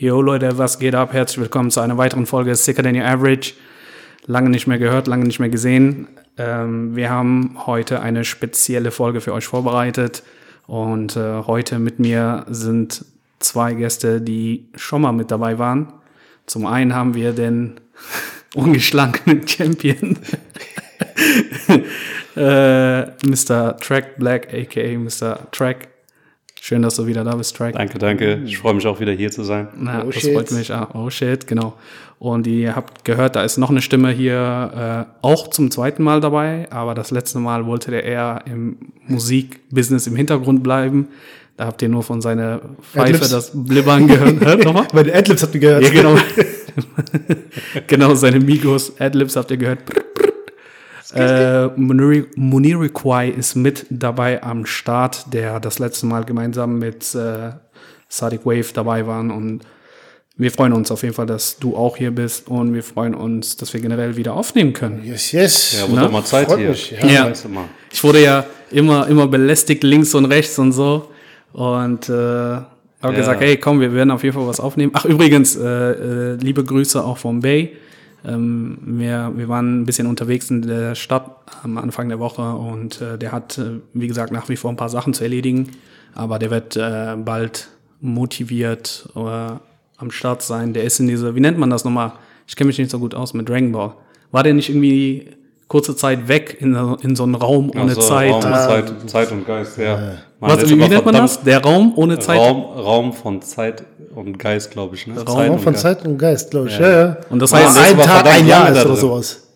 Jo Leute, was geht ab? Herzlich willkommen zu einer weiteren Folge Sicker Than Your Average. Lange nicht mehr gehört, lange nicht mehr gesehen. Ähm, wir haben heute eine spezielle Folge für euch vorbereitet und äh, heute mit mir sind zwei Gäste, die schon mal mit dabei waren. Zum einen haben wir den ungeschlagenen Champion, äh, Mr. Track Black, aka Mr. Track. Schön, dass du wieder da bist, Track. Danke, danke. Ich freue mich auch wieder hier zu sein. Na, oh das shit. freut mich. auch. oh shit, genau. Und ihr habt gehört, da ist noch eine Stimme hier äh, auch zum zweiten Mal dabei, aber das letzte Mal wollte der eher im Musikbusiness im Hintergrund bleiben. Da habt ihr nur von seiner Pfeife Adlibs. das Blibbern gehört. Hört nochmal? Bei den Adlibs habt ihr gehört. Ja, genau. genau, seine Migos Adlibs habt ihr gehört. Äh, Muniriquai ist mit dabei am Start, der das letzte Mal gemeinsam mit äh, Sadiq Wave dabei waren und wir freuen uns auf jeden Fall, dass du auch hier bist und wir freuen uns, dass wir generell wieder aufnehmen können. Yes, yes. Ja, wurde mal Zeit Freut hier. Mich, ja. ja. Ich wurde ja immer, immer belästigt links und rechts und so und äh, habe ja. gesagt, hey, komm, wir werden auf jeden Fall was aufnehmen. Ach, übrigens, äh, äh, liebe Grüße auch vom Bay. Ähm, wir, wir waren ein bisschen unterwegs in der Stadt am Anfang der Woche und äh, der hat, äh, wie gesagt, nach wie vor ein paar Sachen zu erledigen, aber der wird äh, bald motiviert äh, am Start sein. Der ist in dieser, wie nennt man das nochmal? Ich kenne mich nicht so gut aus mit Dragon Ball. War der nicht irgendwie kurze Zeit weg in, in so einem Raum ohne also, Zeit. Raum, Zeit, Zeit und Geist, ja. Was, wie, nennt man das? Der Raum ohne Zeit? Raum, Raum von Zeit und Geist, glaube ich. Ne? Raum Zeit von Geist. Zeit und Geist, glaube ich. Ja. ja. ja. Und das heißt, ein Tag, ein Jahr ist oder sowas.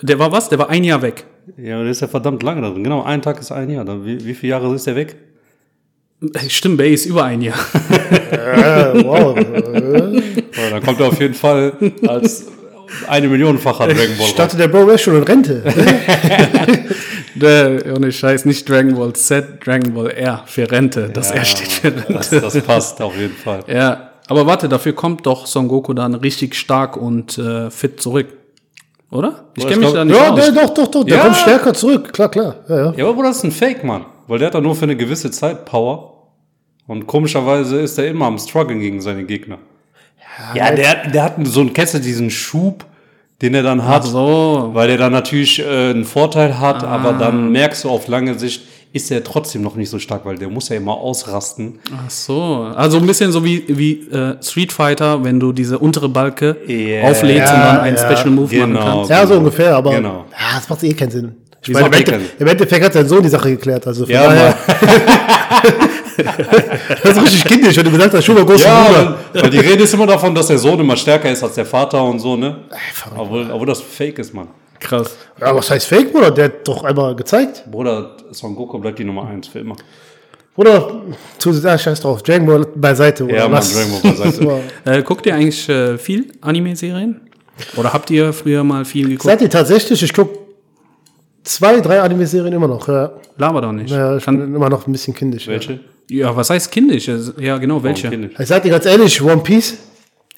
Der war was? Der war ein Jahr weg. Ja, der ist ja verdammt lange da drin. Genau, ein Tag ist ein Jahr. Wie, wie viele Jahre ist der weg? Stimmt, Bay ist über ein Jahr. ja, wow. dann kommt er auf jeden Fall als eine Millionenfacher Dragon Ball. Ich dachte, der Bro ist schon in Rente. der, ohne Scheiß, nicht Dragon Ball Z, Dragon Ball R für Rente. Das ja, R steht für Rente. Das, das, passt auf jeden Fall. Ja, aber warte, dafür kommt doch Son Goku dann richtig stark und äh, fit zurück. Oder? Ich kenne mich da nicht ja, aus. Ja, doch, doch, doch. Der ja. kommt stärker zurück. Klar, klar. Ja, ja. ja aber Bruder, das ist ein Fake, Mann. Weil der hat doch nur für eine gewisse Zeit Power. Und komischerweise ist er immer am Struggeln gegen seine Gegner. Ja, der, der hat so einen Kessel, diesen Schub, den er dann hat, so. weil er dann natürlich äh, einen Vorteil hat, ah. aber dann merkst du auf lange Sicht, ist er trotzdem noch nicht so stark, weil der muss ja immer ausrasten. Ach so, also ein bisschen so wie, wie äh, Street Fighter, wenn du diese untere Balke yeah. auflädst ja, und dann einen ja. Special Move genau, machen kannst. Ja, so ungefähr, aber genau. ja, das macht eh keinen Sinn. Ich meine, im, Endeffekt, im Endeffekt hat sein Sohn die Sache geklärt. Also von ja, daher. das ist richtig kindisch, wenn du gesagt hast, schon mal großer ja, Bruder. Weil die Rede ist immer davon, dass der Sohn immer stärker ist als der Vater und so, ne? Obwohl, obwohl das fake ist, Mann. Krass. Ja, was heißt fake, Bruder? Der hat doch einmal gezeigt. Bruder, Son Goku bleibt die Nummer 1 für immer. Bruder, zu ah, scheiß drauf. Dragon Ball beiseite. Oder ja, Mann, Dragon Ball beiseite. äh, guckt ihr eigentlich äh, viel Anime-Serien? Oder habt ihr früher mal viel geguckt? Seid ihr tatsächlich? Ich gucke zwei, drei Anime-Serien immer noch. Ja. Laber doch nicht. Ja, ich Kann, bin immer noch ein bisschen kindisch. Welche? Ja. Ja, was heißt kindisch? Ja, genau, welche? Ich sag dir ganz ehrlich, One Piece.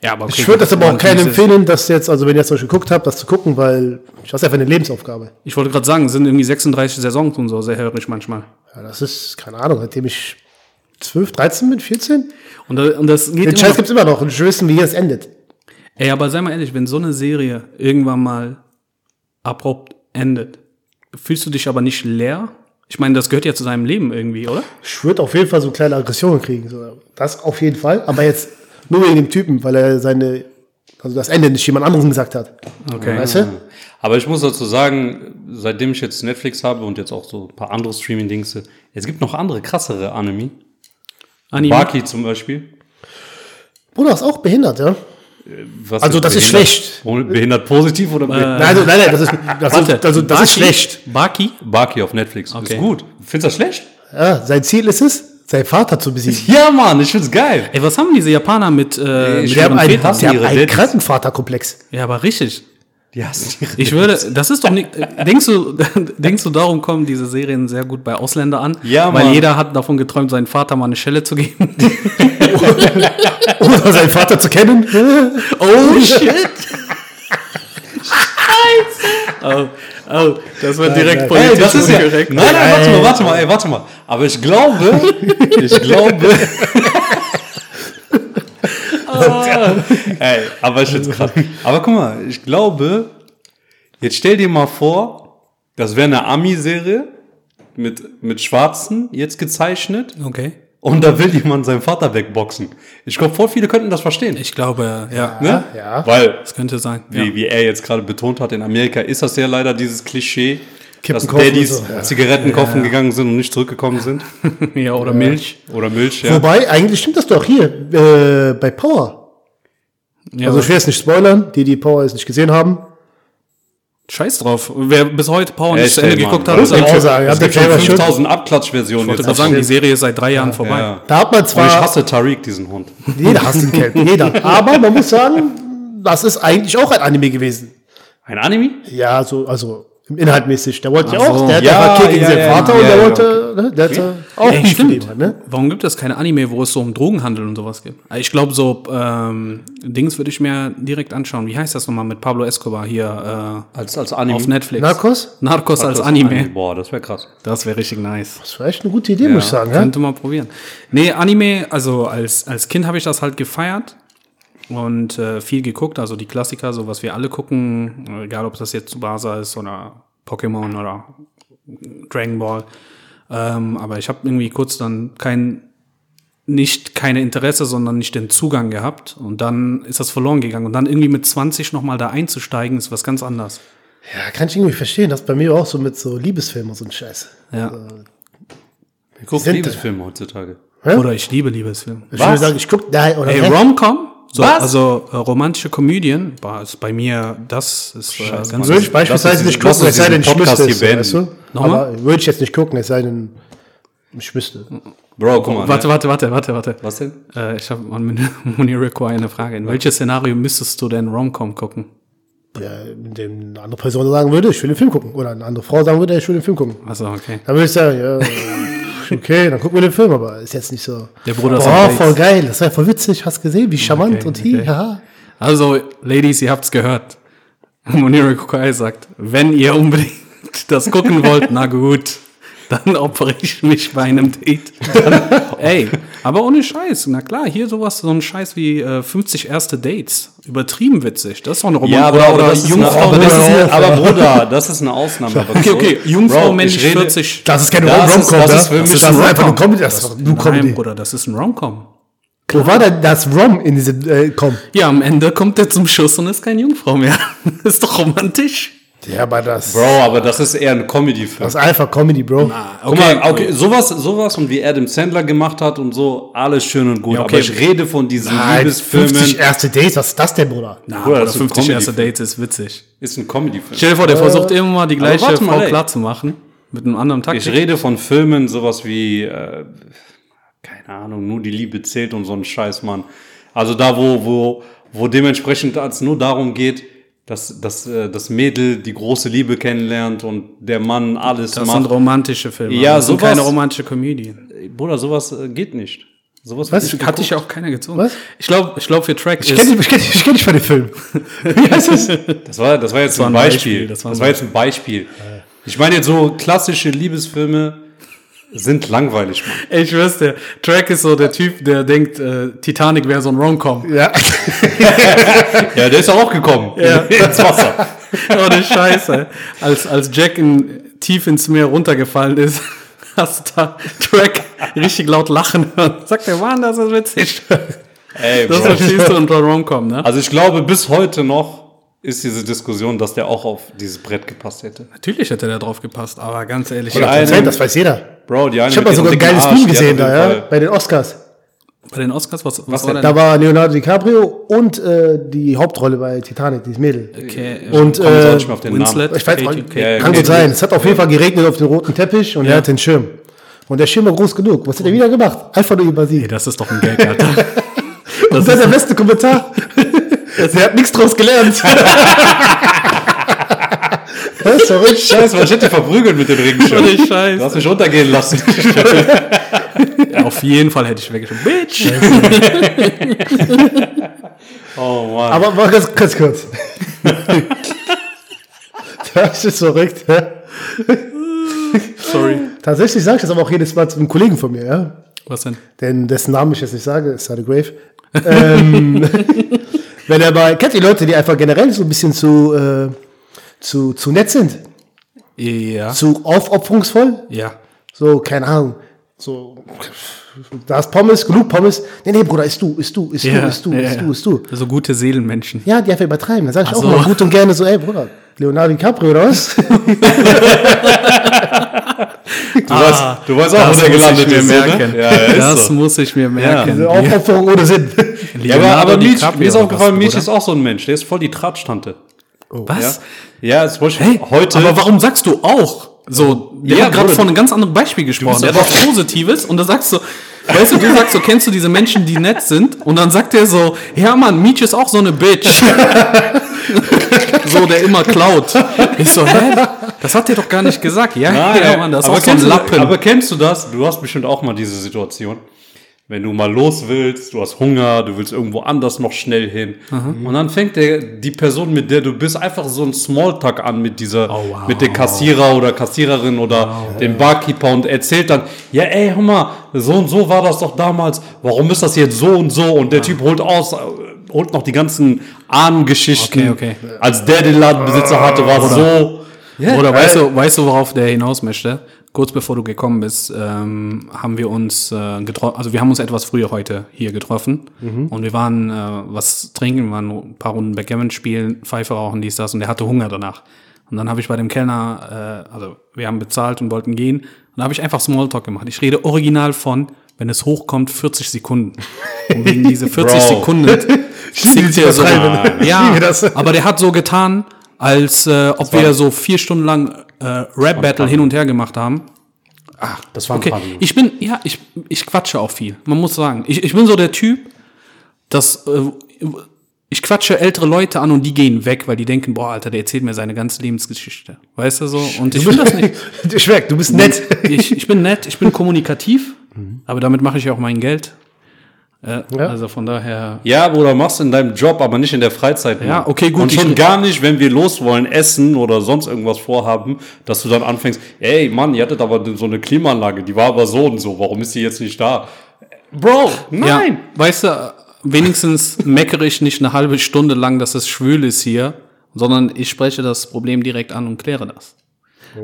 Ja, aber okay, ich würde das aber auch keinem empfehlen, das jetzt, also wenn ihr jetzt zum Beispiel geguckt habt, das zu gucken, weil ich weiß einfach eine Lebensaufgabe. Ich wollte gerade sagen, es sind irgendwie 36 Saisons und so, sehr hörig manchmal. Ja, das ist, keine Ahnung, seitdem ich 12, 13 bin, 14. Und, und das geht Den Scheiß gibt's immer noch und ich wissen, wie es endet. Ey, aber sei mal ehrlich, wenn so eine Serie irgendwann mal abrupt endet, fühlst du dich aber nicht leer? Ich meine, das gehört ja zu seinem Leben irgendwie, oder? Ich würde auf jeden Fall so kleine Aggressionen kriegen. So. Das auf jeden Fall. Aber jetzt nur wegen dem Typen, weil er seine, also das Ende nicht jemand anderem gesagt hat. Okay. Weißt du? Aber ich muss dazu sagen, seitdem ich jetzt Netflix habe und jetzt auch so ein paar andere Streaming-Dings, es gibt noch andere krassere Anime. Anime? Baki zum Beispiel. Bruder ist auch behindert, ja? Was also das ist schlecht. Behindert positiv oder behindert? Äh, nein, nein, nein, das ist, das Warte, ist, also, das Baki? ist schlecht. Baki? Baki auf Netflix. Okay. Ist gut. Findest du das schlecht? Ja, sein Ziel ist es, seinen Vater zu besiegen. Ja, Mann, ich find's geil. Ey, was haben diese Japaner mit, äh, mit haben einen, die haben einen Krankenvaterkomplex. Ja, aber richtig. Die hassen die Ich würde, das ist doch nicht, denkst du, denkst du, darum kommen diese Serien sehr gut bei Ausländern an? Ja, Weil jeder hat davon geträumt, seinen Vater mal eine Schelle zu geben. Oder seinen Vater zu kennen. Oh shit. Scheiße. Oh, Oh, das Nein, direkt nein. politisch Ey, das ist ja. Nein, unkorrekt. nein, warte mal, warte mal, ey, warte mal. Aber ich glaube, ich glaube. Ey, aber ich find's krass. Aber guck mal, ich glaube, jetzt stell dir mal vor, das wäre eine Ami-Serie mit, mit Schwarzen, jetzt gezeichnet. Okay. Und da will jemand seinen Vater wegboxen. Ich glaube, voll viele könnten das verstehen. Ich glaube, ja. ne? ja. Weil, Das könnte sein. wie, Ja. wie er jetzt gerade betont hat, in Amerika ist das ja leider dieses Klischee, dass Daddys so, ja. Zigaretten kaufen gegangen sind und nicht zurückgekommen sind. ja, oder Milch. Oder Milch, ja. Wobei, eigentlich stimmt das doch hier, äh, bei Power. Ja, Also ich will jetzt nicht spoilern, die die Power jetzt nicht gesehen haben. Scheiß drauf. Wer bis heute Power nicht zu Ende Mann, geguckt hat, ich sagt, auch ich sagen, Es gibt schon selber schon. 5000 Abklatschversionen wollte jetzt. gerade sagen, die Serie ist seit drei Jahren vorbei. ja. Da hat man Und ich zwar, hasse Tariq, diesen Hund. jeder hasst den Kelp, jeder. Aber man muss sagen, das ist eigentlich auch ein Anime gewesen. Ein Anime? Ja, so, also inhaltmäßig. Der wollte ja auch, so. der hat Ja, Verkehr gegen ja, seinen ja, Vater ja, und der ja, wollte, ne, der hatte auch Ey, stimmt. halt, ne? Warum gibt es keine Anime, wo es so um Drogenhandel und sowas gibt? Ich glaube, so ähm, Dings würde ich mir direkt anschauen. Wie heißt das nochmal mit Pablo Escobar hier Als, als äh, Anime? auf Netflix? Narcos? Narcos als Anime. Boah, das wäre krass. Das wäre richtig nice. Das war echt eine gute Idee, muss ich sagen. Ja? Könnte man probieren. Nee, Anime, also als, als Kind habe ich das halt gefeiert und äh, viel geguckt, also die Klassiker, so was wir alle gucken, egal ob das jetzt Tsubasa ist oder Pokémon oder Dragon Ball. Ähm, aber ich habe irgendwie kurz dann kein, nicht keine Interesse, sondern nicht den Zugang gehabt und dann ist das verloren gegangen und dann irgendwie mit 20 nochmal da einzusteigen, ist was ganz anderes. ja, kann ich irgendwie verstehen. Das ist bei mir auch so mit so Liebesfilmen und so ein Scheiß. Ja. Ich guck sind- Liebesfilme heutzutage. Hä? Oder ich liebe Liebesfilme. Ich würde sagen, ich guck, nein, oder Ey? Rom-Com? So, Was? Also äh, romantische Komödien, boah, ist bei mir, das ist äh, ganz Mann. Würde ich beispielsweise nicht gucken, es sei denn, ich müsste es, weißt du? Nochmal? Aber würde ich jetzt nicht gucken, es sei denn, ich müsste. Bro, guck mal. Warte, ne? warte, warte, warte, warte. Was denn? Äh, ich habe an Muniriko eine Frage. In welches Szenario müsstest du denn Rom-Com gucken? Ja, wenn eine andere Person sagen würde, ich will den Film gucken. Oder eine andere Frau sagen würde, ich will den Film gucken. Also, okay. Dann würde ich sagen, ja, okay, dann gucken wir den Film, aber ist jetzt nicht so. Der Bruder ist Boah, am voll geil, das war voll witzig, hast gesehen, wie charmant Okay, und hi, okay. haha. Also, Ladies, ihr habt's gehört. Muniriko Kai sagt, wenn ihr unbedingt das gucken wollt, na gut, dann opfere ich mich bei einem Date. Dann, ey, aber ohne Scheiß. Na klar, hier sowas, so ein Scheiß wie äh, 50 erste Dates. Übertrieben witzig. Das ist doch eine Roman Ja, aber, oder, oder das ist Jungfrau. eine, aber, das ist aber Bruder, das ist eine Ausnahme. Okay, okay, Jungfrau, Bro, männlich ich rede- 40. Das ist keine Das ist- Rom-Com, das ne? ist für mich das ein ist einfach nur Rom-Com. Comedy, das ist nur Nein. Bruder, das ist ein Rom-Com. Wo war denn das Rom in diesem, äh, komm? Ja, am Ende kommt er zum Schuss und ist keine Jungfrau mehr. ist doch romantisch. Ja, aber das, Bro, aber das ist eher ein Comedy-Film. das ist einfach Comedy, Bro. Guck mal, okay, sowas, sowas und wie Adam Sandler gemacht hat und so, alles schön und gut. Ja, okay. Aber ich rede von diesen Nein, Liebesfilmen. 50 erste Dates, was ist das denn, Bruder? Na, Bruder, Bruder, das ist ein 50 erste. Dates ist witzig. Ist ein Comedy-Film. Stell dir vor, der versucht immer mal die gleiche mal, Frau ey. klar zu machen. Mit einem anderen Ich Taktik. rede von Filmen, sowas wie, äh, keine Ahnung, nur die Liebe zählt und so ein Scheiß, Mann. Also da, wo, wo, wo dementsprechend als nur darum geht, dass, dass äh, das Mädel die große Liebe kennenlernt und der Mann alles Das macht. sind romantische Filme. Ja, das sind keine romantische Komödien. Bruder, sowas äh, geht nicht. Sowas Was? Hat dich geguckt. auch keiner gezogen. Was? Ich glaube, ich glaub, für Track Ich kenne ich kenn, ich kenn nicht von dem Film. Wie heißt es? Das war, das war jetzt war ein ein Beispiel. Beispiel, das Das war war, ein jetzt ein Beispiel. Ich meine jetzt so klassische Liebesfilme sind langweilig, Mann. Ey, ich dir, Track ist so der Typ, der denkt, äh, Titanic wäre so ein Rom-Com. Ja. Ja, der ist auch gekommen. Ja. Ins Wasser. Ohne Scheiße. Als, als Jack in, tief ins Meer runtergefallen ist, hast du da Track richtig laut lachen hören. Sagt der Mann, das ist witzig. Ey, Das verstehst du unter Rom-Com, ne? Also ich glaube, bis heute noch ist diese Diskussion, dass der auch auf dieses Brett gepasst hätte. Natürlich hätte der drauf gepasst, aber ganz ehrlich, Oder ja, ein- Erzähl, das weiß jeder. Bro, die eine Ich habe da sogar ein geiles hat gesehen da, ja, Fall- bei den Oscars. bei den Oscars, was, was, Was war denn? Da war Leonardo DiCaprio und äh, die Hauptrolle bei Titanic, dieses Mädel. Okay, Und äh, den Winslet, Ich weiß, Kate- Kate- Kate- Ja, ja, kann okay. gut sein. Es hat auf jeden Fall geregnet auf den roten Teppich und er hat den Schirm. Und der Schirm war groß genug. Was hat er wieder gemacht? Einfach nur über sie. Ey, das ist doch ein Gag, Alter. Und dann der beste Kommentar. Sie hat nichts draus gelernt. Das ist doch Scheiße, man hätte verprügelt mit dem Regenschirm. Ohne Du Scheiß. hast mich runtergehen lassen. Ja, auf jeden Fall hätte ich weggeschoben. Bitch! Oh Mann. Aber mal ganz, ganz kurz. Das ist verrückt. Sorry. Tatsächlich sage ich das aber auch jedes Mal zu einem Kollegen von mir, ja. Was denn? Denn dessen Namen ich jetzt nicht sage, ist Sade Grave. ähm, wenn er mal, kennt ihr Leute, die einfach generell so ein bisschen zu, äh, zu, zu nett sind? Ja. Zu aufopferungsvoll? Ja. So, keine Ahnung. So, da ist Pommes, genug Pommes. Nee, nee, Bruder, isst du, isst du, isst du, isst du, isst du, isst du. So gute Seelenmenschen. Ja, die einfach übertreiben. Dann sage ich Ach auch so. mal gut und gerne so, ey, Bruder, Leonardo DiCaprio oder was? Du, weißt, du weißt auch, wo der gelandet ist. Ja, ja, ist das so. muss ich mir merken. Diese Aufopferung ohne Sinn. Ja, aber, aber mir ist was, Mietsch Bruder? ist auch so ein Mensch. Der ist voll die Tratsch-Tante. Was? Ja, zum Beispiel Hey, heute. Aber warum sagst du auch? So, der Ja, hat gerade von einem ganz anderen Beispiel gesprochen. Der was Positives und da sagst du, weißt du, du sagst so, kennst du diese Menschen, die nett sind? Und dann sagt er so, ja Mann, Mietsch ist auch so eine Bitch. so, der immer klaut. Ich so, hä? Das hat der doch gar nicht gesagt. Ja, Nein, ja, Mann, das ist aber auch so ein Lappen. Du, aber kennst du das? Du hast bestimmt auch mal diese Situation. Wenn du mal los willst, du hast Hunger, du willst irgendwo anders noch schnell hin. Und dann fängt der, die Person, mit der du bist, einfach so ein Smalltalk an mit dieser, Oh, wow. mit dem Kassierer oder Kassiererin oder dem Barkeeper und erzählt dann, ja ey, hör mal, so und so war das doch damals, warum ist das jetzt so und so? Und der Typ holt aus, holt noch die ganzen Ahnengeschichten. Okay, okay. Als der den Ladenbesitzer hatte, war es so. Ja, Oder weißt du, weißt du, worauf der hinaus möchte? Kurz bevor du gekommen bist, ähm, haben wir uns äh, getroffen, also wir haben uns etwas früher heute hier getroffen und wir waren äh, was trinken, wir waren ein paar Runden Backgammon spielen, Pfeife rauchen, dies, das und der hatte Hunger danach. Und dann habe ich bei dem Kellner, äh, also wir haben bezahlt und wollten gehen und da habe ich einfach Smalltalk gemacht. Ich rede original von, wenn es hochkommt, 40 Sekunden. Und wegen diese 40 Bro. Sekunden zickt er so. Ja, aber der hat so getan, als äh, ob wir so vier Stunden lang äh, Rap-Battle hin und her gemacht haben. das war ein Okay, ich bin, ja, ich, ich quatsche auch viel. Man muss sagen, ich, ich bin so der Typ, dass äh, ich quatsche ältere Leute an und die gehen weg, weil die denken, boah, Alter, der erzählt mir seine ganze Lebensgeschichte. Weißt du so? Und ich will das nicht. Ich du bist nett. Ich, ich bin nett, ich bin kommunikativ, aber damit mache ich auch mein Geld. Ja. Also von daher. Ja, Bruder, machst du in deinem Job, aber nicht in der Freizeit. Ja, Mann. okay, gut, Und schon gar nicht, wenn wir los wollen, essen oder sonst irgendwas vorhaben, dass du dann anfängst, ey, Mann, ihr hattet aber so eine Klimaanlage, die war aber so und so, warum ist die jetzt nicht da? Bro, nein! Ja, weißt du, wenigstens meckere ich nicht eine halbe Stunde lang, dass es schwül ist hier, sondern ich spreche das Problem direkt an und kläre das.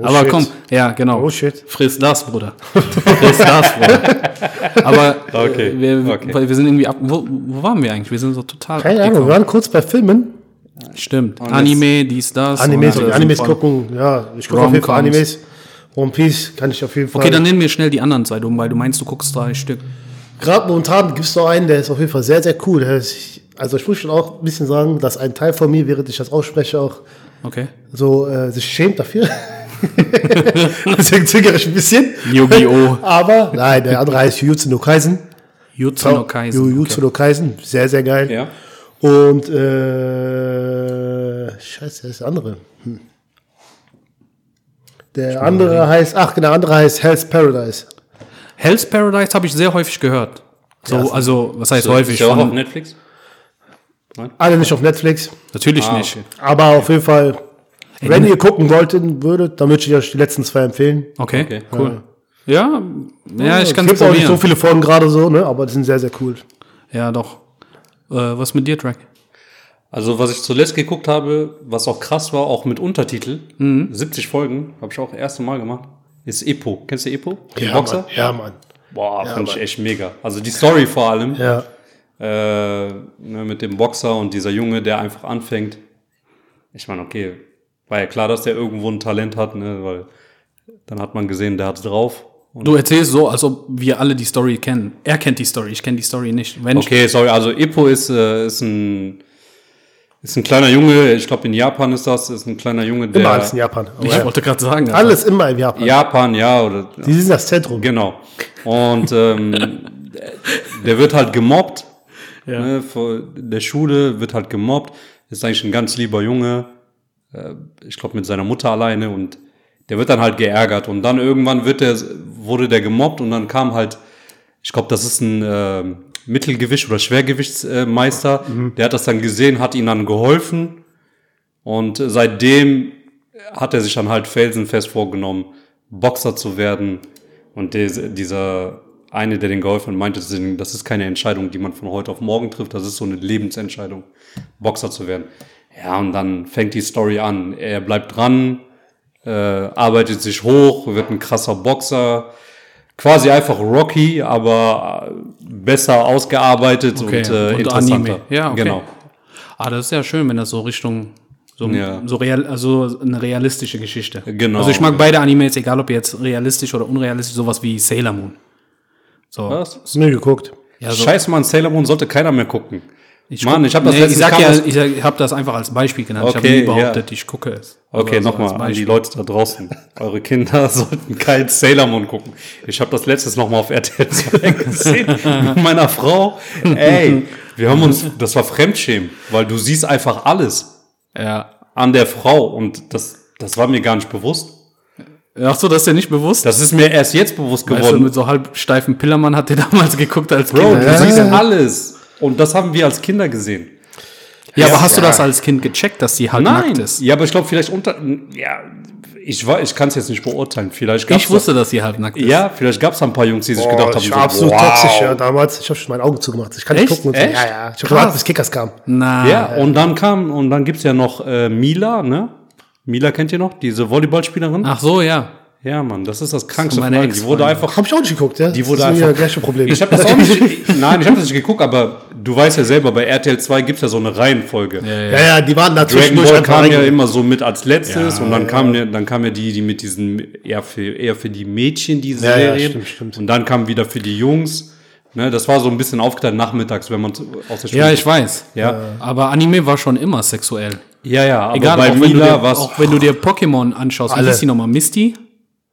Aber shit. komm, ja, genau. Oh, shit. Friss das, Bruder. Friss das, Bruder. Aber Okay, äh, wir, okay. wir sind irgendwie ab. Wo, wo waren wir eigentlich? Wir sind so total. Keine Ahnung, wir waren kurz bei Filmen. Stimmt. Anime, dies, das. Animes, und und Animes gucken. Ja, ich gucke auf jeden Fall. Animes. One Piece kann ich auf jeden Fall. Okay, dann nennen wir schnell die anderen zwei um, weil du meinst, du guckst drei Stück. Gerade momentan gibt es noch einen, der ist auf jeden Fall sehr, sehr cool. Ist, also ich muss schon auch ein bisschen sagen, dass ein Teil von mir, während ich das ausspreche, auch Okay. so äh, sich schämt dafür. Deswegen zögere ich ein bisschen. Yu-Gi-Oh! Aber nein, der andere heißt Jujutsu no Kaisen. Jutsu no Kaisen. Jujutsu no Kaisen, sehr, sehr geil. Ja. Und äh, scheiße, der ist der andere. Hm. Der andere heißt, ach, genau, der andere heißt Hell's Paradise. Hell's Paradise habe ich sehr häufig gehört. So, also, was heißt häufig? Ist auch auf Netflix? Alle nicht auf Netflix, natürlich Ah, nicht. okay. aber auf jeden Fall, wenn ihr gucken wollten würdet, dann würde ich euch die letzten zwei empfehlen. Okay, Okay. cool. Ja, ja, ich kann es es gibt auch nicht so probieren. viele Folgen gerade so, ne? aber die sind sehr, sehr cool. Ja, doch. Äh, was mit dir, Track? Also, was ich zuletzt geguckt habe, was auch krass war, auch mit Untertitel, Mhm. 70 Folgen, habe ich auch das erste Mal gemacht, ist Epo. Kennst du Epo? Den Ja, Boxer? Mann. Ja, Mann. Boah, fand ich echt mega. Also die Story vor allem, Ja. äh, ne, mit dem Boxer und dieser Junge, der einfach anfängt. Ich meine, okay, war ja klar, dass der irgendwo ein Talent hat, ne, weil dann hat man gesehen, der hat's drauf. Und Du erzählst so, als ob wir alle die Story kennen. Er kennt die Story, ich kenne die Story nicht. Wenn Okay, sorry, also Epo ist, äh, ist ein ist ein kleiner Junge, ich glaube in Japan ist das, ist ein kleiner Junge, der Immer alles in Japan. Aber ich, ja. wollte gerade sagen. Alter. Alles immer in Japan. Japan, ja, oder Die sind das Zentrum. Genau. Und ähm, der wird halt gemobbt. Ja. Ne, vor der Schule wird halt gemobbt. Ist eigentlich ein ganz lieber Junge. Äh, ich glaube mit seiner Mutter alleine und der wird dann halt geärgert. Und dann irgendwann wird der, wurde der gemobbt und dann kam halt, ich glaube, das ist ein äh, Mittelgewicht oder Schwergewichtsmeister. Der hat das dann gesehen, hat ihm dann geholfen. Und seitdem hat er sich dann halt felsenfest vorgenommen, Boxer zu werden. Und der, dieser eine, der den geholfen hat, meinte, das ist keine Entscheidung, die man von heute auf morgen trifft. Das ist so eine Lebensentscheidung, Boxer zu werden. Ja, und dann fängt die Story an. Er bleibt dran, äh, arbeitet sich hoch, wird ein krasser Boxer. Quasi einfach Rocky, aber besser ausgearbeitet Okay, und, äh, und interessanter. Anime. Ja, okay. Genau. Ah, das ist ja schön, wenn das so Richtung so, Ja. so real, also eine realistische Geschichte. Genau. Also ich mag beide Animes, egal ob jetzt realistisch oder unrealistisch, sowas wie Sailor Moon. So. Was? Du nie geguckt? Ja, so, Scheiße, Mann, Sailor Moon sollte keiner mehr gucken. Mann, ich habe das nee, ich sag ja, ich, ich habe das einfach als Beispiel genannt. ich habe Okay, nie behauptet, ja. ich gucke es. Okay, Aber so nochmal an die. Leute da draußen. Eure Kinder sollten kein Sailor Moon gucken. Ich habe das letztes nochmal auf RTL 2 gesehen mit meiner Frau. Ey, wir haben uns, das war Fremdschämen, weil du siehst einfach alles Ja. an der Frau und das, das war mir gar nicht bewusst. Ach so, das ist dir nicht bewusst? Das ist mir erst jetzt bewusst Weißt du, geworden. mit so halb steifen Pillermann hat der damals geguckt als Bro, Kind. du Ja. siehst alles. Und das haben wir als Kinder gesehen. Ja, aber hast du Ja. das als Kind gecheckt, dass die halt nackt ist? Ja, aber ich glaube vielleicht unter, ja, ich war, ich kann es jetzt nicht beurteilen. Vielleicht gab's Ich wusste, dass sie halt nackt ist. Ja, vielleicht gab es ein paar Jungs, die sich gedacht Boah, haben, ich war absolut toxisch ja, damals. Ich habe schon meine Augen zugemacht. Ich kann nicht Echt? gucken. Und so. Echt? Ja, ja. Ich habe gewartet, bis Kickers kam. Na, Ja, und dann kam, und dann gibt's ja noch äh, Mila, ne? Mila kennt ihr noch? Diese Volleyballspielerin? ach so, ja. Ja, Mann, das ist das Krankste meine von allen. Die wurde einfach. Habe ich auch nicht geguckt, ja? Die wurde das ist einfach. mir gleiche Problem. Ich habe das auch nicht. Nein, ich habe das nicht geguckt, aber du weißt ja selber, bei RTL 2 gibt's ja so eine Reihenfolge. ja, ja, die waren da Dragon Ball kam ja immer so mit als letztes Ja, und dann kam ja, dann kam ja die, die mit diesen eher für eher für die Mädchen diese Ja, ja, Serien stimmt, stimmt. und dann kam wieder für die Jungs. Ne, das war so ein bisschen aufgeteilt nachmittags, wenn man aus der Schule. Ja, ich weiß. Ja, Aber Anime war schon immer sexuell. ja, ja. Aber Egal, bei auch, wenn du Mila dir, war's auch wenn du dir Pokémon anschaust. Wie Alle. hieß die nochmal? Misty?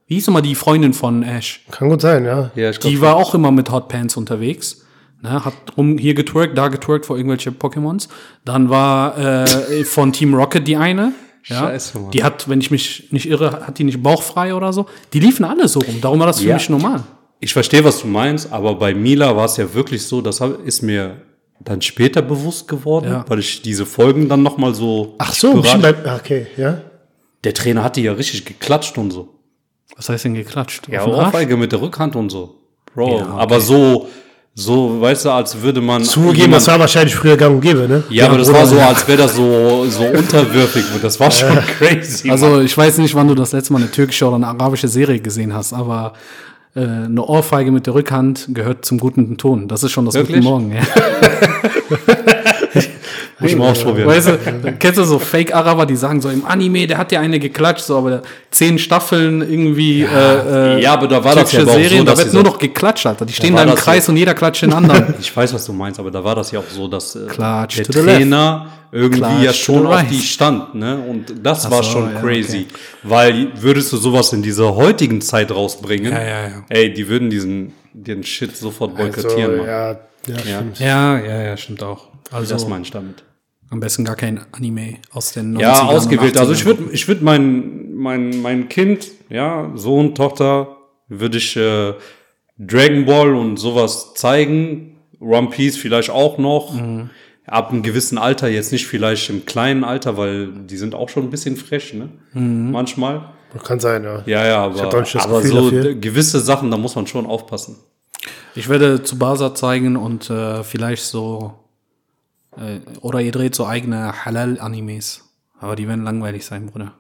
Wie hieß nochmal die Freundin von Ash? Kann gut sein, ja. Ja, ich glaub, Die war auch immer mit Hotpants unterwegs. Ne, hat rum hier getwerkt, da getwerkt vor irgendwelche Pokémons. Dann war äh, von Team Rocket die eine. Ja, Scheiße, Mann. Die hat, wenn ich mich nicht irre, hat die nicht bauchfrei oder so. Die liefen alle so rum. Darum war das für Ja. mich normal. Ich verstehe, was du meinst, aber bei Mila war es ja wirklich so, das ist mir dann später bewusst geworden, Ja. weil ich diese Folgen dann noch mal so Ach so, bei, okay, ja. Der Trainer hat die ja richtig geklatscht und so. Was heißt denn geklatscht? Ja? Ohrfeige mit der Rückhand und so. Bro, Ja, okay. aber so so, weißt du, als würde man Zugegeben, jemand- das war wahrscheinlich früher gang und gäbe, ne? Ja, aber das war so, ja. als wäre das so so unterwürfig. Das war schon crazy. Mann. Also ich weiß nicht, wann du das letzte Mal eine türkische oder eine arabische Serie gesehen hast, aber äh, eine Ohrfeige mit der Rückhand gehört zum guten Ton. Das ist schon das Wirklich? gute Morgen. Ja. muss ich mal ausprobieren. Weißt du, kennst du so Fake-Araber, die sagen so im Anime, der hat ja eine geklatscht, so aber zehn Staffeln irgendwie äh, äh, ja, aber da war das ja aber auch so, Serien, da wird nur noch geklatscht, Alter. Die stehen war da im Kreis so. und jeder klatscht den anderen. Ich weiß, was du meinst, aber da war das ja auch so, dass äh, Klatsch der. Trainer irgendwie Klatsch ja schon auf die stand, ne? Und das Ach war so, schon ja, crazy. Weil würdest du sowas in dieser heutigen Zeit rausbringen, Ja, ja, ja. ey, die würden diesen den Shit sofort boykottieren, also, ja, ja, ja, ja, ja, stimmt auch. Das Also meine ich damit. am besten gar kein Anime aus den 90ern Ja, und ausgewählt. Also ich 80ern. würde ich würd mein, mein, mein Kind, ja, Sohn, Tochter, würde ich äh, Dragon Ball und sowas zeigen. One Piece vielleicht auch noch. Mhm. Ab einem gewissen Alter, jetzt nicht vielleicht im kleinen Alter, weil die sind auch schon ein bisschen fresh, ne? Mhm. Manchmal. Kann sein, ja. Ja, ja, aber, das aber Gefühl so dafür. gewisse Sachen, da muss man schon aufpassen. Ich werde Tsubasa zeigen und äh, vielleicht so äh, oder ihr dreht so eigene Halal-Animes. Aber die werden langweilig sein, Bruder.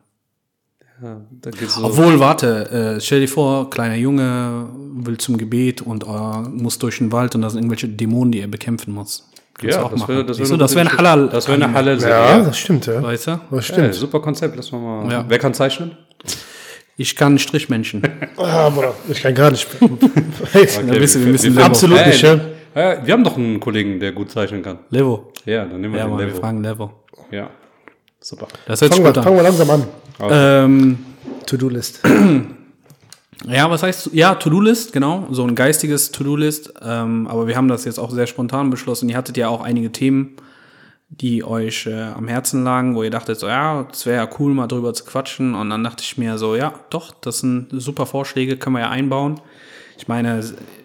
Ja, da geht's so. Obwohl, warte, äh, stell dir vor, kleiner Junge will zum Gebet und äh, muss durch den Wald und da sind irgendwelche Dämonen, die er bekämpfen muss. Kannst du ja, auch das wäre das wär das wäre ein Halal. Das wäre eine Halal. Ja, das stimmt, ja. Weißt du? Das Ja, stimmt. super Konzept, lass mal mal. Ja. Wer kann zeichnen? Ich kann Strichmenschen. Ah, Bruder, ich kann gar nicht. Ja, wisst ihr, wir müssen Levo. Absolut nicht, ja. Ja, wir haben doch einen Kollegen, der gut zeichnen kann. Levo. Ja, dann nehmen wir Ja, den Mann, wir Level. fragen Levo. Ja, super. Das hört sich Fangen wir, fangen an. wir langsam an. Ähm, To-Do-List. Ja, was heißt, ja, To-Do-List, genau, so ein geistiges To-Do-List. Ähm, aber wir haben das jetzt auch sehr spontan beschlossen. Ihr hattet ja auch einige Themen, die euch äh, am Herzen lagen, wo ihr dachtet, so, ja, es wäre ja cool, mal drüber zu quatschen. Und dann dachte ich mir so, ja, doch, das sind super Vorschläge, können wir ja einbauen. Ich meine,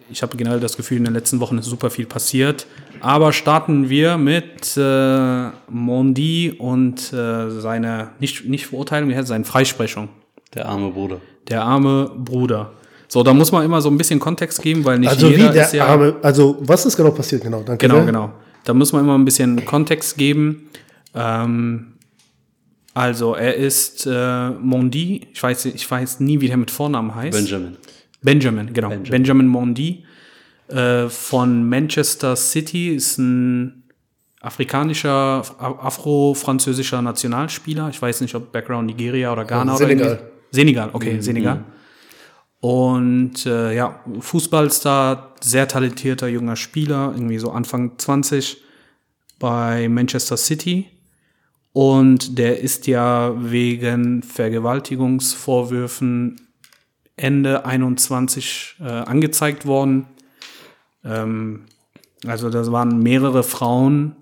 ich habe generell das Gefühl, in den letzten Wochen ist super viel passiert. Aber starten wir mit äh, Mondi und äh, seine, nicht, nicht Verurteilung, seine Freisprechung. Der arme Bruder. Der arme Bruder. So, da muss man immer so ein bisschen Kontext geben, weil nicht Also jeder wie der ist ja. arme, also was ist genau passiert genau? Danke Genau, sehr. genau. Da muss man immer ein bisschen Kontext geben. Ähm, also er ist äh, Mondi, ich weiß, ich weiß nie, wie der mit Vornamen heißt. Benjamin. Benjamin, genau. Benjamin, Benjamin. Mondi äh, von Manchester City ist ein afrikanischer, afro-französischer Nationalspieler. Ich weiß nicht, ob Background Nigeria oder Ghana oder Senegal. irgendwie- Senegal, okay, Senegal. Und äh, ja, Fußballstar, sehr talentierter junger Spieler, irgendwie so Anfang 20 bei Manchester City. Und der ist ja wegen Vergewaltigungsvorwürfen Ende 21 äh, angezeigt worden. Ähm, also das waren mehrere Frauen,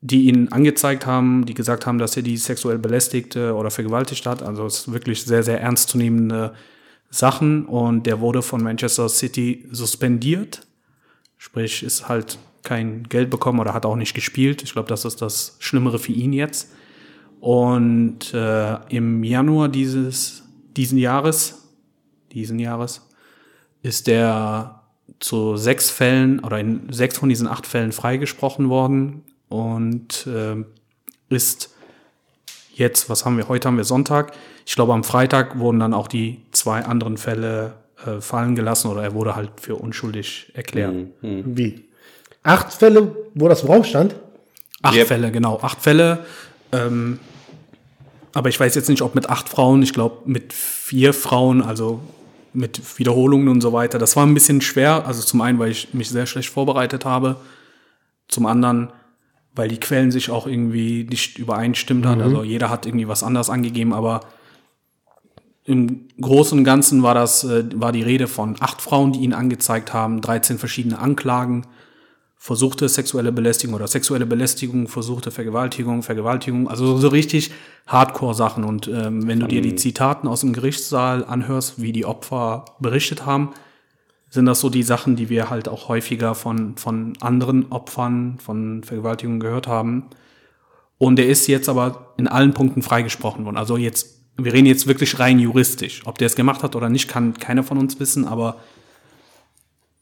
die ihn angezeigt haben, die gesagt haben, dass er die sexuell belästigte oder vergewaltigt hat. Also es ist wirklich sehr, sehr ernstzunehmende Sachen. Und der wurde von Manchester City suspendiert. Sprich, ist halt kein Geld bekommen oder hat auch nicht gespielt. Ich glaube, das ist das Schlimmere für ihn jetzt. Und äh, im Januar dieses diesen Jahres, diesen Jahres, ist er zu sechs Fällen oder in sechs von diesen acht Fällen freigesprochen worden und äh, ist jetzt, was haben wir, heute haben wir Sonntag. Ich glaube, am Freitag wurden dann auch die zwei anderen Fälle äh, fallen gelassen oder er wurde halt für unschuldig erklärt. Wie? Acht Fälle, wo das im Raum stand? Acht Yep. Fälle, genau. Acht Fälle. Ähm, aber ich weiß jetzt nicht, ob mit acht Frauen. Ich glaube, mit vier Frauen, also mit Wiederholungen und so weiter. Das war ein bisschen schwer. Also zum einen, weil ich mich sehr schlecht vorbereitet habe. Zum anderen, weil die Quellen sich auch irgendwie nicht übereinstimmt hat. Also jeder hat irgendwie was anderes angegeben, aber im Großen und Ganzen war das, äh, war die Rede von acht Frauen, die ihn angezeigt haben, 13 verschiedene Anklagen versuchte sexuelle Belästigung oder sexuelle Belästigung, versuchte Vergewaltigung, Vergewaltigung, also so, richtig Hardcore-Sachen. Und ähm, wenn du dir die Zitaten aus dem Gerichtssaal anhörst, wie die Opfer berichtet haben, sind das so die Sachen, die wir halt auch häufiger von, von anderen Opfern von Vergewaltigung gehört haben. Und er ist jetzt aber in allen Punkten freigesprochen worden. Also jetzt, wir reden jetzt wirklich rein juristisch. Ob der es gemacht hat oder nicht, kann keiner von uns wissen, aber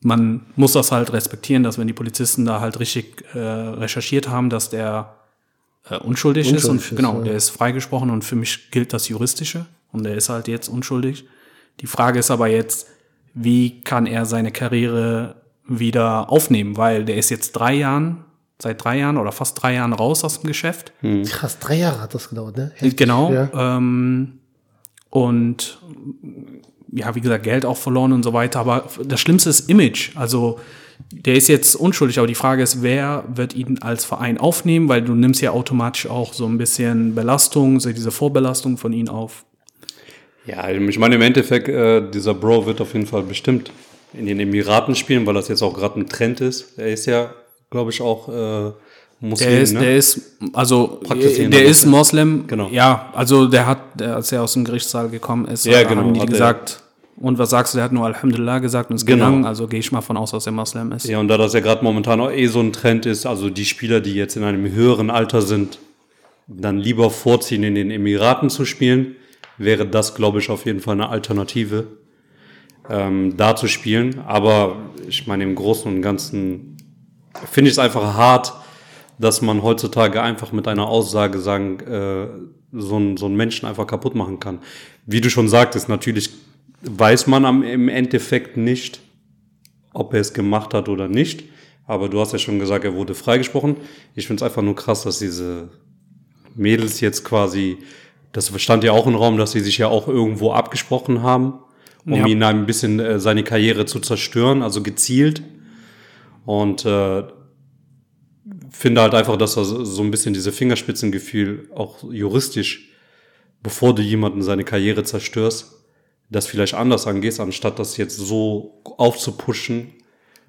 man muss das halt respektieren, dass wenn die Polizisten da halt richtig äh, recherchiert haben, dass der äh, unschuldig, ist und Unschuldig ist, genau, ja. der ist freigesprochen und für mich gilt das Juristische und der ist halt jetzt unschuldig. Die Frage ist aber jetzt, wie kann er seine Karriere wieder aufnehmen, weil der ist jetzt drei Jahren, seit drei Jahren oder fast drei Jahren raus aus dem Geschäft. Krass, drei Jahre hat das gedauert, ne? Genau. Ja. Ähm, und ja, wie gesagt, Geld auch verloren und so weiter. Aber das Schlimmste ist Image. Also der ist jetzt unschuldig, aber die Frage ist, wer wird ihn als Verein aufnehmen, weil du nimmst ja automatisch auch so ein bisschen Belastung, so diese Vorbelastung von ihm auf. Ja, ich meine, im Endeffekt, äh, dieser Bro wird auf jeden Fall bestimmt in den Emiraten spielen, weil das jetzt auch gerade ein Trend ist. Er ist ja, glaube ich, auch äh, Muslim, Der ist, ne? der ist, also der ist Moslem. Genau. Ja, also der hat, der, als er aus dem Gerichtssaal gekommen ist, Ja, genau, haben die hat er- gesagt, und was sagst du, der hat nur Alhamdulillah gesagt und ist Genau. gegangen, also gehe ich mal von aus, dass er Moslem ist. Ja, und da das ja gerade momentan auch eh so ein Trend ist, also die Spieler, die jetzt in einem höheren Alter sind, dann lieber vorziehen, in den Emiraten zu spielen, wäre das, glaube ich, auf jeden Fall eine Alternative, ähm, da zu spielen. Aber ich meine, im Großen und Ganzen finde ich es einfach hart, dass man heutzutage einfach mit einer Aussage sagen, äh, so, einen, so einen Menschen einfach kaputt machen kann. Wie du schon sagtest, natürlich weiß man am, im Endeffekt nicht, ob er es gemacht hat oder nicht. Aber du hast ja schon gesagt, er wurde freigesprochen. Ich finde es einfach nur krass, dass diese Mädels jetzt quasi, das stand ja auch im Raum, dass sie sich ja auch irgendwo abgesprochen haben, um Ja. ihn ein bisschen äh, seine Karriere zu zerstören, also gezielt. Und äh, finde halt einfach, dass das so ein bisschen diese Fingerspitzengefühl auch juristisch, bevor du jemanden seine Karriere zerstörst, das vielleicht anders angehst, anstatt das jetzt so aufzupushen.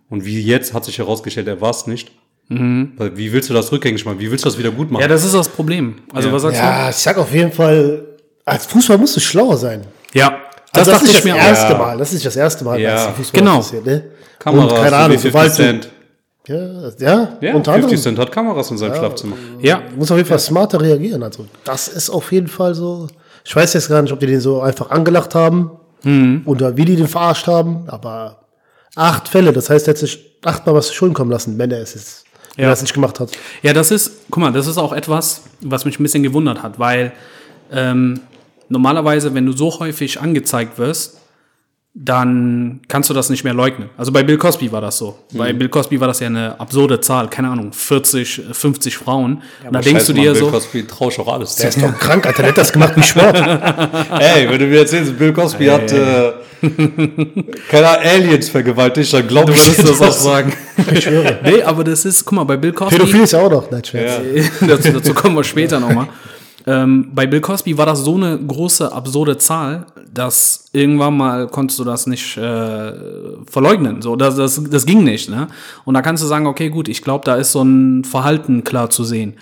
Und wie jetzt hat sich herausgestellt, er war es nicht. Weil Wie willst du das rückgängig machen? Wie willst du das wieder gut machen? Ja, das ist das Problem. Also Ja. was sagst Ja, ich sag auf jeden Fall, als Fußball musst du schlauer sein. du? Ja, Das, also das dachte ist ich das mir auch. erste Mal. Das ist das erste Mal, Ja. dass Fußball Genau. passiert, ne? Kameras, Und keine Ahnung, wie 50 sobald du. Ja, ja, Ja, unter 50 anderem. Cent hat Kameras in seinem Schlafzimmer. Ja, Du musst auf jeden Fall smarter reagieren. Also, das ist auf jeden Fall so. Ich weiß jetzt gar nicht, ob die den so einfach angelacht haben Mhm. oder wie die den verarscht haben, aber acht Fälle, das heißt, er hat sich achtmal was zu Schulden kommen lassen, wenn er es ist, wenn Ja. er es nicht gemacht hat. Ja, das ist, guck mal, das ist auch etwas, was mich ein bisschen gewundert hat, weil ähm, normalerweise, wenn du so häufig angezeigt wirst, dann kannst du das nicht mehr leugnen. Also bei Bill Cosby war das so. Bei Bill Cosby war das ja eine absurde Zahl, keine Ahnung, 40, 50 Frauen. Und da denkst du dir so, Bill Cosby trausch auch alles. Der ist doch krank, Alter, der hat das gemacht wie Sport. Ey, wenn du mir erzählst, Bill Cosby hat äh, keine Ahnung, Aliens vergewaltigt, dann glaub ich dir das auch sagen. Ich schwöre. nee, aber das ist, guck mal, bei Bill Cosby. Pädophil ist ja auch noch. Nein, Scherz. dazu, dazu kommen wir später nochmal. Ähm, bei Bill Cosby war das so eine große, absurde Zahl, dass irgendwann mal konntest du das nicht äh, verleugnen. So, das, das, das ging nicht. Ne? Und da kannst du sagen, okay, gut, ich glaube, da ist so ein Verhalten klar zu sehen.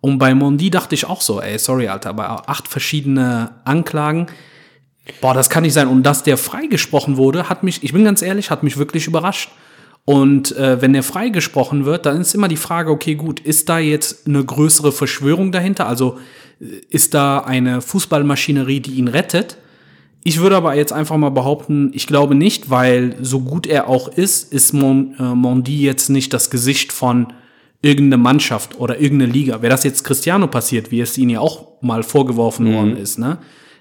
Und bei Mondi dachte ich auch so, ey, sorry, Alter, aber acht verschiedene Anklagen, boah, das kann nicht sein. Und dass der freigesprochen wurde, hat mich, ich bin ganz ehrlich, hat mich wirklich überrascht. Und äh, wenn er freigesprochen wird, dann ist immer die Frage, okay, gut, ist da jetzt eine größere Verschwörung dahinter? Also äh, ist da eine Fußballmaschinerie, die ihn rettet? Ich würde aber jetzt einfach mal behaupten, ich glaube nicht, weil so gut er auch ist, ist Mon, äh, Mondi jetzt nicht das Gesicht von irgendeiner Mannschaft oder irgendeine Liga. Wäre das jetzt Cristiano passiert, wie es ihnen ja auch mal vorgeworfen worden ist, ne?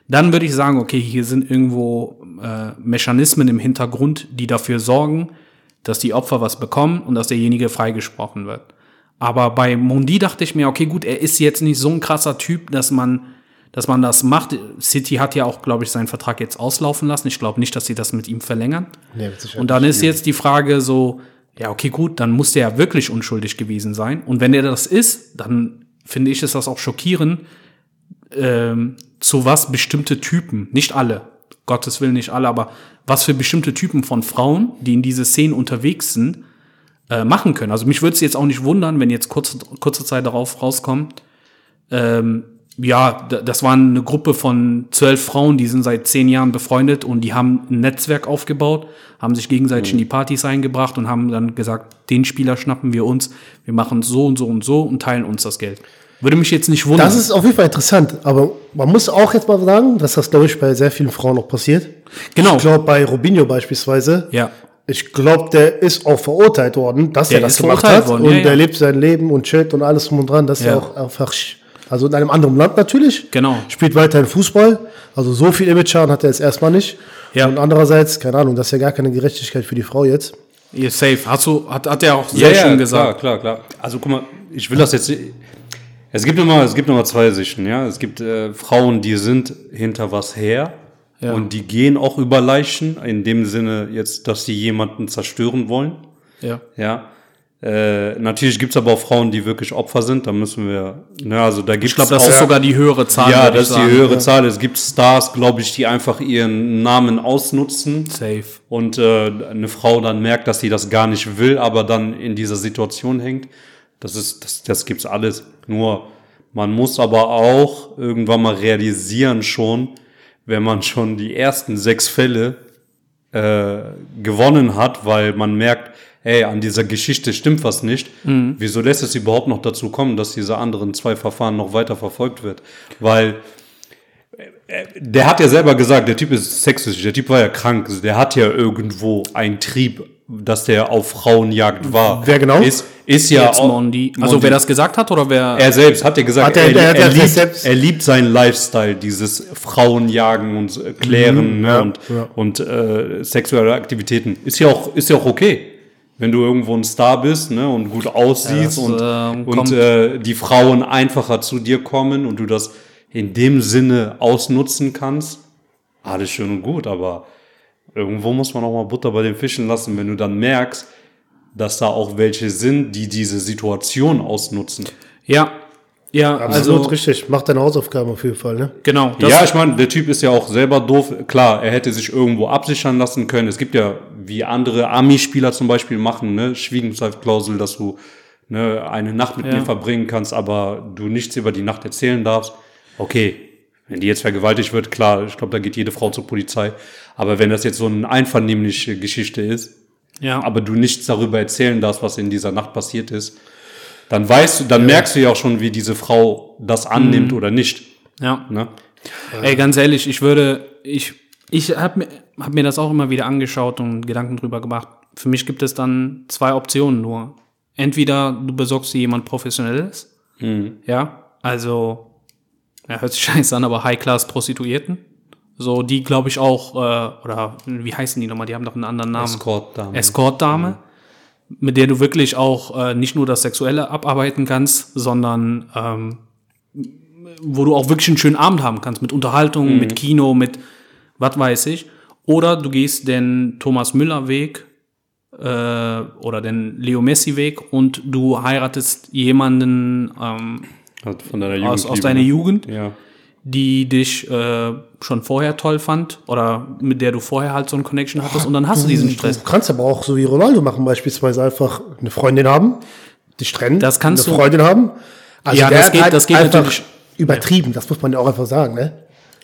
Dann würde ich sagen, okay, hier sind irgendwo äh, Mechanismen im Hintergrund, die dafür sorgen, dass die Opfer was bekommen und dass derjenige freigesprochen wird. Aber bei Mondi dachte ich mir, okay, gut, er ist jetzt nicht so ein krasser Typ, dass man, dass man das macht. City hat ja auch, glaube ich, seinen Vertrag jetzt auslaufen lassen. Ich glaube nicht, dass sie das mit ihm verlängern. Nee, Und dann ist jetzt die Frage so, ja, okay, gut, dann muss der ja wirklich unschuldig gewesen sein. Und wenn er das ist, dann finde ich, ist das auch schockierend, ähm, zu was bestimmte Typen, nicht alle, Gottes Willen nicht alle, aber was für bestimmte Typen von Frauen, die in diese Szenen unterwegs sind, äh, machen können. Also mich würde es jetzt auch nicht wundern, wenn jetzt kurze, kurze Zeit darauf rauskommt, ähm, ja, das waren eine Gruppe von zwölf Frauen, die sind seit zehn Jahren befreundet und die haben ein Netzwerk aufgebaut, haben sich gegenseitig in die Partys eingebracht und haben dann gesagt, den Spieler schnappen wir uns, wir machen so und so und so und teilen uns das Geld. Würde mich jetzt nicht wundern. Das ist auf jeden Fall interessant, aber man muss auch jetzt mal sagen, dass das, glaube ich, bei sehr vielen Frauen auch passiert. genau. Ich glaube, bei Robinho beispielsweise, ja. ich glaube, der ist auch verurteilt worden, dass Der er das gemacht hat. worden, und ja, ja. er lebt sein Leben und chillt und alles drum und dran. Das ist ja Ja. auch einfach, also in einem anderen Land natürlich. Genau. Spielt weiterhin Fußball. Also so viel Image-Schaden hat er jetzt erstmal nicht. Ja. Und andererseits, keine Ahnung, das ist ja gar keine Gerechtigkeit für die Frau jetzt. Ihr safe. Hast du, hat, hat er auch sehr schön gesagt. Klar, klar, klar. Also guck mal, ich will das jetzt. Es gibt immer, es gibt immer zwei Sichten, ja. Es gibt äh, Frauen, die sind hinter was her Ja. und die gehen auch über Leichen, in dem Sinne jetzt, dass sie jemanden zerstören wollen. Ja. Ja. Äh, natürlich gibt's aber auch Frauen, die wirklich Opfer sind. Da müssen wir, ne, also da gibt's Ich glaube, das ist sogar die höhere Zahl. ja, das ist die höhere Zahl. Es gibt Stars, glaube ich, die einfach ihren Namen ausnutzen Safe. und äh, eine Frau dann merkt, dass sie das gar nicht will, aber dann in dieser Situation hängt. Das ist, das, das gibt's alles. Nur man muss aber auch irgendwann mal realisieren schon, wenn man schon die ersten sechs Fälle äh, gewonnen hat, weil man merkt, hey, an dieser Geschichte stimmt was nicht. Wieso lässt es überhaupt noch dazu kommen, dass diese anderen zwei Verfahren noch weiter verfolgt wird? Weil der hat ja selber gesagt, der Typ ist sexistisch, der Typ war ja krank, der hat ja irgendwo einen Trieb, dass der auf Frauenjagd war. Wer genau? Ist, ist ja auch, Mondi. Also Mondi. wer das gesagt hat oder wer? Er selbst hat ja gesagt, Hat er- er, er, der liebt, selbst- er liebt seinen Lifestyle, dieses Frauenjagen und äh, Klären ne, ja, und, ja. und äh, sexuelle Aktivitäten. Ist ja auch, ist ja auch okay. Wenn du irgendwo ein Star bist ne, und gut aussiehst das, und, ähm, und äh, die Frauen einfacher zu dir kommen und du das in dem Sinne ausnutzen kannst, alles schön und gut, aber irgendwo muss man auch mal Butter bei den Fischen lassen, wenn du dann merkst, dass da auch welche sind, die diese Situation ausnutzen. ja. Ja, Absolut also richtig. Macht deine Hausaufgaben auf jeden Fall, ne? genau. Das, ja, ich meine, der Typ ist ja auch selber doof. Klar, er hätte sich irgendwo absichern lassen können. Es gibt ja, wie andere Army-Spieler zum Beispiel machen, ne, Schwiegenzeitklausel, dass du ne, eine Nacht mit Ja. mir verbringen kannst, aber du nichts über die Nacht erzählen darfst. Okay, Wenn die jetzt vergewaltigt wird, klar, ich glaube, da geht jede Frau zur Polizei. Aber wenn das jetzt so eine einvernehmliche Geschichte ist, Ja. aber du nichts darüber erzählen darfst, was in dieser Nacht passiert ist, dann weißt du, dann merkst du ja auch schon, wie diese Frau das annimmt oder nicht. ja. Ne? Ey, ganz ehrlich, ich würde, ich, ich habe mir, hab mir das auch immer wieder angeschaut und Gedanken drüber gemacht. Für mich gibt es dann zwei Optionen nur. Entweder du besorgst dir jemand Professionelles, ja, also, ja, hört sich scheiße an, aber High-Class-Prostituierten. So, die glaube ich auch, äh, oder wie heißen die nochmal? Die haben doch einen anderen Namen. Escort-Dame. Escort-Dame, mit der du wirklich auch äh, nicht nur das Sexuelle abarbeiten kannst, sondern ähm, wo du auch wirklich einen schönen Abend haben kannst, mit Unterhaltung, mit Kino, mit was weiß ich. Oder du gehst den Thomas Müller-Weg äh, oder den Leo Messi-Weg und du heiratest jemanden ähm, Von deiner Jugend. aus, aus deiner Jugend, Ja. die dich äh, schon vorher toll fand oder mit der du vorher halt so eine Connection hattest und dann hast du diesen Stress. Du kannst aber auch so wie Ronaldo machen, beispielsweise einfach eine Freundin haben, dich trennen, Das kannst eine du- Freundin haben. Also Ja, der das geht- das geht einfach natürlich- übertrieben, das muss man ja auch einfach sagen, ne?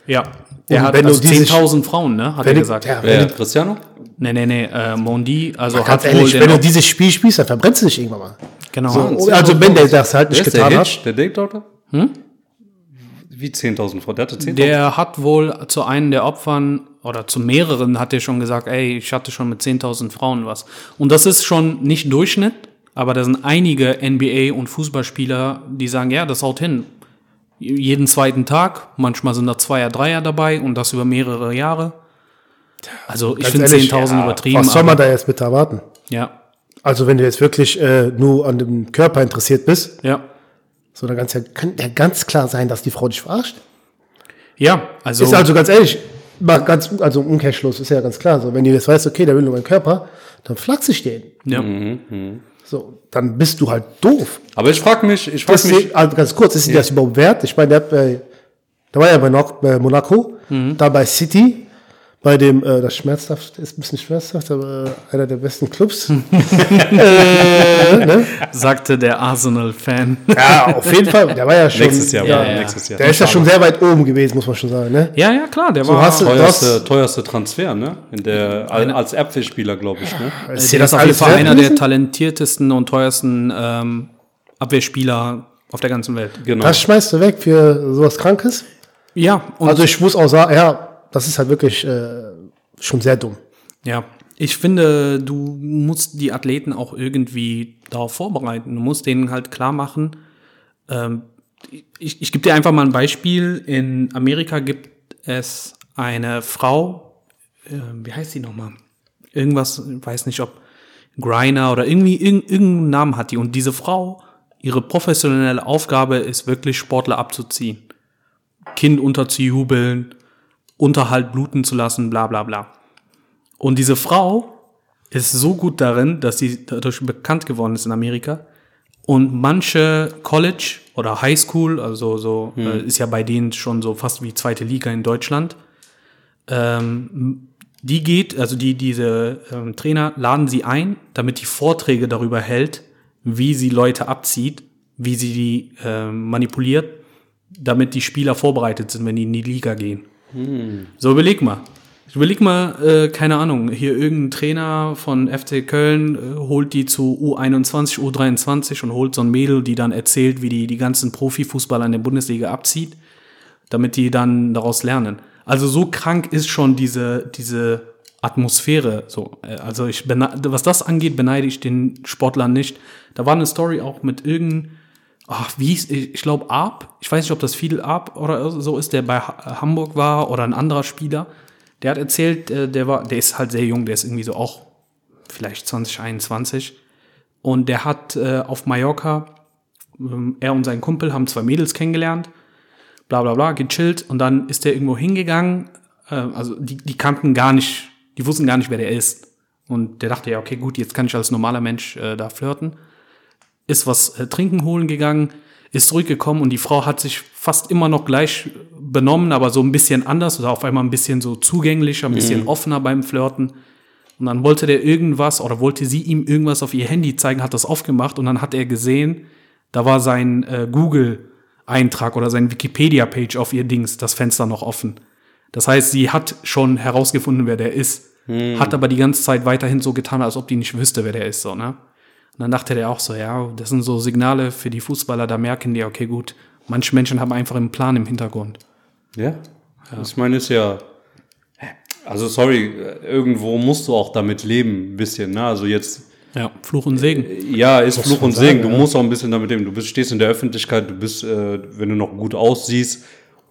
Ja. Der Und hat wenn du also diese- 10.000 Frauen, ne? Hat Wenn er du- gesagt. ja, Wer? wenn du, Cristiano? Nee, nee, nee. Äh, Mondi, also ganz hat ehrlich, wenn du dieses Spiel spielst, dann verbrennst du dich irgendwann mal. Genau. So, also wenn der das halt nicht ist der getan hat, Hitch? Der Date Doctor? Hm? Wie 10.000 Frau? Der hatte 10.000? Der hat wohl zu einem der Opfern oder zu mehreren hat er schon gesagt, ey, ich hatte schon mit 10.000 Frauen was. Und das ist schon nicht Durchschnitt, aber da sind einige NBA- und Fußballspieler, die sagen, ja, das haut hin. Jeden zweiten Tag, manchmal sind da Zweier, Dreier dabei und das über mehrere Jahre. Also ich finde ehrlich, 10.000 ja, übertrieben. Was soll man aber- da jetzt bitte erwarten? Ja, Also wenn du jetzt wirklich äh, nur an dem Körper interessiert bist, ja. so dann kann's ja, kann ja ganz klar sein, dass die Frau dich verarscht. Ja, also, Ist also ganz ehrlich, ganz, also Umkehrschluss ist ja ganz klar. So, wenn du jetzt weißt, okay, der will nur meinen Körper, dann flachst ich den. ja. So, dann bist du halt doof. Aber ich frage mich, ich frage mich, also ganz kurz, ist ja. das überhaupt wert? Ich meine, der bei, da war ja bei, Monaco, da bei City, bei dem, äh, das schmerzhaft ist ein bisschen schmerzhaft, aber äh, einer der besten Clubs. äh, ne? sagte der Arsenal-Fan. Ja, auf jeden Fall. Der war ja schon. nächstes Jahr, Ja, ja. nächstes Jahr. Der ist ja schon sehr weit oben gewesen, muss man schon sagen. Ne? ja, ja, klar, der So war. hast teuerste, teuerste Transfer, ne? In der, als Abwehrspieler, glaube ich, ne? Ist der ist auf jeden Fall einer der talentiertesten und teuersten ähm, Abwehrspieler auf der ganzen Welt. Genau. Das schmeißt du weg für sowas Krankes? Ja, und Also ich muss auch sagen, ja, das ist halt wirklich äh, schon sehr dumm. ja, ich finde, du musst die Athleten auch irgendwie darauf vorbereiten. Du musst denen halt klar machen. Ähm, ich ich gebe dir einfach mal ein Beispiel. In Amerika gibt es eine Frau, äh, wie heißt sie nochmal? Irgendwas, weiß nicht, ob Griner oder irgendwie irg irgendeinen Namen hat die. Und diese Frau, ihre professionelle Aufgabe ist wirklich Sportler abzuziehen. Kind unterzujubeln, Unterhalt bluten zu lassen, bla bla bla. Und diese Frau ist so gut darin, dass sie dadurch bekannt geworden ist in Amerika. Und manche College oder Highschool, also so äh, ist ja bei denen schon so fast wie zweite Liga in Deutschland. Ähm, die geht, also die diese ähm, Trainer laden sie ein, damit die Vorträge darüber hält, wie sie Leute abzieht, wie sie die ähm, manipuliert, damit die Spieler vorbereitet sind, wenn die in die Liga gehen. So, überleg mal. Ich überleg mal, äh, keine Ahnung, hier irgendein Trainer von FC Köln äh, holt die zu U21, U23 und holt so ein Mädel, die dann erzählt, wie die die ganzen Profifußballer in der Bundesliga abzieht, damit die dann daraus lernen. Also so krank ist schon diese, diese Atmosphäre. So, Äh, also ich was das angeht, beneide ich den Sportlern nicht. Da war eine Story auch mit irgendeinem ach, wie ich ich glaube Arp, ich weiß nicht, ob das Fidel Arp oder so ist, der bei Ha- Hamburg war oder ein anderer Spieler. Der hat erzählt, äh, der war, der ist halt sehr jung, der ist irgendwie so auch vielleicht 20, 21. Und der hat äh, auf Mallorca, ähm, er und sein Kumpel haben zwei Mädels kennengelernt, bla bla bla, gechillt und dann ist der irgendwo hingegangen, äh, also die, die kannten gar nicht, die wussten gar nicht, wer der ist. Und der dachte, ja, okay, gut, jetzt kann ich als normaler Mensch äh, da flirten ist was äh, trinken holen gegangen, ist zurückgekommen und die Frau hat sich fast immer noch gleich benommen, aber so ein bisschen anders oder auf einmal ein bisschen so zugänglicher, ein bisschen offener beim Flirten. Und dann wollte der irgendwas oder wollte sie ihm irgendwas auf ihr Handy zeigen, hat das aufgemacht und dann hat er gesehen, da war sein äh, Google, Eintrag oder sein Wikipedia-Page auf ihr Dings, das Fenster noch offen. Das heißt, sie hat schon herausgefunden, wer der ist, hat aber die ganze Zeit weiterhin so getan, als ob die nicht wüsste, wer der ist, so, ne? Dann dachte der auch so, ja, das sind so Signale für die Fußballer, da merken die, okay, gut, manche Menschen haben einfach einen Plan im Hintergrund. Ja. Ich meine, ist ja. Also, sorry, irgendwo musst du auch damit leben, ein bisschen, ne? Also, jetzt. Ja, Fluch und Segen. Ja, ist Fluch man und Segen. Du sagen, ja. musst auch ein bisschen damit leben. Du bist, stehst in der Öffentlichkeit, du bist, äh, wenn du noch gut aussiehst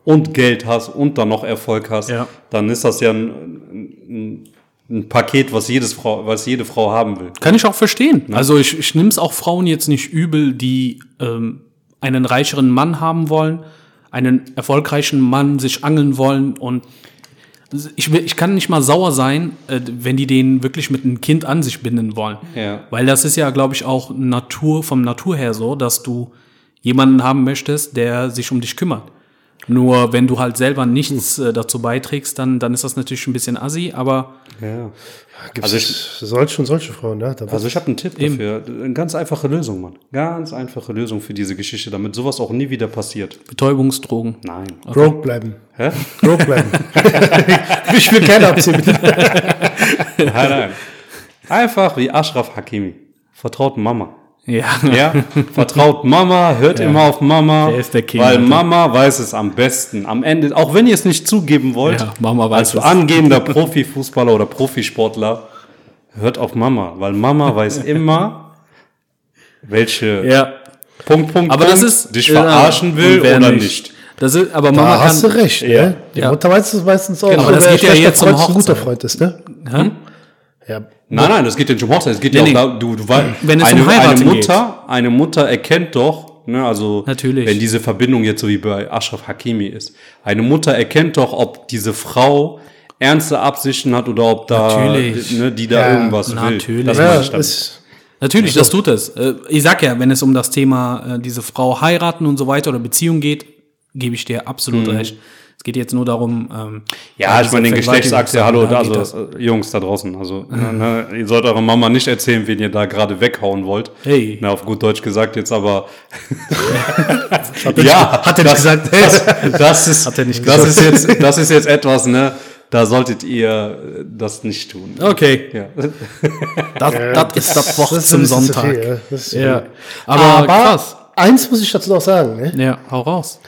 und Geld hast und dann noch Erfolg hast, Ja. dann ist das ja ein, ein, ein Paket, was, jedes Frau, was jede Frau haben will. Kann ich auch verstehen. Also ich, ich nehme es auch Frauen jetzt nicht übel, die ähm, einen reicheren Mann haben wollen, einen erfolgreichen Mann sich angeln wollen und ich, will, ich kann nicht mal sauer sein, äh, wenn die den wirklich mit einem Kind an sich binden wollen. Ja. Weil das ist ja, glaube ich, auch Natur, vom Natur her so, dass du jemanden haben möchtest, der sich um dich kümmert. Nur wenn du halt selber nichts äh, dazu beiträgst, dann, dann ist das natürlich ein bisschen assi, aber Ja. Gibt's Also ich- solche und solche Frauen, ne? Da Also ich habe einen Tipp dafür. Eine ganz einfache Lösung, Mann. Ganz einfache Lösung für diese Geschichte, damit sowas auch nie wieder passiert. Betäubungsdrogen. Nein. broke bleiben. Hä? Broke bleiben. ich will keine abziehen, bitte. Nein, nein. Einfach wie Ashraf Hakimi. Vertraut Mama. Ja. Ja, vertraut Mama, hört immer auf Mama, Der ist der King, weil. Mama weiß es am besten. Am Ende, auch wenn ihr es nicht zugeben wollt, Ja, Mama weiß als es. angehender Profifußballer oder Profisportler, hört auf Mama, weil Mama weiß immer, welche Ja. Punkt, Punkt, Aber Punkt das ist. dich verarschen will oder nicht. Das ist, aber Mama Da hast kann. du recht, Ja. ne? Die Ja. Mutter weiß es meistens auch. Genau, aber das geht ja jetzt um Freund ein guter. Freund ist, ne? Hä? Ja. Nein, nein, das geht ja nicht um Hochzeit, es geht ja Nee, auch nee. da, du, du weißt, Wenn es eine, um Heiraten eine Mutter, eine Mutter erkennt doch, ne, also Natürlich. wenn diese Verbindung jetzt so wie bei Ashraf Hakimi ist, eine Mutter erkennt doch, ob diese Frau ernste Absichten hat oder ob da, Natürlich. ne, die da Ja, irgendwas will. natürlich. Das Ja, Ja, ist, Natürlich, das tut es. Äh, Ich sag ja, wenn es um das Thema äh, diese Frau heiraten und so weiter oder Beziehung geht, gebe ich dir absolut recht. Es geht jetzt nur darum. Ähm. Ja, ich meine, den Geschlechtsakt, ja, hallo, also da das. äh, Jungs da draußen, also ne, ne, ihr sollt eurer Mama nicht erzählen, wen ihr da gerade weghauen wollt. Hey. Na, auf gut Deutsch gesagt jetzt, aber ja, Hat er nicht gesagt? Das, das ist, Hat er nicht das ist jetzt, das ist jetzt etwas, ne? Da solltet ihr das nicht tun. Okay, Ja. das, das ist das Wort das zum Sonntag. viel, ja. Das Ja. Aber, Aber krass. eins muss ich dazu noch sagen, ne? Ja, hau raus.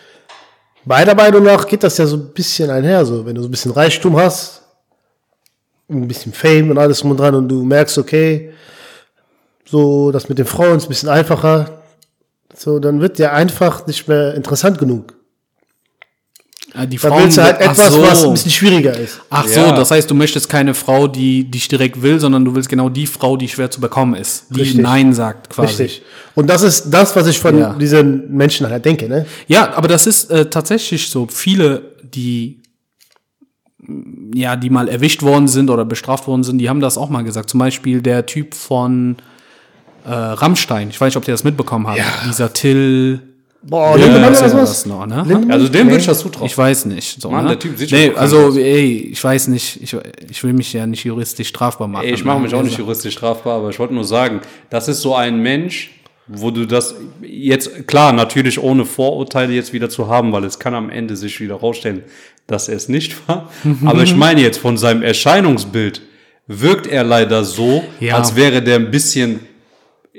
Meiner Meinung nach geht das ja so ein bisschen einher, so wenn du so ein bisschen Reichtum hast, ein bisschen Fame und alles drum und dran und du merkst, okay, so das mit den Frauen ist ein bisschen einfacher, so dann wird dir einfach nicht mehr interessant genug. Ah, Die Da Frauen, willst du halt etwas, so. was ein bisschen schwieriger ist. Ach so, Ja. das heißt, du möchtest keine Frau, die dich direkt will, sondern du willst genau die Frau, die schwer zu bekommen ist, die Richtig. Nein sagt quasi. Richtig. Und das ist das, was ich von Ja. diesen Menschen halt denke, ne? Ja, aber das ist äh, tatsächlich so. Viele, die ja, die mal erwischt worden sind oder bestraft worden sind, die haben das auch mal gesagt. Zum Beispiel der Typ von äh, Rammstein. Ich weiß nicht, ob ihr das mitbekommen habt. Dieser Till. Boah, Ja, Lindemann ist oder ja sowas? was noch, ne? Lindemann? Also dem würde ich das zutrauen. Ich weiß nicht. So, Mann, ne? der Typ sieht schon nee, bekannt also, aus. ey, ich weiß nicht. Ich, ich will mich ja nicht juristisch strafbar machen. Ey, ich mache mich auch nicht Also, juristisch strafbar, aber ich wollte nur sagen, das ist so ein Mensch, wo du das jetzt, klar, natürlich ohne Vorurteile jetzt wieder zu haben, weil es kann am Ende sich wieder rausstellen, dass er es nicht war. aber ich meine jetzt von seinem Erscheinungsbild wirkt er leider so, Ja. als wäre der ein bisschen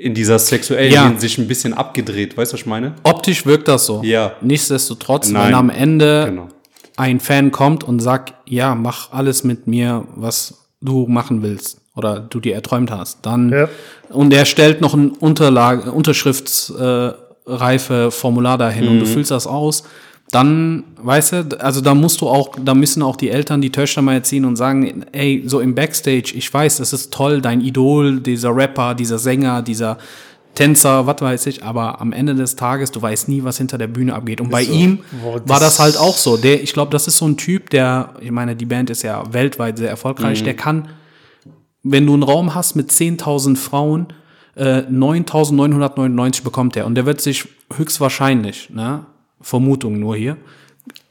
in dieser sexuellen Ja. Hinsicht ein bisschen abgedreht. Weißt du, was ich meine? Optisch wirkt das so. Ja. Nichtsdestotrotz, Nein. wenn am Ende Genau. ein Fan kommt und sagt, ja, mach alles mit mir, was du machen willst oder du dir erträumt hast, dann Ja. und er stellt noch ein Unterlage, Unterschriftsreife äh, Formular dahin und du füllst das aus, dann, weißt du, also da musst du auch, da müssen auch die Eltern die Töchter mal erziehen und sagen, ey, so im Backstage, ich weiß, das ist toll, dein Idol, dieser Rapper, dieser Sänger, dieser Tänzer, was weiß ich, aber am Ende des Tages, du weißt nie, was hinter der Bühne abgeht. Und bei ihm Boah, war das das- halt auch so. Der, ich glaube, das ist so ein Typ, der, ich meine, die Band ist ja weltweit sehr erfolgreich, der kann, wenn du einen Raum hast mit 10.000 Frauen, äh, 9.999 bekommt er. Und der wird sich höchstwahrscheinlich, ne, Vermutung nur hier,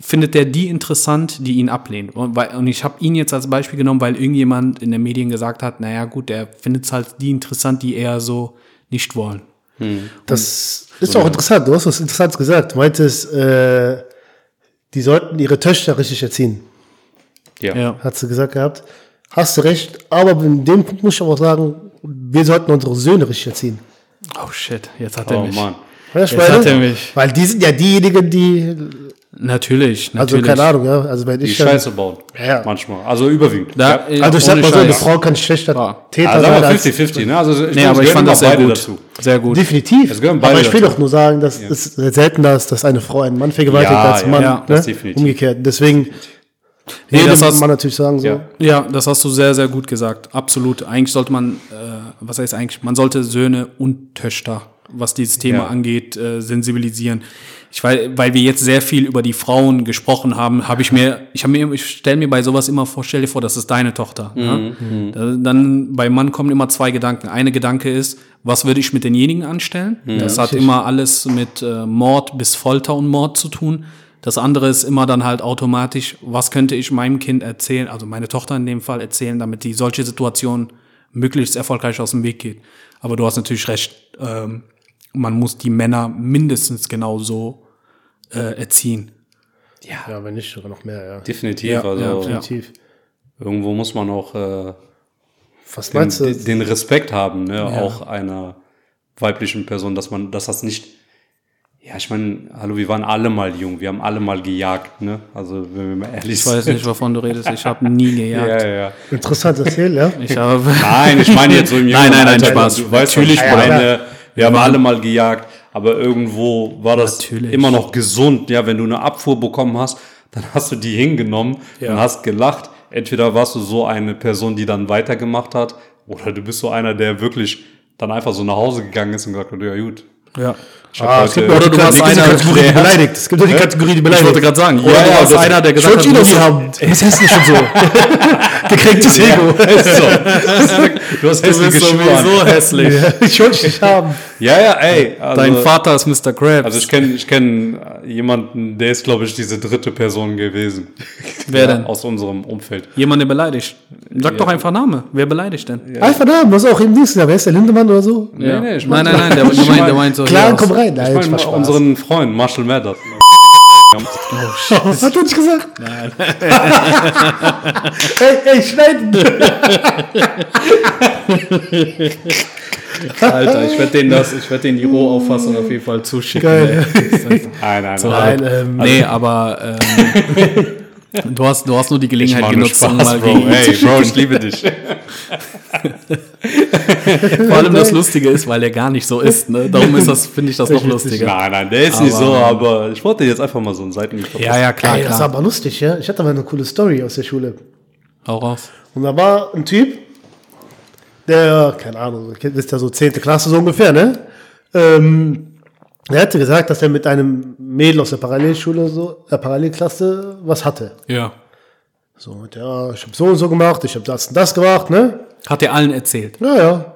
findet er die interessant, die ihn ablehnen. Und, weil, und ich habe ihn jetzt als Beispiel genommen, weil irgendjemand in den Medien gesagt hat, naja gut, der findet halt die interessant, die eher so nicht wollen. Das ist auch interessant. Du hast was Interessantes gesagt. Du meintest, äh, die sollten ihre Töchter richtig erziehen. Ja. Ja. Hat sie gesagt gehabt. Hast du recht. Aber in dem Punkt muss ich aber auch sagen, wir sollten unsere Söhne richtig erziehen. Oh shit, jetzt hat er Oh mich. Mann. Weißt ich hat er meine? mich. Weil die sind ja diejenigen, die, Natürlich, also natürlich. keine Ahnung, ja. Also wenn Die ich dann, Scheiße bauen. Ja. Manchmal. Also überwiegend. Da, ja. ja, also ich sag mal so, eine. Frau kann schlechter Ja. Täter Also sein aber als 50-50, ne? Also ich Nee, aber ich fand das sehr gut. dazu. Sehr gut. Definitiv. Es gehören beide Aber ich will dazu. doch nur sagen, dass es ist selten, dass, dass eine Frau einen Mann vergewaltigt Ja, als ja, Mann. ja, ne? das definitiv. Umgekehrt. Deswegen Nee, das hast- man natürlich sagen so. Ja. Ja, das hast du sehr, sehr gut gesagt. Absolut. Eigentlich sollte man, äh, was heißt eigentlich, man sollte Söhne und Töchter, was dieses Thema Ja. angeht, äh, sensibilisieren. Ich weil, weil wir jetzt sehr viel über die Frauen gesprochen haben, habe ich mir, ich habe mir, ich stelle mir bei sowas immer vor, stell dir vor, das ist deine Tochter. Ne? Da- Dann bei Mann kommen immer zwei Gedanken. Eine Gedanke ist, was würde ich mit denjenigen anstellen? Das hat immer alles mit äh, Mord bis Folter und Mord zu tun. Das andere ist immer dann halt automatisch, was könnte ich meinem Kind erzählen, also meine Tochter in dem Fall erzählen, damit die solche Situationen möglichst erfolgreich aus dem Weg geht. Aber du hast natürlich recht, ähm, man muss die Männer mindestens genauso äh, erziehen. Ja, wenn nicht sogar noch mehr, ja. Definitiv. also ja, Definitiv. irgendwo muss man auch äh, Was den, meinst du? den- Respekt haben, ne? auch einer weiblichen Person, dass man, dass das nicht. Ja, ich meine, hallo, wir waren alle mal jung, wir haben alle mal gejagt, ne? Also wenn wir mal ehrlich Ich weiß nicht, wovon du redest. Ich habe nie gejagt. Ja, ja, ja. Interessant erzählen, ja. Ich habe Nein, ich meine jetzt so im Nein, nein, nein, Alter, Spaß. Du weißt, Natürlich, ja, meine. Wir haben alle mal gejagt, aber irgendwo war das Natürlich. immer noch gesund. Ja, wenn du eine Abfuhr bekommen hast, dann hast du die hingenommen und hast gelacht. Entweder warst du so eine Person, die dann weitergemacht hat, oder du bist so einer, der wirklich dann einfach so nach Hause gegangen ist und gesagt hat, ja gut. ja. Ich Ah, es gibt Oder du warst die einer, Kategorie, die der- beleidigt. Es gibt nur die Kategorie, die Ich beleidigt. wollte gerade sagen, Ja, oder du ja, warst das- einer, der Ich gesagt hat, bist haben. Er ist hässlich und so. Gekränktes Ego. Du hast Du bist sowieso hässlich. Ich wollte dich nicht haben. Ja, ja, ey. Also, Dein Vater ist Mr. Krabs. Also ich kenne ich kenn jemanden, der ist, glaube ich, diese dritte Person gewesen. Wer denn? Aus unserem Umfeld. Jemand, der beleidigt. Sag doch einfach Name. Wer beleidigt denn? Einfach Namen, was auch eben Dings. Wer ist der Lindemann oder so? Ja. nee, ich nein, mein- nein, nein, der, der, meint, der meint so. Klar, komm rein. Nein, Ich war meine, Spaß. unseren Freund Marshall Mathers. Was hat er nicht gesagt? Nein. hey, hey, schneiden. Alter, ich werde denen das, ich werde denen die Rohauffassung auf jeden Fall zuschicken. Geil. Nein, nein, So, nein. Nein, ähm, nee, aber ähm, du, hast, du hast nur die Gelegenheit genutzt, Spaß, mal Bro. gegen ihn Hey, zu Bro, ich liebe dich. Vor allem das Lustige ist, weil er gar nicht so ist. Ne? Darum ist das, finde ich das noch lustiger. Nein, nein, der ist nicht Aber- so, aber ich wollte jetzt einfach mal so einen Seitenhieb Ja, ja, klar, Ey, das war aber lustig, ja. Ich hatte mal eine coole Story aus der Schule. Hau raus. Und da war ein Typ, der, keine Ahnung, wisst ja so 10. Klasse so ungefähr, ne? Ähm, er hatte gesagt, dass er mit einem Mädel aus der Parallelschule, so, der Parallelklasse, was hatte. Ja. So, und ja, ich habe so und so gemacht, ich habe das und das gemacht, ne? Hat er allen erzählt. Ja, ja.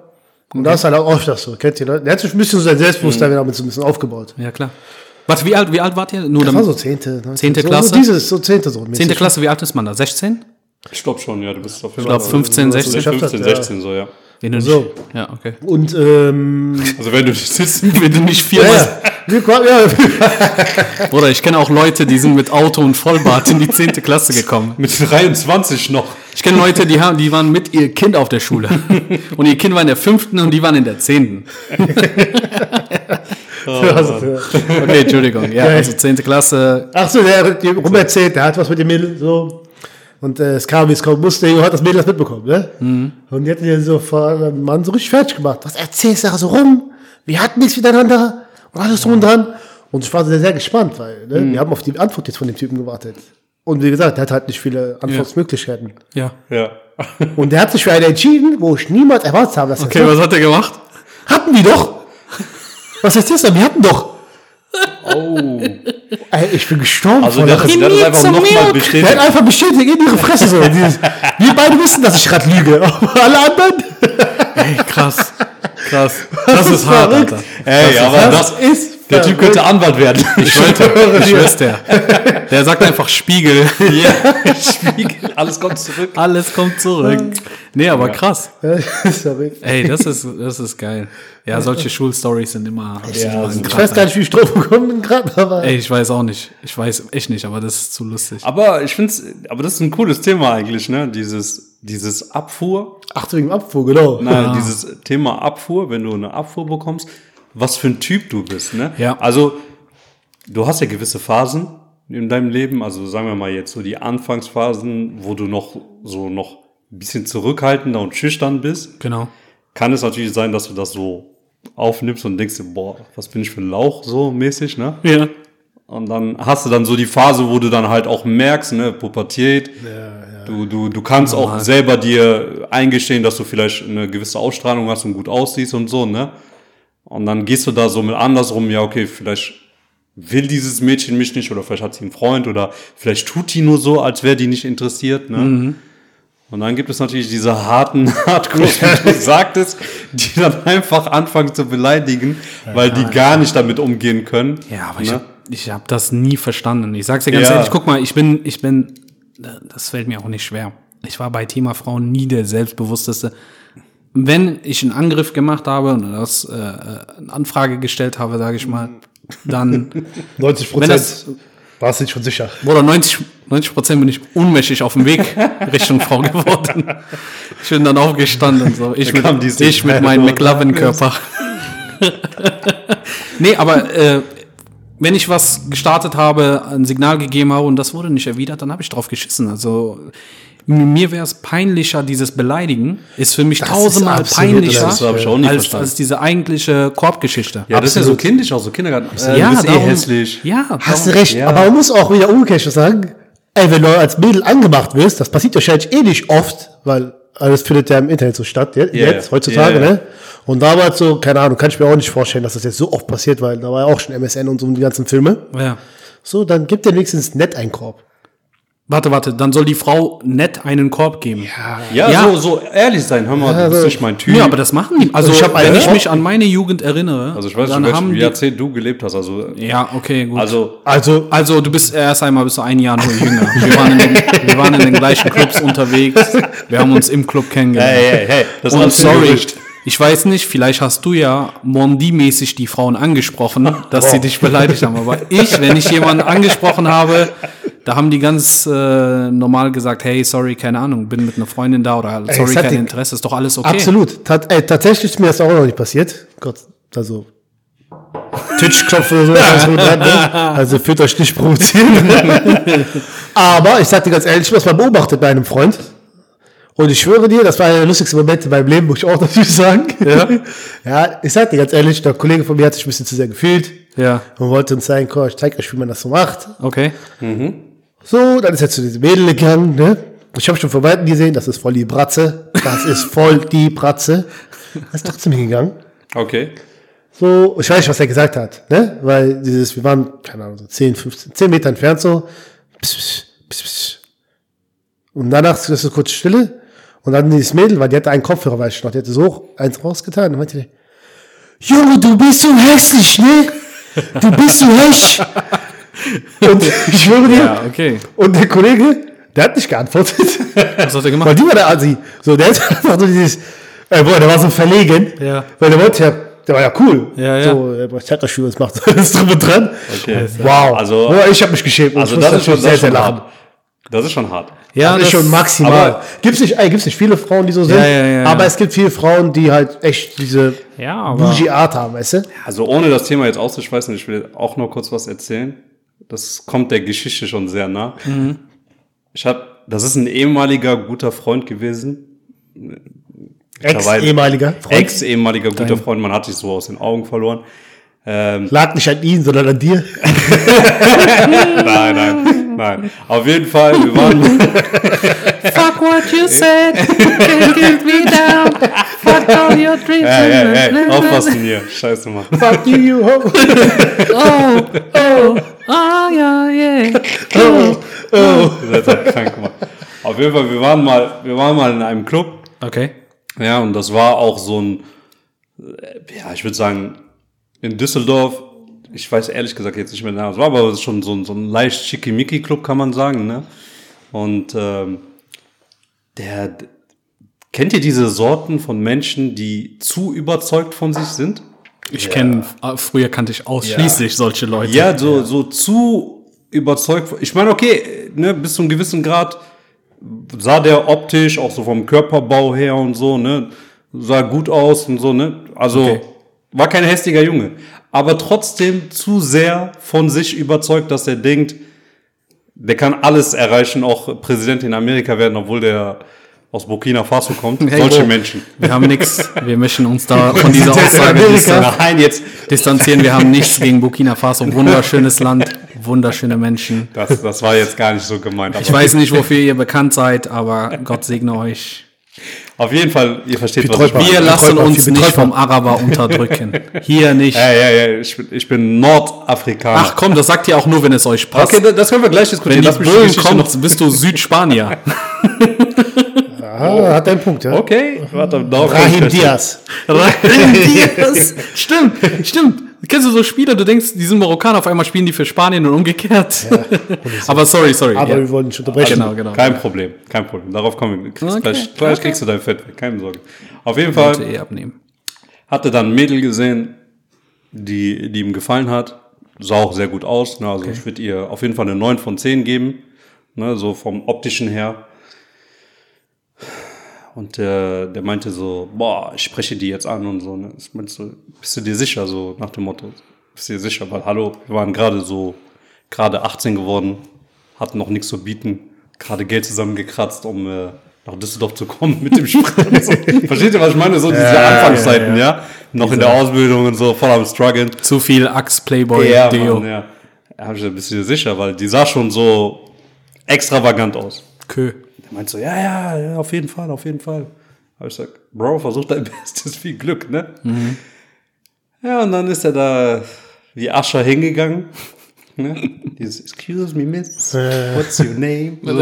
Und das ist halt auch öfters so, kennt ihr, ne? Der hat sich ein bisschen so sein Selbstbewusstsein damit so ein bisschen aufgebaut. Ja, klar. Warte, wie alt, wie alt wart ihr? Nur Das war so 10. Ne? Zehnte so, Klasse? So dieses, so 10. so. 10. Klasse, wie alt ist man da? 16? Ich glaube schon, ja, du bist auf jeden Ich glaube 15, so 16. geschafft hat, 15, ja. 16 so, ja. Wenn du So. nicht, ja, okay. Und, ähm, Also wenn du dich sitzt, Wenn du nicht viermal. ja. Ja, Oder ich kenne auch Leute, die sind mit Auto und Vollbart in die 10. Klasse gekommen. mit 23 noch. Ich kenne Leute, die, haben, die waren mit ihr Kind auf der Schule. Und ihr Kind war in der fünften und die waren in der zehnten. ja. Okay, Entschuldigung. Ja, also 10. Klasse. Ach so, der hat rum erzählt, der hat was mit dem Mädel so. Und äh, es kam, wie es kommen musste, und hat das Mädel das mitbekommen, ne? Mhm. Und die hat ihn so vor einem Mann so richtig fertig gemacht. Was erzählst du da so rum? Wir hatten nichts miteinander und alles drum und dran. Und ich war sehr, sehr gespannt, weil ne, Mhm. wir haben auf die Antwort jetzt von dem Typen gewartet. Und wie gesagt, der hat halt nicht viele Antwortmöglichkeiten. Ja. Ja. Und der hat sich für eine entschieden, wo ich niemals erwartet habe, dass er Okay, das was hat er gemacht? macht. Hatten die doch! Was ist das denn? Wir hatten doch! Oh. Ey, ich bin gestorben Also der, Lachen. der hat das einfach nochmal Der milk. hat bestätigt. einfach bestätigt in ihre Fresse so. Dieses, wir beide wissen, dass ich gerade lüge. Aber alle anderen. Ey, krass. Krass. Das ist hart, verrückt. Alter. Ey, aber das, ist der Typ könnte Anwalt werden. Ich schwöre, ich schwör's dir. Der sagt einfach Spiegel. ja, Spiegel, alles kommt zurück. Alles kommt zurück. Nee, aber krass. Sorry. Ey, das ist, das ist geil. Ja, solche Schulstories sind immer. Ja, immer also Ich weiß gar nicht, wie ich drauf gekommen bin gerade, aber. Ey, ich weiß auch nicht. Ich weiß echt nicht, aber das ist zu lustig. Aber ich finde aber das ist ein cooles Thema eigentlich, ne? Dieses, dieses Abfuhr. Ach, wegen Abfuhr, genau. Nein, dieses Thema Abfuhr, wenn du eine Abfuhr bekommst, was für ein Typ du bist, ne? Ja. Also, du hast ja gewisse Phasen in deinem Leben, also sagen wir mal jetzt so die Anfangsphasen, wo du noch so noch ein bisschen zurückhaltender und schüchtern bist. Genau. Kann es natürlich sein, dass du das so aufnimmst und denkst dir, boah, was bin ich für ein Lauch, so mäßig, ne? Ja. Und dann hast du dann so die Phase, wo du dann halt auch merkst, ne, Pubertät. Du, du, du kannst auch selber dir eingestehen, dass du vielleicht eine gewisse Ausstrahlung hast und gut aussiehst und so, ne? Und dann gehst du da so mit andersrum, ja, okay, vielleicht will dieses Mädchen mich nicht oder vielleicht hat sie einen Freund oder vielleicht tut die nur so, als wäre die nicht interessiert, ne? Und dann gibt es natürlich diese harten Hardcore, wie du sagtest, die dann einfach anfangen zu beleidigen, weil die gar nicht damit umgehen können. Ja, aber ich ne? habe ich hab das nie verstanden. Ich sag's dir ganz Ja. ehrlich, guck mal, ich bin, ich bin, das fällt mir auch nicht schwer. Ich war bei Thema Frauen nie der selbstbewussteste. Wenn ich einen Angriff gemacht habe und das äh, äh, eine Anfrage gestellt habe, sage ich mal, dann 90 Wenn das- Prozent. Warst du nicht schon sicher? oder 90 90 Prozent bin ich ohnmächtig auf dem Weg Richtung Frau geworden. Ich bin dann aufgestanden so. Ich, mit, ich mit meinem McLovin-Körper. nee, aber äh, wenn ich was gestartet habe, ein Signal gegeben habe und das wurde nicht erwidert, dann habe ich drauf geschissen. Also mir wäre es peinlicher, dieses Beleidigen ist für mich Das tausendmal absolut peinlicher Das habe ich auch nie als, als diese eigentliche Korbgeschichte. Ja, das ist ja so kindisch, auch so Kindergarten. Äh, Ja, du bist eh darum- hässlich. Ja, Hast du darum- recht, ja. aber man muss auch wieder umgekehrt sagen, ey, wenn du als Mädel angemacht wirst, das passiert wahrscheinlich eh nicht oft, weil alles findet ja im Internet so statt, jetzt, Ja, jetzt heutzutage, ja. ne? Und damals so, keine Ahnung, kann ich mir auch nicht vorstellen, dass das jetzt so oft passiert, weil da war ja auch schon MSN und so die ganzen Filme. Ja. So, dann gibt dir wenigstens nett einen Korb. Warte, warte, dann soll die Frau nett einen Korb geben. Ja, Ja. So, so ehrlich sein. Hör mal, du bist also- nicht mein Typ. Ja, aber das machen die. Also, ich hab wenn einen ich mich an meine Jugend erinnere, also ich weiß dann nicht, haben welchem die, Jahrzehnt du gelebt hast. Also, Ja, okay, gut. Also, also Also, du bist erst einmal bist du ein Jahr nur jünger. Wir waren, in den, wir waren in den gleichen Clubs unterwegs. Wir haben uns im Club kennengelernt. hey, hey, hey. Das Und sorry, Gerücht. ich weiß nicht, vielleicht hast du ja Mondi-mäßig die Frauen angesprochen, dass sie dich beleidigt haben. Aber ich, wenn ich jemanden angesprochen habe, da haben die ganz äh, normal gesagt, hey, sorry, keine Ahnung, bin mit einer Freundin da oder sorry, kein die- Interesse, ist doch alles okay. absolut. Tat, ey, tatsächlich ist mir das auch noch nicht passiert. Gott, also, Twitch-Knopf oder so. also, ne? also, fühlt euch nicht provozieren. Aber ich sag dir ganz ehrlich, ich habe das mal beobachtet bei einem Freund. Und ich schwöre dir, das war einer der lustigsten Momente in meinem Leben, muss ich auch natürlich sagen. Ja, ja ich sag dir ganz ehrlich, der Kollege von mir hat sich ein bisschen zu sehr gefühlt. Ja, Und wollte uns zeigen, komm, ich zeig euch, wie man das so macht. okay. So, dann ist er zu diesem Mädel gegangen, ne? Ich habe schon von Weitem gesehen, das ist voll die Bratze. Das ist voll die Bratze. Er ist trotzdem hingegangen. Okay. So, ich weiß nicht, was er gesagt hat, ne? Weil dieses, wir waren, keine Ahnung, so 10, 15, 10 Meter entfernt so. Pss, pss, pss. Und danach ist so kurz Stille. Und dann dieses Mädel, weil die hatte einen Kopfhörer, weiß ich noch, die hatte so eins rausgetan. Und meinte, die, Junge, du bist so hässlich, ne? Du bist so hässlich. Und ich schwöre dir, Ja, okay. und der Kollege, der hat nicht geantwortet. Was hat er Weil gemacht? die war der Asi. So, der hat einfach so dieses, äh, boah, der war so verlegen. Ja. Weil der wollte ja, der war ja cool. Ja, ja. So, äh, boah, ich zeig euch, wie man das macht. Das ist drum und dran. Okay. Wow. Also- boah, ich habe mich geschämt. Also das ist schon, das sehr, ist sehr hart. Das ist schon hart. Ja, das ist schon maximal. Gibt's nicht, ey, gibt's nicht viele Frauen, die so sind. Ja, ja, ja, aber ja. es gibt viele Frauen, die halt echt diese Ja, bougie Art haben, weißt du? Also ohne das Thema jetzt auszuschweißen, ich will auch noch kurz was erzählen. Das kommt der Geschichte schon sehr nah. Ich habe, das ist ein ehemaliger guter Freund gewesen. Ex-ehemaliger Freund. Ex-ehemaliger guter Freund, man hat sich so aus den Augen verloren. Ähm, Lag nicht an ihn, sondern an dir. nein, nein, nein. Auf jeden Fall, wir waren, Fuck what you said, can't get me down. Fuck all your dreams. hey, hey, hey, aufpassen hier, scheiße mal. Fuck you, you ho. Oh, oh, ah, ja, yeah. Ihr seid halt krank, Mann. Auf jeden Fall, wir waren mal, wir waren mal in einem Club. Okay. Ja, und das war auch so ein, ja, ich würde sagen, in Düsseldorf, ich weiß ehrlich gesagt jetzt nicht mehr, es war aber schon so, ein- so ein leicht schickimicki-Club, kann man sagen, ne? Und ähm, der, kennt ihr diese Sorten von Menschen, die zu überzeugt von sich sind? Ich kenne, früher kannte ich ausschließlich solche Leute. Ja, so, so zu überzeugt. Ich meine, okay, ne, bis zu einem gewissen Grad sah der optisch, auch so vom Körperbau her und so, ne, sah gut aus und so, ne. Also Okay. war kein hässlicher Junge. Aber trotzdem zu sehr von sich überzeugt, dass er denkt, der kann alles erreichen, auch Präsident in Amerika werden, obwohl der aus Burkina Faso kommt. Hey, Solche Bro. Menschen. Wir haben nichts. Wir möchten uns da von dieser Aussage Nein, jetzt, distanzieren. Wir haben nichts gegen Burkina Faso. Wunderschönes Land, wunderschöne Menschen. das, das war jetzt gar nicht so gemeint. Ich weiß nicht, wofür ihr bekannt seid, aber Gott segne euch. Auf jeden Fall, ihr versteht, was ich meine. Wir lassen uns viel nicht vom Araber unterdrücken. Hier nicht. Ja, ja, ja, ich bin, ich bin Nordafrikaner. Ach komm, das sagt ihr auch nur, wenn es euch passt. okay, da- das können wir gleich diskutieren. Wenn die Geschichte kommt, bist du Südspanier. Ah, hat einen Punkt, ja. Okay, warte, Rahim. Diaz. Diaz. Stimmt, stimmt. Kennst du so Spieler, du denkst, die sind Marokkaner, auf einmal spielen die für Spanien und umgekehrt. aber sorry, sorry. Aber ja. wir wollen nicht unterbrechen. Genau, genau. Kein Problem, kein Problem. Darauf kommen wir. Kriegst Okay, Gleich, gleich okay. kriegst du dein Fett weg, keine Sorge. Auf jeden Wollte Fall eh abnehmen. hatte dann ein Mädel gesehen, die, die ihm gefallen hat. Sah auch sehr gut aus. Ne? Also ich würde ihr auf jeden Fall eine 9 von 10 geben. Ne? So vom optischen her. Und der, der meinte so, boah, ich spreche die jetzt an und so. Ne? Ich meinte so, bist du dir sicher? So nach dem Motto, bist du dir sicher? Weil, hallo, wir waren gerade so, gerade 18 geworden, hatten noch nichts zu bieten, gerade Geld zusammengekratzt, um äh, nach Düsseldorf zu kommen mit dem Sprint. und so. Versteht ihr, was ich meine? So diese Anfangszeiten, ja, Noch in der Ausbildung und so, voll am struggeln. Zu viel Axe Playboy Ja, Deo. Mann, ja. Ja, hab ich du dir sicher? Weil die sah schon so extravagant aus. Kö. Der meint so, ja, ja, ja, auf jeden Fall, auf jeden Fall. Hab ich gesagt, Bro, versuch dein Bestes, viel Glück, ne? Ja, und dann ist er da wie Ascher hingegangen. Ne? Dieses, excuse me, miss, what's your name? So,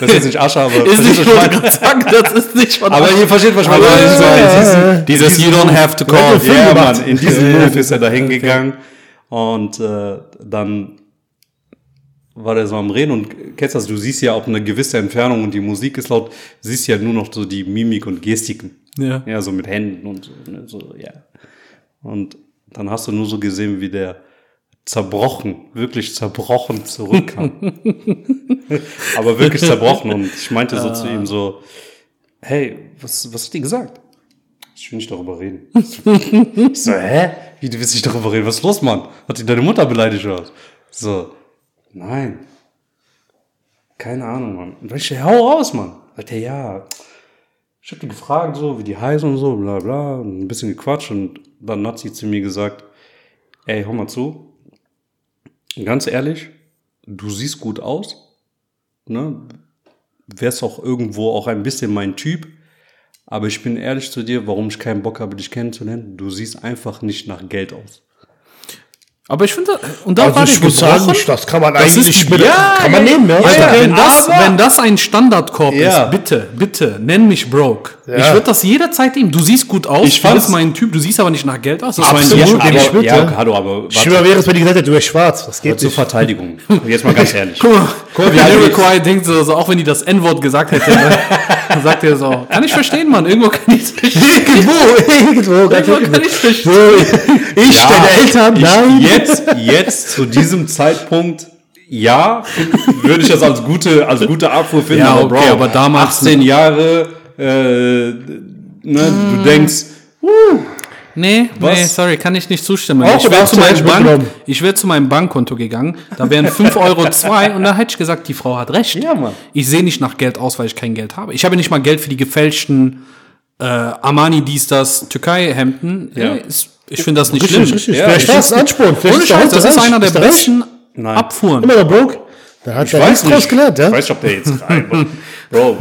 das ist jetzt nicht Ascher, aber Ist nicht, gerade sagen, das ist nicht von Aber ihr versteht, was ich meine. Aber Dieses- ja, dieses- Dieses You don't have to call. Ja, gemacht. Mann, in diesem Move ist er da hingegangen und äh, dann war der so am Reden und kennst das, du siehst ja auch eine gewisse Entfernung und die Musik ist laut, siehst ja nur noch so die Mimik und Gestiken. Ja. Ja, so mit Händen und so, ne, so, ja. Und dann hast du nur so gesehen, wie der zerbrochen, wirklich zerbrochen zurückkam. Aber wirklich zerbrochen und ich meinte so zu ihm so, hey, was, was hat die gesagt? Ich will nicht darüber reden. Ich so, hä? Wie, du willst nicht darüber reden? Was ist los, Mann? Hat die deine Mutter beleidigt oder was? So, nein. Keine Ahnung, Mann. Und ich so, hau raus, Mann. Sagt er, ja. Ich hab die gefragt, so, wie die heißen und so, bla, bla, und ein bisschen gequatscht und dann hat sie zu mir gesagt, ey, hör mal zu. Ganz ehrlich, du siehst gut aus, ne? Wärst auch irgendwo auch ein bisschen mein Typ, aber ich bin ehrlich zu dir, warum ich keinen Bock habe, dich kennenzulernen. Du siehst einfach nicht nach Geld aus. Aber ich finde, und da Also war ich muss sagen, das kann man Das eigentlich ist- mit, ja, kann man ja, nehmen, ja. Alter, Ja, wenn, das, aber- wenn das ein Standardkorb Ja. ist, bitte, bitte, nenn mich broke. Ja. Ich würde das jederzeit nehmen. Du siehst gut aus, Ich fand's fand's- mein Typ, du siehst aber nicht nach Geld aus. Das ist mein Absolut. Typ. aber, mit, ja, hallo, aber Ich schwöre, wäre es, wenn die gesagt hätte, du bist schwarz. Das geht zur. Verteidigung. Jetzt mal ganz ehrlich. Guck mal, mal, wie Lyric denkt so, so, auch wenn die das N-Wort gesagt hätte, ne, dann sagt er so, kann ich verstehen, Mann, irgendwo kann ich verstehen. Irgendwo, irgendwo, Irgendwo kann ich verstehen. So, ich, Ja, deine Eltern, ich, nein. Jetzt, jetzt zu diesem Zeitpunkt, ja, würde ich das als gute, als gute Abfuhr finden. Ja, okay, aber damals- 18 Jahre, äh, ne, du denkst, Nee, Was? nee, sorry, kann ich nicht zustimmen. Auch ich wäre zu, meinem Bank, ich wär zu meinem Bankkonto gegangen, da wären 5 Euro zwei und da hätte ich gesagt, die Frau hat recht. Ja, Mann. Ich sehe nicht nach Geld aus, weil ich kein Geld habe. Ich habe nicht mal Geld für die gefälschten äh, Armani, dies, das, Türkei-Hemden. Ja. Ey, ist- ich finde das nicht Richtig, schlimm. richtig. Ja, Vielleicht ich war es ein Ansporn. Ohne der Scheiß, das ist einer der der besten. Abfuhren. Immer noch broke? Da hat Ich er weiß nicht. gelernt, ja? Ich weiß nicht, ob der jetzt rein. Bro,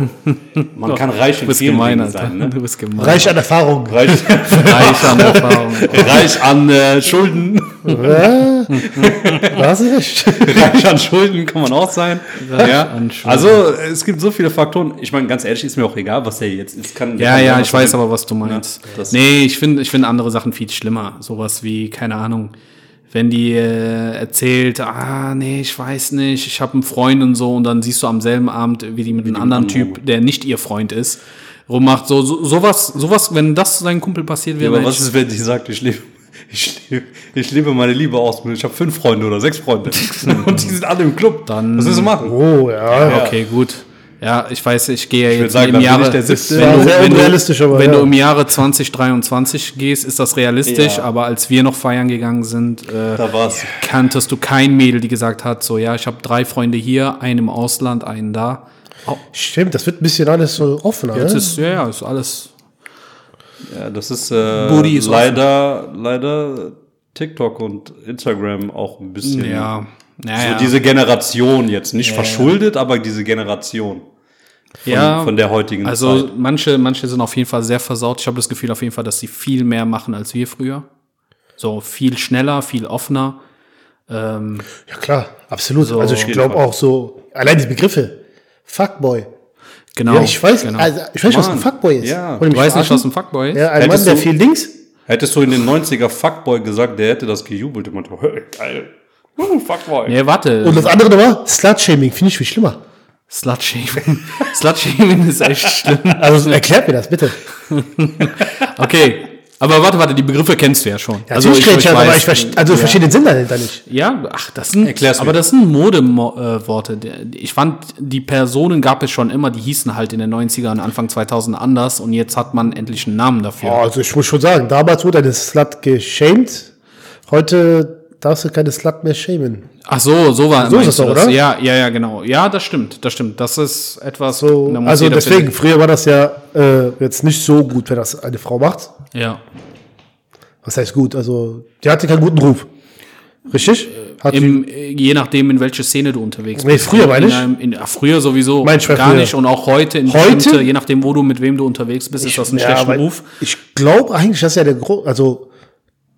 man kann reich in vielen gemein, sein, ne? Du bist gemein. Reich an Erfahrung. Reich, Reich an Erfahrung. reich an äh, Schulden. Du recht. reich an Schulden kann man auch sein. Ja. Also es gibt so viele Faktoren. Ich meine, ganz ehrlich, ist mir auch egal, was der jetzt ist. Kann, Ja, ja, ich was weiß er aber, was du meinst. Ja, nee, ich finde ich finde andere Sachen viel schlimmer. Sowas wie, keine Ahnung, wenn die äh, erzählt, ah, nee, ich weiß nicht, ich habe einen Freund und so, und dann siehst du am selben Abend, wie die mit einem anderen Typ, der nicht ihr Freund ist, rummacht. So, so, sowas, sowas, wenn das seinem Kumpel passiert Ja, wäre, aber hätte was ist, wenn die sagt, ich liebe, ich liebe, ich liebe meine Liebe aus. Ich habe fünf Freunde oder sechs Freunde. Und die sind alle im Club. Dann- was willst du machen? Oh, ja. Okay, gut. Ja, ich weiß, ich gehe ja würd jetzt sagen, im Jahre, ich wenn, du, wenn, du, aber wenn ja. du im Jahre 2023 gehst, ist das realistisch, Ja. aber als wir noch feiern gegangen sind, äh, Da war's. kanntest du kein Mädel, die gesagt hat, so, ja, ich habe drei Freunde hier, einen im Ausland, einen da. Stimmt, das wird ein bisschen alles so offener. Jetzt ne? ist, ja, ja, ist alles, Ja, das ist, äh, Booty ist leider, leider TikTok und Instagram auch ein bisschen. ja, So naja, diese Generation jetzt. Nicht verschuldet, aber diese Generation von, ja, von der heutigen also Zeit. manche, manche sind auf jeden Fall sehr versaut. Ich habe das Gefühl auf jeden Fall, dass sie viel mehr machen als wir früher. So viel schneller, viel offener. Ähm, Ja, klar, absolut. So, also ich glaube auch so, allein die Begriffe. Fuckboy. genau. Ja, ich weiß, genau. also, ich weiß nicht, was ein Mann, Fuckboy ist. ja. Du weißt nicht, was ein Fuckboy ist? Ja, ein Mann, Hättest der du- viel Dings. Hättest du in den 90er Fuckboy gesagt, der hätte das gejubelt. Und man, hey, geil. Uh, Fuckboy. Nee, warte. Und das andere nochmal, Slut-Shaming, finde ich viel schlimmer. Slutshaming. Slutshaming ist echt schlimm. Also erklärt mir das, bitte. Okay. Aber warte, warte, die Begriffe kennst du ja schon. Ja, also ich, ich ja, aber ich verstehe, also ich ja. verstehe den Sinn dahinter nicht. Ja, ach, das sind, Erklär's aber mir. das sind Modeworte. Ich fand, die Personen gab es schon immer, die hießen halt in den 90ern, Anfang 2000 anders und jetzt hat man endlich einen Namen dafür. Oh, also ich muss schon sagen, damals wurde eine Slut geschämt. Heute darfst du keine Slut mehr schämen. Ach so, so war So ist du doch, das? oder? Ja, ja, ja, genau. Ja, das stimmt, das stimmt. Das ist etwas, So, da also deswegen, früher war das ja äh, jetzt nicht so gut, wenn das eine Frau macht. Ja. Was heißt gut? Also, die hatte keinen guten Ruf. Richtig? Hat sie- Im, äh, je nachdem, in welche Szene du unterwegs Nee, bist. früher meine in ich. einem, in, ach, früher sowieso Mein Schwester gar früher. nicht und auch heute in Heute? bestimmte, je nachdem, wo du mit wem du unterwegs bist, ist das ein schlechter weil Ruf. Ich glaube eigentlich, dass ja der Gro also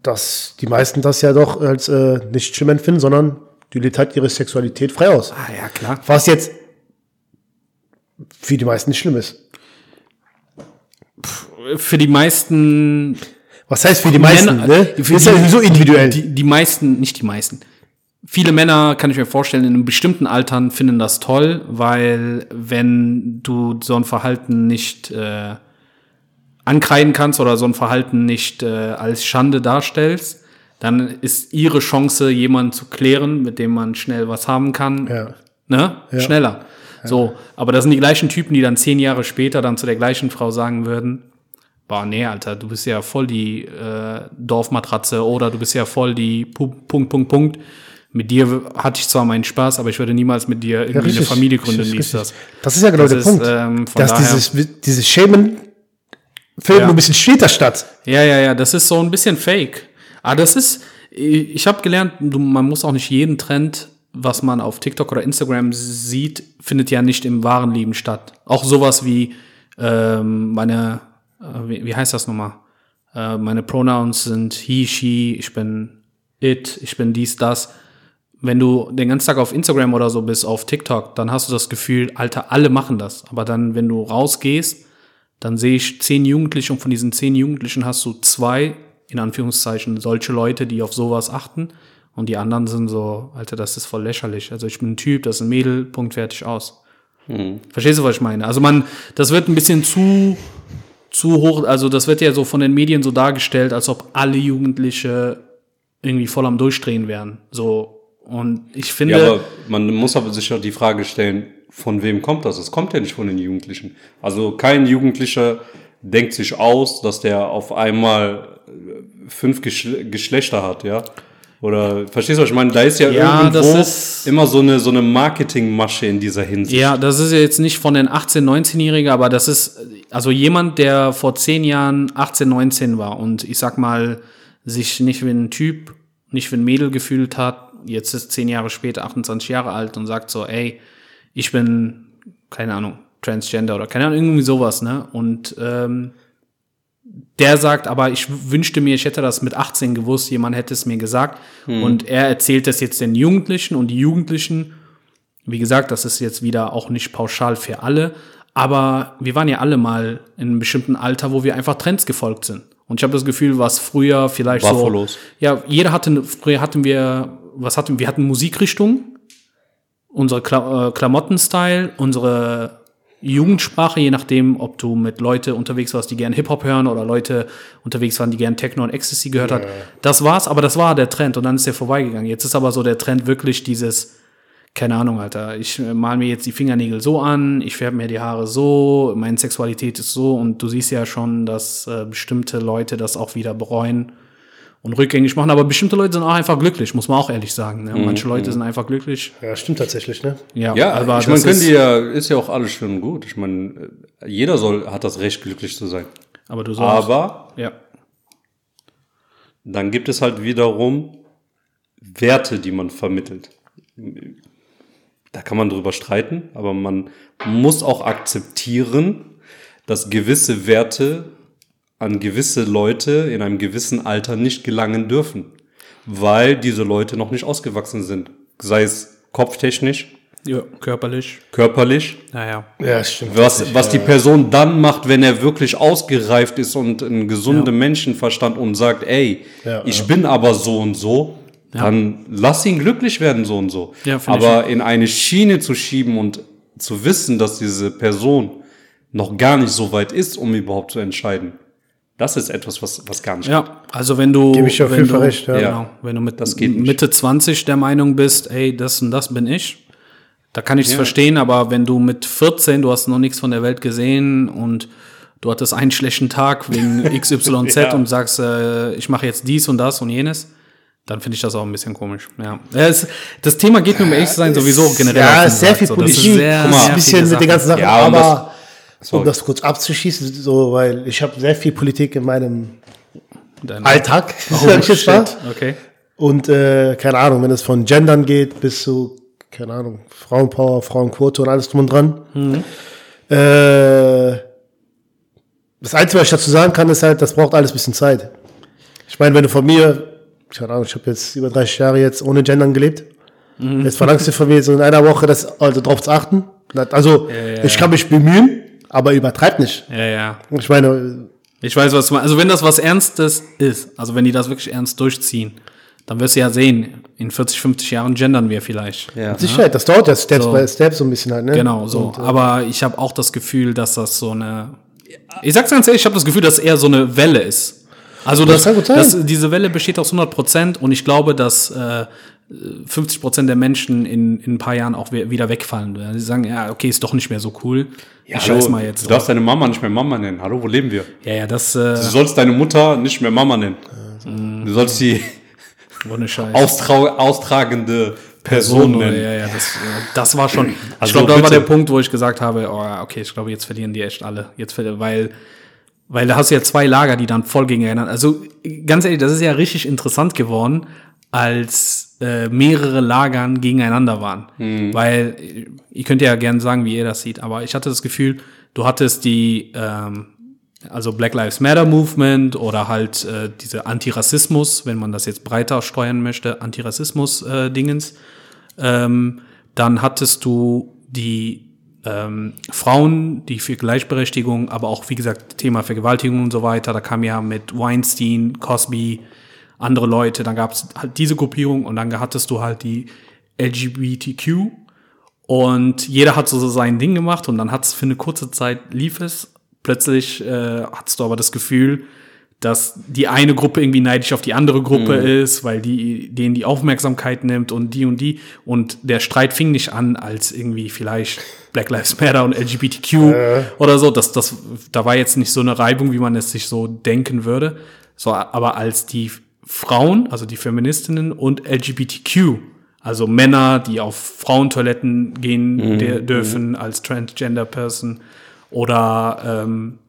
dass die meisten das ja doch als äh, nicht schlimm empfinden, sondern die lebt halt ihre Sexualität frei aus. Ah ja, klar. Was jetzt für die meisten nicht schlimm ist. Für die meisten Was heißt für die meisten? Männer- ne? für ist ja die- sowieso individuell. Die, die meisten, nicht die meisten. Viele Männer, kann ich mir vorstellen, in einem bestimmten Altern finden das toll, weil wenn du so ein Verhalten nicht äh, ankreiden kannst oder so ein Verhalten nicht äh, als Schande darstellst, dann ist ihre Chance, jemanden zu klären, mit dem man schnell was haben kann, Ja. ne? schneller. So, aber das sind die gleichen Typen, die dann zehn Jahre später dann zu der gleichen Frau sagen würden, boah, nee, Alter, du bist ja voll die äh, Dorfmatratze oder du bist ja voll die Pu Punkt, Punkt, Punkt. Mit dir hatte ich zwar meinen Spaß, aber ich würde niemals mit dir irgendwie eine richtig, Familie gründen, richtig, richtig. das. Das ist ja genau Das der ist, Punkt. ähm, dass daher- dieses, dieses Schämen findet Ja. nur ein bisschen später statt. Ja, ja, ja, das ist so ein bisschen fake. Aber das ist, ich habe gelernt, man muss auch nicht jeden Trend, was man auf TikTok oder Instagram sieht, findet ja nicht im wahren Leben statt. Auch sowas wie ähm, meine, äh, wie, wie heißt das nochmal? Äh, meine Pronouns sind he, she, ich bin it, ich bin dies, das. Wenn du den ganzen Tag auf Instagram oder so bist, auf TikTok, dann hast du das Gefühl, Alter, alle machen das. Aber dann, wenn du rausgehst, dann sehe ich zehn Jugendliche und von diesen zehn Jugendlichen hast du zwei, in Anführungszeichen, solche Leute, die auf sowas achten. Und die anderen sind so, Alter, das ist voll lächerlich. Also ich bin ein Typ, das ist ein Mädel, Punkt, fertig, aus. Verstehst du, was ich meine? Also man, das wird ein bisschen zu, zu hoch, also das wird ja so von den Medien so dargestellt, als ob alle Jugendliche irgendwie voll am Durchdrehen wären. So. Und ich finde. Ja, aber man muss aber sich auch die Frage stellen, von wem kommt das? Es kommt ja nicht von den Jugendlichen. Also kein Jugendlicher denkt sich aus, dass der auf einmal äh, fünf Geschle Geschlechter hat, ja? Oder verstehst du, was ich meine? Da ist ja, Ja, irgendwo das ist- immer so eine, so eine Marketingmasche in dieser Hinsicht. Ja, das ist ja jetzt nicht von den 18-, 19-Jährigen, aber das ist, also jemand, der vor zehn Jahren 18, 19 war und ich sag mal, sich nicht wie ein Typ, nicht wie ein Mädel gefühlt hat jetzt ist zehn Jahre später 28 Jahre alt und sagt so, ey, ich bin, keine Ahnung, Transgender oder keine Ahnung, irgendwie sowas, ne? Und ähm, der sagt, aber ich wünschte mir, ich hätte das mit 18 gewusst, jemand hätte es mir gesagt. Hm. Und er erzählt das jetzt den Jugendlichen und die Jugendlichen, wie gesagt, das ist jetzt wieder auch nicht pauschal für alle, aber wir waren ja alle mal in einem bestimmten Alter, wo wir einfach Trends gefolgt sind. Und ich habe das Gefühl, was früher vielleicht Buffalos. so. Ja, jeder hatte, früher hatten wir, was hatten wir? Wir hatten Musikrichtungen, unsere Kla äh, Klamottenstyle, unsere Jugendsprache, je nachdem, ob du mit Leute unterwegs warst, die gern Hip-Hop hören oder Leute unterwegs waren, die gern Techno und Ecstasy gehört ja. hat. Das war's, aber das war der Trend und dann ist der vorbeigegangen. Jetzt ist aber so der Trend wirklich dieses, keine Ahnung, Alter, ich äh, mal mir jetzt die Fingernägel so an, ich färbe mir die Haare so, meine Sexualität ist so und du siehst ja schon, dass äh, bestimmte Leute das auch wieder bereuen und rückgängig machen. Aber bestimmte Leute sind auch einfach glücklich, muss man auch ehrlich sagen. Ne? Manche mhm. Leute sind einfach glücklich. Ja, stimmt tatsächlich, ne? Ja, ja aber ich meine, können die ja, ist ja auch alles schön und gut. Ich meine, jeder soll, hat das Recht, glücklich zu sein. Aber du sollst. Aber, ja. dann gibt es halt wiederum Werte, die man vermittelt. Da kann man drüber streiten, aber man muss auch akzeptieren, dass gewisse Werte an gewisse Leute in einem gewissen Alter nicht gelangen dürfen, weil diese Leute noch nicht ausgewachsen sind, sei es kopftechnisch, ja, körperlich. Körperlich. Naja. Ja, stimmt. Was, was die Person dann macht, wenn er wirklich ausgereift ist und einen gesunden ja. Menschenverstand und sagt, ey, ja, ich ja. bin aber so und so, dann lass ihn glücklich werden, so und so. Ja, aber in eine Schiene zu schieben und zu wissen, dass diese Person noch gar nicht so weit ist, um überhaupt zu entscheiden, das ist etwas, was, was gar nicht Ja, geht. also wenn du, Gebe ich auf jeden Fall recht, ja. Genau, wenn du mit das geht Mitte 20 der Meinung bist, ey, das und das bin ich, da kann ich es ja. verstehen, aber wenn du mit 14, du hast noch nichts von der Welt gesehen und du hattest einen schlechten Tag wegen XYZ ja. und sagst, äh, ich mache jetzt dies und das und jenes, dann finde ich das auch ein bisschen komisch. Ja. Es, das Thema geht nur um ehrlich zu sein sowieso generell. Ja, ist sehr viel so. Politik, sehr, Guck mal, ein bisschen mit den ganzen Sachen, ja, aber Sorry. um das kurz abzuschießen, so, weil ich habe sehr viel Politik in meinem Dein Alltag, sag ich jetzt mal. Okay. Und äh, keine Ahnung, wenn es von Gendern geht bis zu, keine Ahnung, Frauenpower, Frauenquote und alles drum und dran. Mhm. Äh, das Einzige, was ich dazu sagen kann, ist halt, das braucht alles ein bisschen Zeit. Ich meine, wenn du von mir, keine Ahnung, ich habe jetzt über 30 Jahre jetzt ohne Gendern gelebt. Mhm. Jetzt verlangst du von mir so in einer Woche das, also drauf zu achten. Also, ja, ja, ich kann mich bemühen, aber übertreibt nicht. Ja, ja. Ich meine. Ich weiß, was du meinst. Also wenn das was Ernstes ist, also wenn die das wirklich ernst durchziehen, dann wirst du ja sehen, in 40, 50 Jahren gendern wir vielleicht. Ja. Mit Sicherheit, das dauert ja Step so. by Step so ein bisschen halt, ne? Genau, so. Und, äh, Aber ich habe auch das Gefühl, dass das so eine. Ich sag's ganz ehrlich, ich habe das Gefühl, dass eher so eine Welle ist. Also das, das, das, diese Welle besteht aus 100 Prozent und ich glaube, dass äh, 50 Prozent der Menschen in, in ein paar Jahren auch wieder wegfallen. Sie sagen, ja, okay, ist doch nicht mehr so cool. Ja, ich hallo, mal jetzt. Du darfst deine Mama nicht mehr Mama nennen. Hallo, wo leben wir? Ja, ja, das. Äh, du sollst deine Mutter nicht mehr Mama nennen. Äh, du sollst sie austrau austragende Person, Person nennen. Ja, ja, das, das war schon. Also ich glaube, das war der Punkt, wo ich gesagt habe, oh, okay, ich glaube, jetzt verlieren die echt alle. Jetzt weil weil da hast du ja zwei Lager, die dann voll gegeneinander. Also ganz ehrlich, das ist ja richtig interessant geworden, als äh, mehrere Lagern gegeneinander waren. Mhm. Weil, ihr könnt ja gerne sagen, wie ihr das sieht, aber ich hatte das Gefühl, du hattest die, ähm, also Black Lives Matter Movement oder halt äh, diese Antirassismus, wenn man das jetzt breiter steuern möchte, Antirassismus-Dingens. Äh, ähm, dann hattest du die ähm, Frauen, die für Gleichberechtigung, aber auch, wie gesagt, Thema Vergewaltigung und so weiter, da kam ja mit Weinstein, Cosby, andere Leute, dann gab es halt diese Gruppierung und dann hattest du halt die LGBTQ und jeder hat so sein Ding gemacht und dann hat es für eine kurze Zeit lief es. Plötzlich äh, hattest du aber das Gefühl, dass die eine Gruppe irgendwie neidisch auf die andere Gruppe mhm. ist, weil die denen die Aufmerksamkeit nimmt und die und die und der Streit fing nicht an als irgendwie vielleicht Black Lives Matter und LGBTQ äh. oder so, das das da war jetzt nicht so eine Reibung, wie man es sich so denken würde, so aber als die Frauen, also die Feministinnen und LGBTQ, also Männer, die auf Frauentoiletten gehen mhm. dürfen mhm. als Transgender Person oder ähm,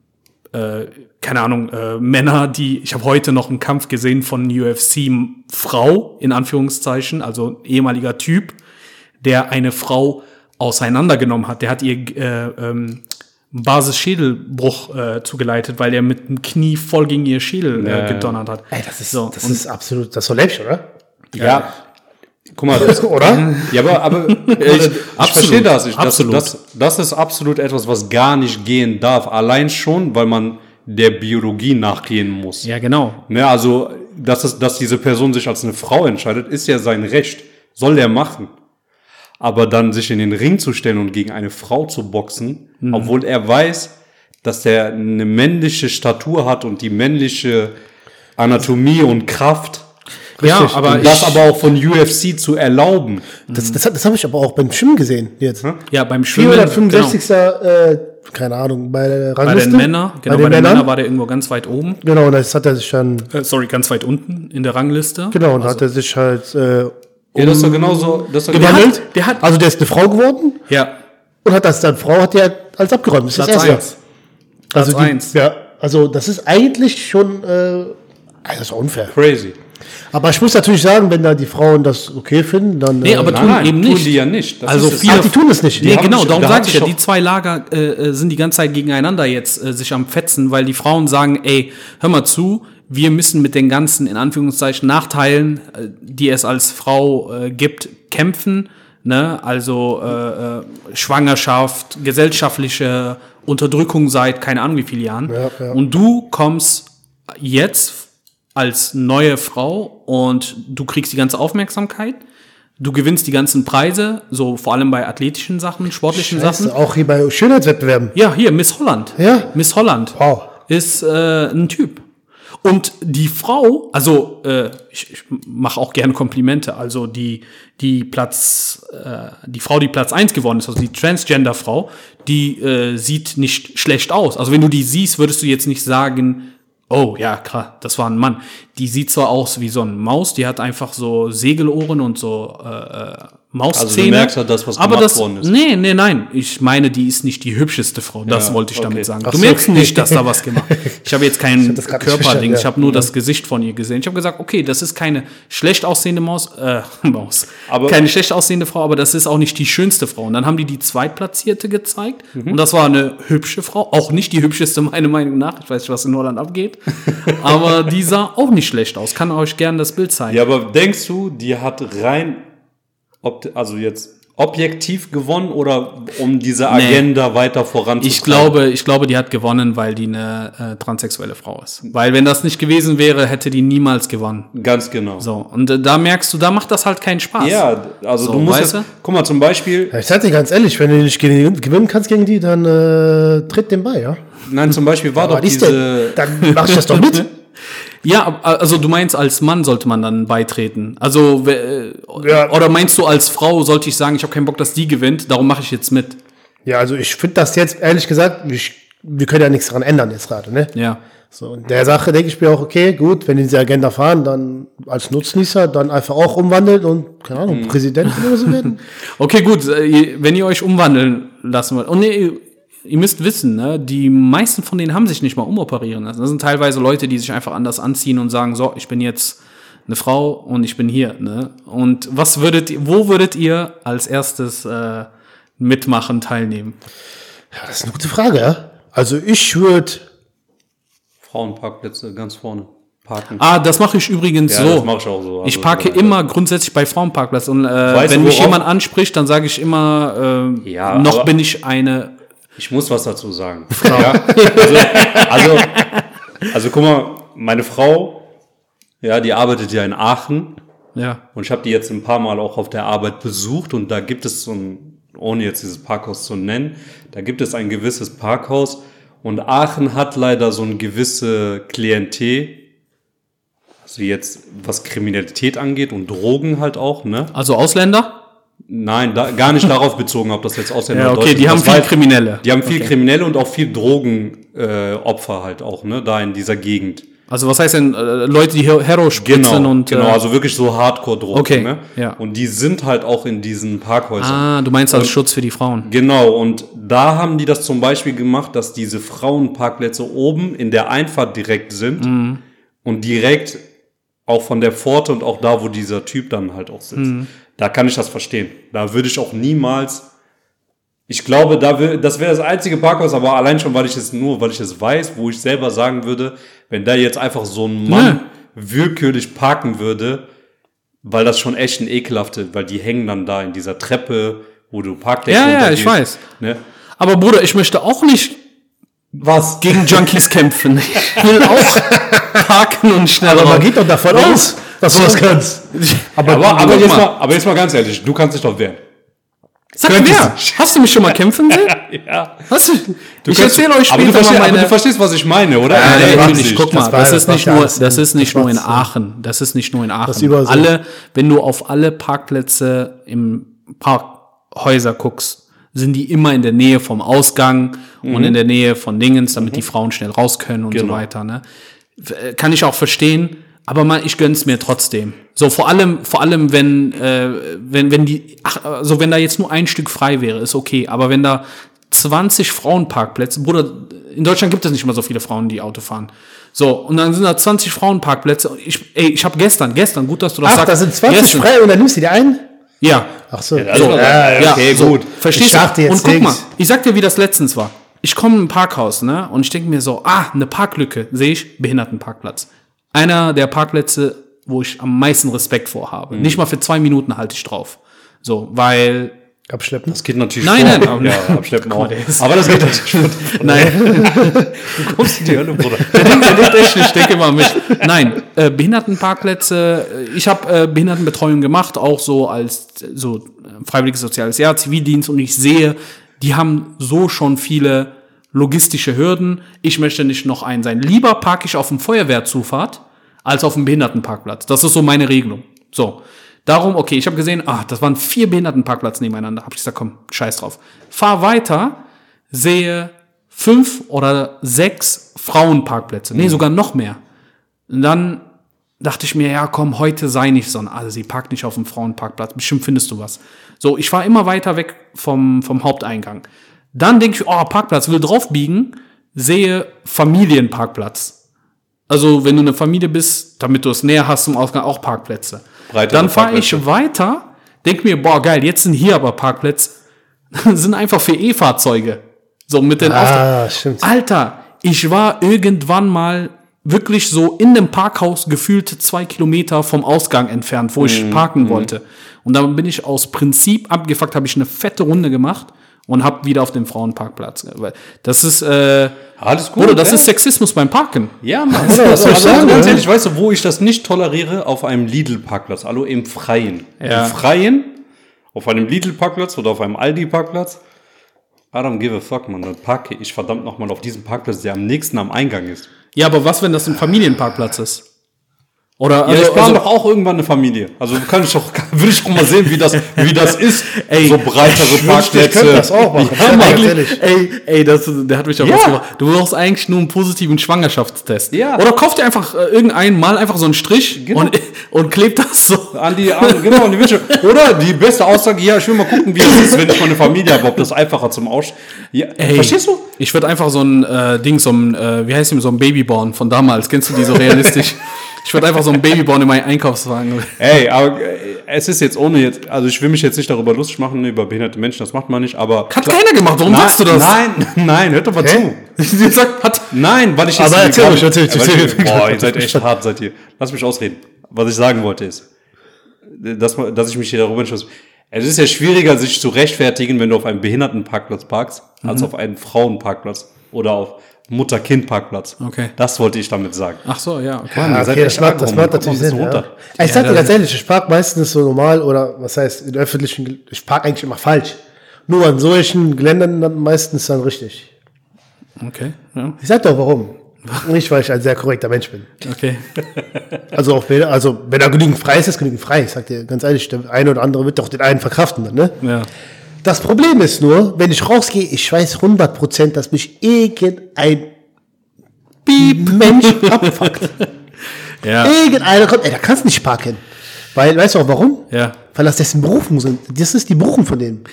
äh, keine Ahnung, äh, Männer, die, ich habe heute noch einen Kampf gesehen von UFC-Frau, in Anführungszeichen, also ehemaliger Typ, der eine Frau auseinandergenommen hat. Der hat ihr äh, ähm, Basisschädelbruch äh, zugeleitet, weil er mit dem Knie voll gegen ihr Schädel äh, gedonnert hat. Ey, das ist, So, das ist absolut, das ist so läppisch, oder? Ja. Guck mal, das, Oder? Ja, aber, aber ich, ich Absolut, verstehe das. Ich, das, absolut. das. Das ist absolut etwas, was gar nicht gehen darf. Allein schon, weil man der Biologie nachgehen muss. Ja, genau. Ne, also, dass, es, dass diese Person sich als eine Frau entscheidet, ist ja sein Recht. Soll er machen. Aber dann sich in den Ring zu stellen und gegen eine Frau zu boxen, Mhm. obwohl er weiß, dass er eine männliche Statur hat und die männliche Anatomie und Kraft. Ja, aber und das ich- aber auch von UFC zu erlauben. Das, das, das habe ich aber auch beim Schwimmen gesehen jetzt. Ja, beim Schwimmen. 465. Äh, keine Ahnung, bei der Genau. Bei Rangliste. den Männern, genau, bei, den den Männern. Männern war der irgendwo ganz weit oben. Genau, und das hat er sich dann, Äh, sorry, ganz weit unten in der Rangliste. genau, und hat er sich halt äh, Ja, das ist doch genauso. Das ist doch Der hat- gewandelt. der hat- also der ist eine Frau geworden Ja, und hat das dann Frau hat er als abgeräumt. Das ist Platz erste. eins. Also Platz die, eins. Ja, also das ist eigentlich schon, äh, also das ist unfair. crazy. Aber ich muss natürlich sagen, wenn da die Frauen das okay finden, dann. Nee, äh, aber Nein, tun nein, eben tun nicht. die ja nicht. Das also ist viele, Ach, die tun es nicht. Nee, genau, darum da sage ich ja, die zwei Lager äh, äh, sind die ganze Zeit gegeneinander jetzt äh, sich am Fetzen, weil die Frauen sagen, ey, hör mal zu, wir müssen mit den ganzen, in Anführungszeichen, Nachteilen, äh, die es als Frau äh, gibt, kämpfen. Ne? Also äh, äh, Schwangerschaft, gesellschaftliche Unterdrückung seit keine Ahnung wie vielen Jahren. Ja, ja. Und du kommst jetzt als neue Frau und du kriegst die ganze Aufmerksamkeit. Du gewinnst die ganzen Preise, so vor allem bei athletischen Sachen, sportlichen Scheiße, Sachen. auch hier bei Schönheitswettbewerben. Ja, hier, Miss Holland. Ja. Miss Holland Wow. ist äh, ein Typ. Und die Frau, also äh, ich, ich mache auch gerne Komplimente, also die, die Platz, äh, die Frau, die Platz eins geworden ist, also die Transgender-Frau, die äh, sieht nicht schlecht aus. Also wenn du die siehst, würdest du jetzt nicht sagen, oh ja, klar, das war ein Mann. Die sieht zwar aus wie so eine Maus, die hat einfach so Segelohren und so äh, äh, Mauszähne. Also du merkst ja, dass was aber gemacht das, worden ist. Nee, nee, nein. Ich meine, die ist nicht die hübscheste Frau. Das Ja, wollte ich damit okay. sagen. Ach Du so. merkst nicht, dass da was gemacht Ich habe jetzt kein das Körperding. Ich ja. habe nur das Gesicht von ihr gesehen. Ich habe gesagt, okay, das ist keine schlecht aussehende Maus. Äh, Maus. Aber- keine schlecht aussehende Frau, aber das ist auch nicht die schönste Frau. Und dann haben die die Zweitplatzierte gezeigt. Mhm. Und das war eine hübsche Frau. Auch nicht die hübscheste, meiner Meinung nach. Ich weiß nicht, was in Holland abgeht. aber die sah auch nicht schlecht aus. Kann euch gerne das Bild zeigen. Ja, aber denkst du, die hat rein, ob, also jetzt objektiv gewonnen oder um diese Agenda weiter voranzutreiben? Ich glaube, ich glaube, die hat gewonnen, weil die eine äh, transsexuelle Frau ist. Weil wenn das nicht gewesen wäre, hätte die niemals gewonnen. Ganz genau. So, und äh, da merkst du, da macht das halt keinen Spaß. Ja, also So, du musst weißt jetzt, guck mal, zum Beispiel, Ja, ich sag dir ganz ehrlich, wenn du nicht gegen- gewinnen kannst gegen die, dann äh, tritt dem bei, ja. nein, zum Beispiel war doch Was ist diese, denn? Dann mach ich das doch mit. Ja, also du meinst, als Mann sollte man dann beitreten. Also, äh, Ja. oder meinst du, als Frau sollte ich sagen, ich habe keinen Bock, dass die gewinnt, darum mache ich jetzt mit. Ja, also ich finde das jetzt, ehrlich gesagt, ich, wir können ja nichts daran ändern jetzt gerade, ne? Ja. So, in der Sache denke ich mir auch, okay, gut, wenn die diese Agenda fahren, dann als Nutznießer dann einfach auch umwandeln und, keine Ahnung, Präsident oder so werden. Okay, gut, äh, wenn ihr euch umwandeln lassen wollt. Und nee, ihr müsst wissen, ne, die meisten von denen haben sich nicht mal umoperieren lassen. Das sind teilweise Leute, die sich einfach anders anziehen und sagen, so, ich bin jetzt eine Frau und ich bin hier. Ne? Und was würdet ihr, wo würdet ihr als erstes äh, mitmachen, teilnehmen? Ja, das ist eine gute Frage, ja. Also ich würde, Frauenparkplätze ganz vorne parken. Ah, das mache ich übrigens Ja, so. das mach ich auch so. ich Also, parke äh, immer grundsätzlich bei Frauenparkplatz und äh, Weißt wenn mich jemand anspricht, dann sage ich immer, äh, Ja, noch bin ich eine Ich muss was dazu sagen. Ja, also, also, also guck mal, meine Frau, ja, die arbeitet ja in Aachen ja. und ich habe die jetzt ein paar Mal auch auf der Arbeit besucht und da gibt es so ein, ohne jetzt dieses Parkhaus zu nennen, da gibt es ein gewisses Parkhaus und Aachen hat leider so eine gewisse Klientel, also jetzt was Kriminalität angeht und Drogen halt auch, ne? Also Ausländer? Nein, da, gar nicht darauf bezogen, ob das jetzt Ausländer Ja, okay, die haben viel Kriminelle. Die haben viel Okay. Kriminelle und auch viel Drogenopfer äh, halt auch, ne, da in dieser Gegend. Also was heißt denn äh, Leute, die Her- Hero spritzen Genau, und genau, äh, also wirklich so Hardcore-Drogen. Okay, ne? ja. Und die sind halt auch in diesen Parkhäusern. Ah, du meinst als Schutz für die Frauen. Genau, und da haben die das zum Beispiel gemacht, dass diese Frauenparkplätze oben in der Einfahrt direkt sind Mhm. und direkt auch von der Pforte und auch da, wo dieser Typ dann halt auch sitzt. Mhm. Da kann ich das verstehen. Da würde ich auch niemals. Ich glaube, da wär, das wäre das einzige Parkhaus, aber allein schon, weil ich es nur, weil ich es weiß, wo ich selber sagen würde, wenn da jetzt einfach so ein Mann willkürlich parken würde, weil das schon echt ein ekelhafte, weil die hängen dann da in dieser Treppe, wo du Parkdecke Ja, ja, ich weiß. Ne? Aber Bruder, ich möchte auch nicht Was? gegen Junkies kämpfen. Ich will auch parken und schnell Aber man geht doch davon Ja. aus, dass du das kannst. Aber, aber, guck jetzt mal. aber jetzt mal ganz ehrlich, du kannst dich doch wehren. Sag Könntest wer? Hast du mich schon mal kämpfen sehen? Ja. Hast du? Du ich kannst- erzähle euch aber du, später verstehst, mal aber meine... du verstehst, was ich meine, oder? Ja, Nein, nee, das ich guck nicht. mal, Das das, das ist nicht nur, das ist nicht nur in Das Aachen. Das ist nicht nur in Aachen. überall so. Alle, wenn du auf alle Parkplätze im Parkhäuser guckst, sind die immer in der Nähe vom Ausgang und in der Nähe von Dingens, damit die Frauen schnell raus können und so Genau. weiter. Ne? F- Kann ich auch verstehen, aber mal, ich gönn's mir trotzdem. So vor allem, vor allem, wenn, äh, wenn, wenn die, ach, also wenn da jetzt nur ein Stück frei wäre, ist okay. Aber wenn da 20 Frauenparkplätze, Bruder, in Deutschland gibt es nicht mal so viele Frauen, die Auto fahren. So, und dann sind da 20 Frauenparkplätze. Und Ich, ey, ich habe gestern, gestern, gut, dass du das Ach, sagst. da sind 20 gestern, frei und dann nimmst du die ein? Ja, Ach so. das ist doch- ja, okay, so, gut. Verstehst Ich du? jetzt Und guck mal, links. ich sag dir, wie das letztens war. Ich komme in ein Parkhaus, ne? Und ich denke mir so, ah, eine Parklücke, sehe ich, Behindertenparkplatz. Einer der Parkplätze, wo ich am meisten Respekt vor habe. Mhm. Nicht mal für zwei Minuten halte ich drauf. So, weil, Abschleppen. Das geht natürlich Nein, vor. nein, aber- ja, abschleppen auch. Aber das geht natürlich schon. nein, Du kommst in die Hölle, Bruder. der denkt, der denkt echt nicht, ich denke immer an mich. Nein, äh, Behindertenparkplätze, ich habe äh, Behindertenbetreuung gemacht, auch so als so äh, freiwilliges soziales Jahr, Zivildienst und ich sehe, die haben so schon viele logistische Hürden. Ich möchte nicht noch einen sein. Lieber parke ich auf dem Feuerwehrzufahrt als auf dem Behindertenparkplatz. Das ist so meine Regelung. So. Darum, okay, ich habe gesehen, ah, das waren vier Behindertenparkplätze nebeneinander. Hab ich gesagt, komm, scheiß drauf. Fahr weiter, sehe fünf oder sechs Frauenparkplätze. Nee, sogar noch mehr. Und dann dachte ich mir, ja, komm, heute sei nicht so ein Also sie parkt nicht auf dem Frauenparkplatz. Bestimmt findest du was. So, ich war immer weiter weg vom, vom Haupteingang. Dann denke ich, oh, Parkplatz, will draufbiegen, sehe Familienparkplatz. Also, wenn du eine Familie bist, damit du es näher hast zum Ausgang, auch Parkplätze. Breitere Dann fahre ich weiter, denke mir, boah, geil, jetzt sind hier aber Parkplätze, sind einfach für E-Fahrzeuge. So mit den. Ah, stimmt. Alter, ich war irgendwann mal wirklich so in dem Parkhaus gefühlt zwei Kilometer vom Ausgang entfernt, wo Mhm, ich parken wollte. Und dann bin ich aus Prinzip abgefuckt, habe ich eine fette Runde gemacht und habe wieder auf den Frauenparkplatz. Weil Das ist, äh, Alles gut. oder das ja. ist Sexismus beim Parken. Ja, Mann. Soll ich also, sagen, ganz ne? ehrlich, weißt du, wo ich das nicht toleriere? Auf einem Lidl-Parkplatz, also im Freien. Ja. Im Freien, auf einem Lidl-Parkplatz oder auf einem Aldi-Parkplatz. I don't give a fuck, man. Dann parke ich verdammt nochmal auf diesem Parkplatz, der am nächsten am Eingang ist. Ja, aber was, wenn das ein Familienparkplatz ist? Oder, Ja, also, ich plane also, doch auch irgendwann eine Familie. Also kann ich doch, will ich doch mal sehen, wie das, wie das ist. Ey, so breitere Ich Parkplätze. könnte das auch machen. Ja, ey, ey, das, der hat mich auch Ja. was gemacht. Du brauchst eigentlich nur einen positiven Schwangerschaftstest. Ja. Oder kauf dir einfach äh, irgendeinen, mal einfach so einen Strich Genau. und, und kleb das so. An die, an, genau, an die Wünsche. Oder die beste Aussage, ja, ich will mal gucken, wie es ist, wenn ich mal eine Familie habe, ob das einfacher zum Aus. Ja, verstehst du? Ich würde einfach so ein äh, Ding, so ein, äh, wie heißt die, so ein Babyborn von damals. Kennst du die so realistisch? Ich würde einfach so ein Babyborn in meinen Einkaufswagen. Ey, aber äh, es ist jetzt ohne jetzt, also ich will mich jetzt nicht darüber lustig machen, über behinderte Menschen, das macht man nicht, aber. Hat keiner gemacht, warum nein, sagst du das? Nein, nein, hört doch mal Hä? zu. Sie sagt, hat, Nein, weil ich jetzt. Aber erzähl ruhig, erzähl, weil erzähl. ich- Boah, ihr seid echt hart, seid ihr. Lass mich ausreden. Was ich sagen wollte ist, dass, man- dass ich mich hier darüber entschlossen Es ist ja schwieriger, sich zu rechtfertigen, wenn du auf einem Behindertenparkplatz parkst, Mhm. als auf einem Frauenparkplatz oder auf Mutter-Kind-Parkplatz. Okay. Das wollte ich damit sagen. ach so, ja, okay. Mann, Ja, okay, das macht, das macht natürlich Sinn. Ja. runter. Ich sag Ja, dir ganz ehrlich, ich park meistens so normal oder was heißt, in öffentlichen, ich park eigentlich immer falsch. Nur an solchen Geländern dann meistens dann richtig. Okay, ja, Ich sag doch warum. Nicht, weil ich ein sehr korrekter Mensch bin. okay. Also auch wenn, also wenn da genügend frei ist, ist genügend frei. Ich sag dir ganz ehrlich, der eine oder andere wird doch den einen verkraften dann, ne? Ja. Das Problem ist nur, wenn ich rausgehe, ich weiß 100%, dass mich irgendein Piep, Mensch abfuckt. Ja. Irgendeiner kommt, ey, da kannst du nicht parken. Weil, weißt du auch warum? Ja. Weil das dessen Berufung sind. Das ist die Berufung von denen.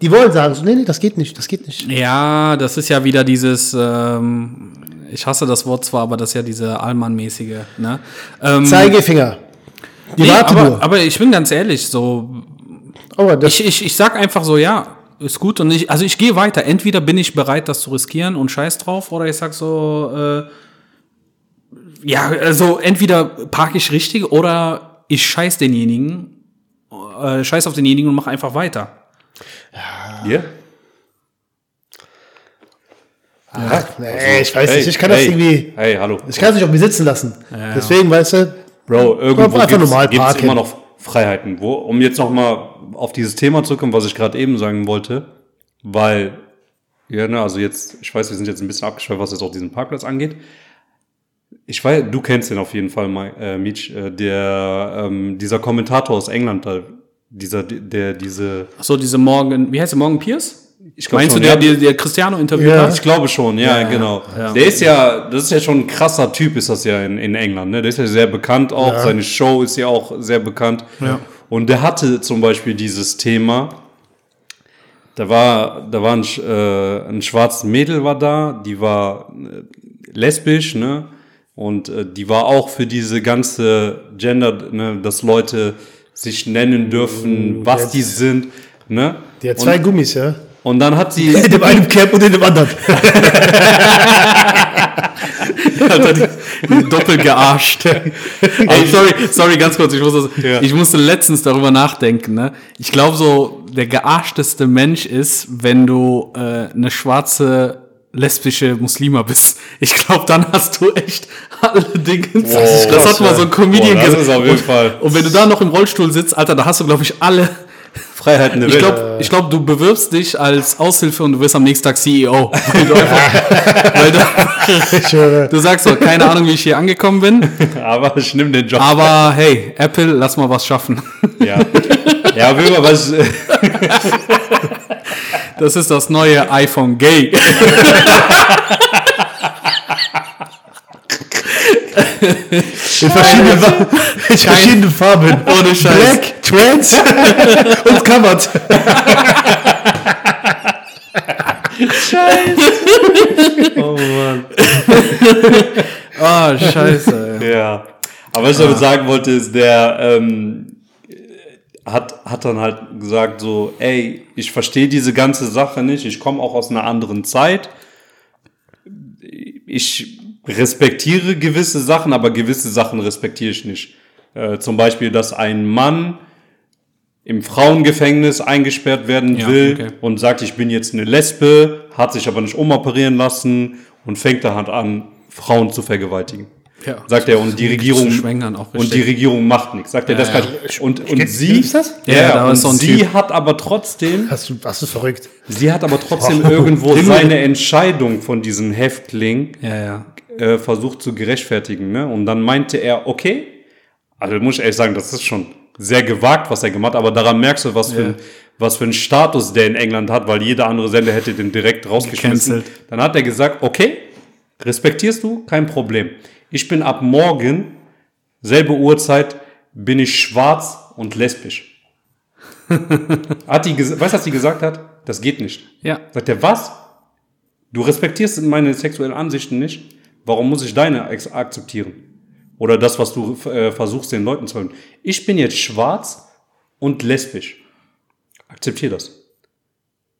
Die wollen sagen so, nee, nee, das geht nicht, das geht nicht. Ja, das ist ja wieder dieses, ähm, ich hasse das Wort zwar, aber das ist ja diese Allmann-mäßige, ne? Ähm, Zeigefinger. Die nee, aber, nur. aber ich bin ganz ehrlich, so, Aber das, ich, ich, ich sag einfach so, ja, ist gut und ich, also ich gehe weiter. Entweder bin ich bereit, das zu riskieren und scheiß drauf, oder ich sag so, äh, ja, also entweder parke ich richtig oder ich scheiß denjenigen, äh, scheiß auf denjenigen und mache einfach weiter. Ja? ah, nee, ich weiß Hey, nicht, ich kann hey, das irgendwie, Hey, hallo. ich kann es nicht auf mir sitzen lassen. Deswegen, weißt du, Bro, irgendwo einfach gibt's, normal gibt's parken. immer noch Freiheiten. Wo, um jetzt noch mal auf dieses Thema zurückzukommen, was ich gerade eben sagen wollte, weil, ja, ne, also jetzt, ich weiß, wir sind jetzt ein bisschen abgeschweift, was jetzt auch diesen Parkplatz angeht. Ich weiß, du kennst den auf jeden Fall, äh, Mitch, äh, der, ähm, dieser Kommentator aus England, da, dieser, der, diese, Ach So, diese Morgan, wie heißt der, Morgan Pierce? Ich Meinst schon, du, der, ja. der, der Cristiano interviewt Ja. hat? Ich glaube schon, ja, genau. Der ist ja, das ist ja schon ein krasser Typ, ist das ja in, in England. Ne? Der ist ja sehr bekannt auch. Seine Show ist ja auch sehr bekannt. Ja. Und der hatte zum Beispiel dieses Thema. Da war, da war ein, äh, ein schwarzes Mädel war da, die war äh, lesbisch, ne? Und äh, die war auch für diese ganze Gender, ne, dass Leute sich nennen dürfen, was jetzt- die sind, ne? die hat zwei und, Gummis, ja. Und dann hat sie In dem einen Cap und in dem anderen. Alter, die, die doppelt gearscht. Ey, sorry, sorry, ganz kurz. Ich, muss das, Ja. ich musste letztens darüber nachdenken. Ne? Ich glaube, so der gearschteste Mensch ist, wenn du äh, eine schwarze lesbische Muslima bist. Ich glaube, dann hast du echt alle Dinge. das krass, hat mal so ein Comedian Boah, das gesagt. und. Und wenn du da noch im Rollstuhl sitzt, Alter, da hast du, glaube ich, alle. Freiheiten der Ich Welt. glaube, ich glaub, du bewirbst dich als Aushilfe und du wirst am nächsten Tag CEO. Weil du, einfach, du, Ich höre. du sagst so, keine Ahnung, wie ich hier angekommen bin. Aber ich nehme den Job. Aber hey, Apple, lass mal was schaffen. Ja. Ja, jeden Fall, was, Das ist das neue iPhone Gay. In verschiedenen, in verschiedenen Farben. Ohne Scheiß. Black, Trans und Covered. oh Mann. Ah, scheiße. ey. Ja. Aber was ich damit sagen wollte, ist, der ähm, hat, hat dann halt gesagt so, ey, ich verstehe diese ganze Sache nicht, ich komme auch aus einer anderen Zeit. Ich respektiere gewisse Sachen, aber gewisse Sachen respektiere ich nicht. Äh, zum Beispiel, dass ein Mann im Frauengefängnis eingesperrt werden Ja, will okay. und sagt, ich bin jetzt eine Lesbe, hat sich aber nicht umoperieren lassen und fängt da halt an, Frauen zu vergewaltigen. Ja. Sagt er, und die Regierung, und die. Regierung macht nichts. Sagt er, das Ja, kann ich, und, und sie, das? Ja, ja, da und ist so sie Typ. hat aber trotzdem, Hast du, hast du verrückt? sie hat aber trotzdem irgendwo seine Entscheidung von diesem Häftling Ja, ja. Äh, versucht zu gerechtfertigen. Ne? Und dann meinte er, okay, also muss ich ehrlich sagen, das ist schon sehr gewagt, was er gemacht hat, aber daran merkst du, was für, ein, was für einen Status der in England hat, weil jeder andere Sender hätte den direkt rausgeschmissen. Gecancelt. Dann hat er gesagt, okay, respektierst du, kein Problem. Ich bin ab morgen, selbe Uhrzeit, bin ich schwarz und lesbisch. hat die, weißt du, was sie gesagt hat? Das geht nicht. Ja. Sagt er, was? Du respektierst meine sexuellen Ansichten nicht. Warum muss ich deine akzeptieren? Oder das, was du äh, versuchst, den Leuten zu sagen. Ich bin jetzt schwarz und lesbisch. Akzeptier das.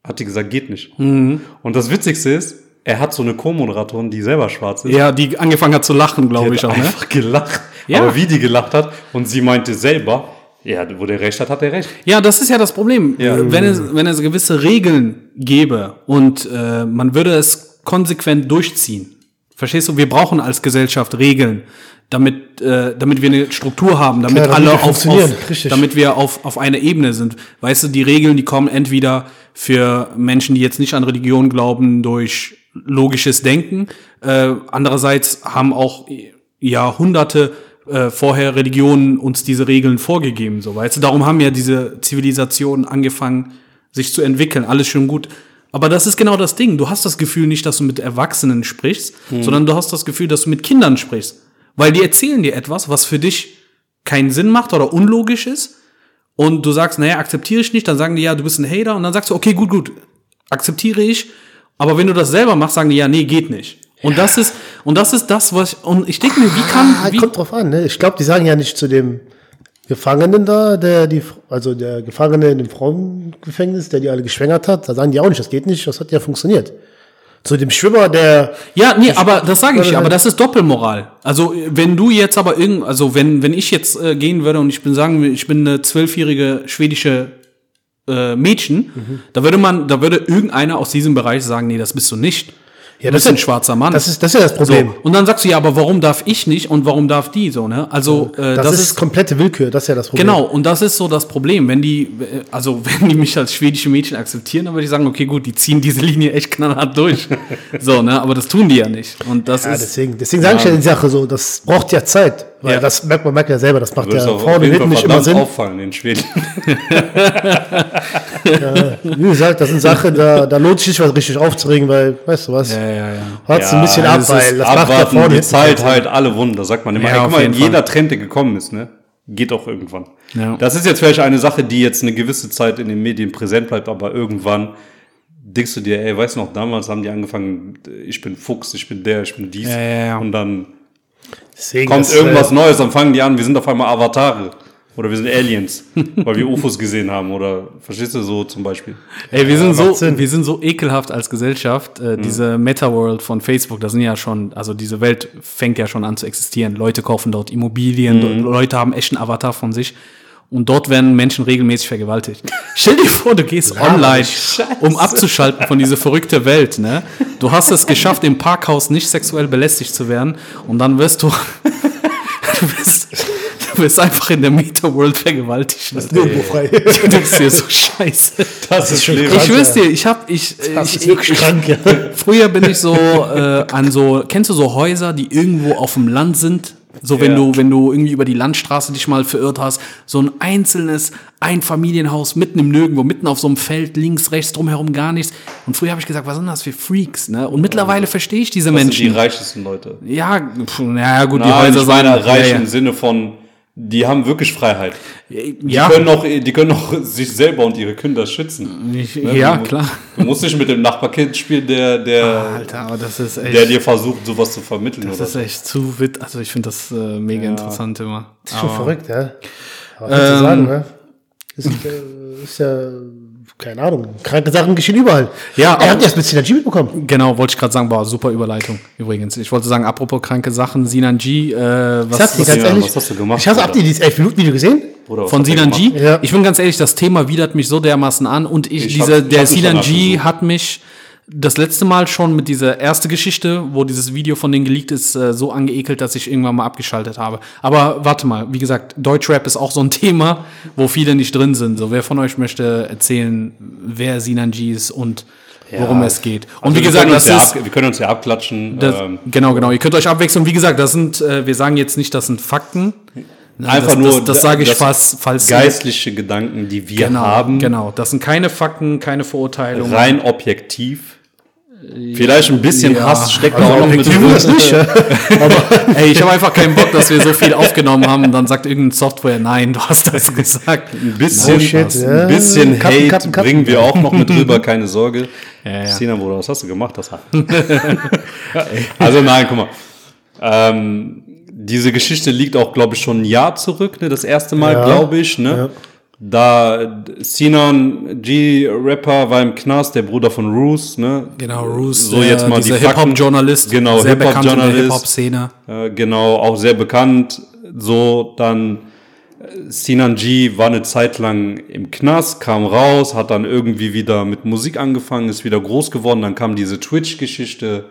Hat die gesagt, geht nicht. Mhm. Und das Witzigste ist, er hat so eine Co-Moderatorin, die selber schwarz ist. Ja, die angefangen hat zu lachen, glaube ich auch, ne? einfach gelacht. Ja. Aber wie die gelacht hat und sie meinte selber, ja, wo der recht hat, hat er recht. Ja, das ist ja das Problem. Ja. Wenn, es, wenn es gewisse Regeln gäbe und äh, man würde es konsequent durchziehen. Verstehst du? Wir brauchen als Gesellschaft Regeln, damit, äh, damit wir eine Struktur haben, damit Klar, damit alle wir auf, auf damit wir auf, auf einer Ebene sind. Weißt du, die Regeln, die kommen entweder für Menschen, die jetzt nicht an Religion glauben, durch logisches Denken. Äh, andererseits haben auch Jahrhunderte äh, vorher Religionen uns diese Regeln vorgegeben, so weißt du. Darum haben ja diese Zivilisationen angefangen, sich zu entwickeln. Alles schon gut. Aber das ist genau das Ding. Du hast das Gefühl nicht, dass du mit Erwachsenen sprichst, sondern du hast das Gefühl, dass du mit Kindern sprichst. Weil die erzählen dir etwas, was für dich keinen Sinn macht oder unlogisch ist. Und du sagst, naja, akzeptiere ich nicht. Dann sagen die, ja, du bist ein Hater. Und dann sagst du, okay, gut, gut, akzeptiere ich. Aber wenn du das selber machst, sagen die, ja, nee, geht nicht. Und das ist, und das ist das, was ich, und ich denke mir, wie kann, Ah, wie, kommt drauf an, ne? Ich glaube, die sagen ja nicht zu dem Gefangenen da, der die, also der Gefangene in dem Frauengefängnis, der die alle geschwängert hat, da sagen die auch nicht, das geht nicht, das hat ja funktioniert. Zu dem Schwimmer, der, Ja, nee, aber das sage ich, aber das ist Doppelmoral. Also wenn du jetzt aber irgend, also wenn wenn ich jetzt äh, gehen würde und ich bin sagen, ich bin eine zwölfjährige schwedische äh, Mädchen, Mhm. da würde man, da würde irgendeiner aus diesem Bereich sagen, nee, das bist du nicht. Ja, das ist- ein schwarzer Mann. das ist, das ist ja das Problem. so. Und dann sagst du ja, aber warum darf ich nicht und warum darf die so, ne? Also äh, das, ist, komplette Willkür, das ist ja das Problem. Genau, und das ist so das Problem. Wenn die, äh, also wenn die mich als schwedische Mädchen akzeptieren, dann würde ich sagen, okay, gut, die ziehen diese Linie echt knallhart durch. so, ne? Aber das tun die ja nicht. Und das Ja, ist. deswegen, deswegen sage ich ja die Sache so, das braucht ja Zeit. Weil Ja. das merkt man, merkt ja selber, das macht ja vorne und hinten nicht immer Sinn. auffallen in Schweden. Wie gesagt, das sind Sachen, da, da lohnt sich nicht was richtig aufzuregen, weil, weißt du was, Ja, ja, ja. wart's ein bisschen Ja, ab, weil das macht ja abwarten, vorne die Zeit halt alle Wunder, sagt man immer. Ja, Ey, guck mal, jeden jeder Trend, der gekommen ist, ne, geht auch irgendwann. Ja. Das ist jetzt vielleicht eine Sache, die jetzt eine gewisse Zeit in den Medien präsent bleibt, aber irgendwann denkst du dir, ey, weißt du noch, damals haben die angefangen, ich bin Fuchs, ich bin der, ich bin dies. Ja, ja, ja. Und dann Deswegen, kommt das, irgendwas äh, Neues, dann fangen die an, wir sind auf einmal Avatare. Oder wir sind Aliens, weil wir UFOs gesehen haben. Oder verstehst du so zum Beispiel? Ey, wir sind so, wir sind so ekelhaft als Gesellschaft. Äh, Diese Meta-World von Facebook, das sind ja schon, also diese Welt fängt ja schon an zu existieren. Leute kaufen dort Immobilien, dort- Leute haben echt einen Avatar von sich. Und dort werden Menschen regelmäßig vergewaltigt. Stell dir vor, du gehst online, um abzuschalten von dieser verrückte Welt, ne? Du hast es geschafft, im Parkhaus nicht sexuell belästigt zu werden. Und dann wirst du, du bist, du bist einfach in der Meta-World vergewaltigt. ne? nirgendwo frei. Du denkst dir so scheiße. Das ist schon. Ich wüsste, dir, ich hab, ich, Das ich, ist wirklich ich, krank, ja. Früher bin ich so äh, an so, kennst du so Häuser, die irgendwo auf dem Land sind? So wenn Ja. du, wenn du irgendwie über die Landstraße dich mal verirrt hast, so ein einzelnes Einfamilienhaus mitten im Nirgendwo, mitten auf so einem Feld, links, rechts, drumherum gar nichts. Und früher habe ich gesagt, was sind das für Freaks? Ne? Und mittlerweile verstehe ich diese Das sind die Menschen. reichesten Leute. Ja, pf, ja gut, die Nein, Häuser ich meine sind reich ja, im Sinne von, die haben wirklich Freiheit. Die ja, können auch, die können auch sich selber und ihre Kinder schützen. Ich- Ne? ja, du, klar. Du musst nicht mit dem Nachbarkind spielen, der, der, Alter, aber das ist echt. der dir versucht, sowas zu vermitteln. Das oder ist so. echt zu wit. Also ich finde das äh, mega interessant immer. Das ist schon Aber- verrückt, ja. Aber was zu Ähm, sagen, ne? Ist, äh, ist ja, keine Ahnung, kranke Sachen geschehen überall. Ja, er hat das mit Synergie mitbekommen. Genau, wollte ich gerade sagen, war super Überleitung übrigens. Ich wollte sagen, apropos kranke Sachen, Sinan G, äh, was, dir was ganz ehrlich. was hast du gemacht, Ich hasse, habt ihr Bruder? dieses 11-Minuten-Video gesehen? Bruder, was von hat der Sinan G. gemacht? Ja. Ich bin ganz ehrlich, das Thema widert mich so dermaßen an und ich, Ich diese, hab- ich der hab mich Sinan danach G gesucht. hat mich das letzte Mal schon mit dieser erste Geschichte, wo dieses Video von denen geleakt ist, äh, so angeekelt, dass ich irgendwann mal abgeschaltet habe. Aber warte mal, wie gesagt, Deutschrap ist auch so ein Thema, wo viele nicht drin sind. So, wer von euch möchte erzählen, wer Sinan G ist und worum es geht? Und Also wie gesagt, das ist ja ab, wir können uns ja abklatschen. Das, ähm, genau, genau. Ihr könnt euch abwechseln. Wie gesagt, das sind, äh, wir sagen jetzt nicht, das sind Fakten. Nein, Einfach das, nur Das, das sage ich fast, falls. geistliche Gedanken, die wir genau, haben, Genau, das sind keine Fakten, keine Verurteilungen. rein objektiv. Vielleicht ein bisschen Ja. Hass steckt Also da auch noch mit drin. das nicht, ja. Ey, ich habe einfach keinen Bock, dass wir so viel aufgenommen haben und dann sagt irgendeine Software, nein, du hast das gesagt. Ein bisschen, Oh shit, ja. ein bisschen Kappen, Hate kappen, kappen. bringen wir auch noch mit rüber, keine Sorge. Ja, ja. Sina, Bruder, was hast du gemacht? Das hat. also nein, guck mal. Ähm, diese Geschichte liegt auch, glaube ich, schon ein Jahr zurück, ne? Das erste Mal, Ja. glaube ich, ne? Da Sinan G, Rapper, war im Knast, der Bruder von Roos, ne? Genau, Roos, So jetzt mal die Fakten. Hip-Hop-Journalist, Genau, sehr bekannt in der Hip-Hop-Journalist. Hip-Hop-Szene. Äh, genau, auch sehr bekannt. So, dann äh, Sinan G war eine Zeit lang im Knast, kam raus, hat dann irgendwie wieder mit Musik angefangen, ist wieder groß geworden. Dann kam diese Twitch-Geschichte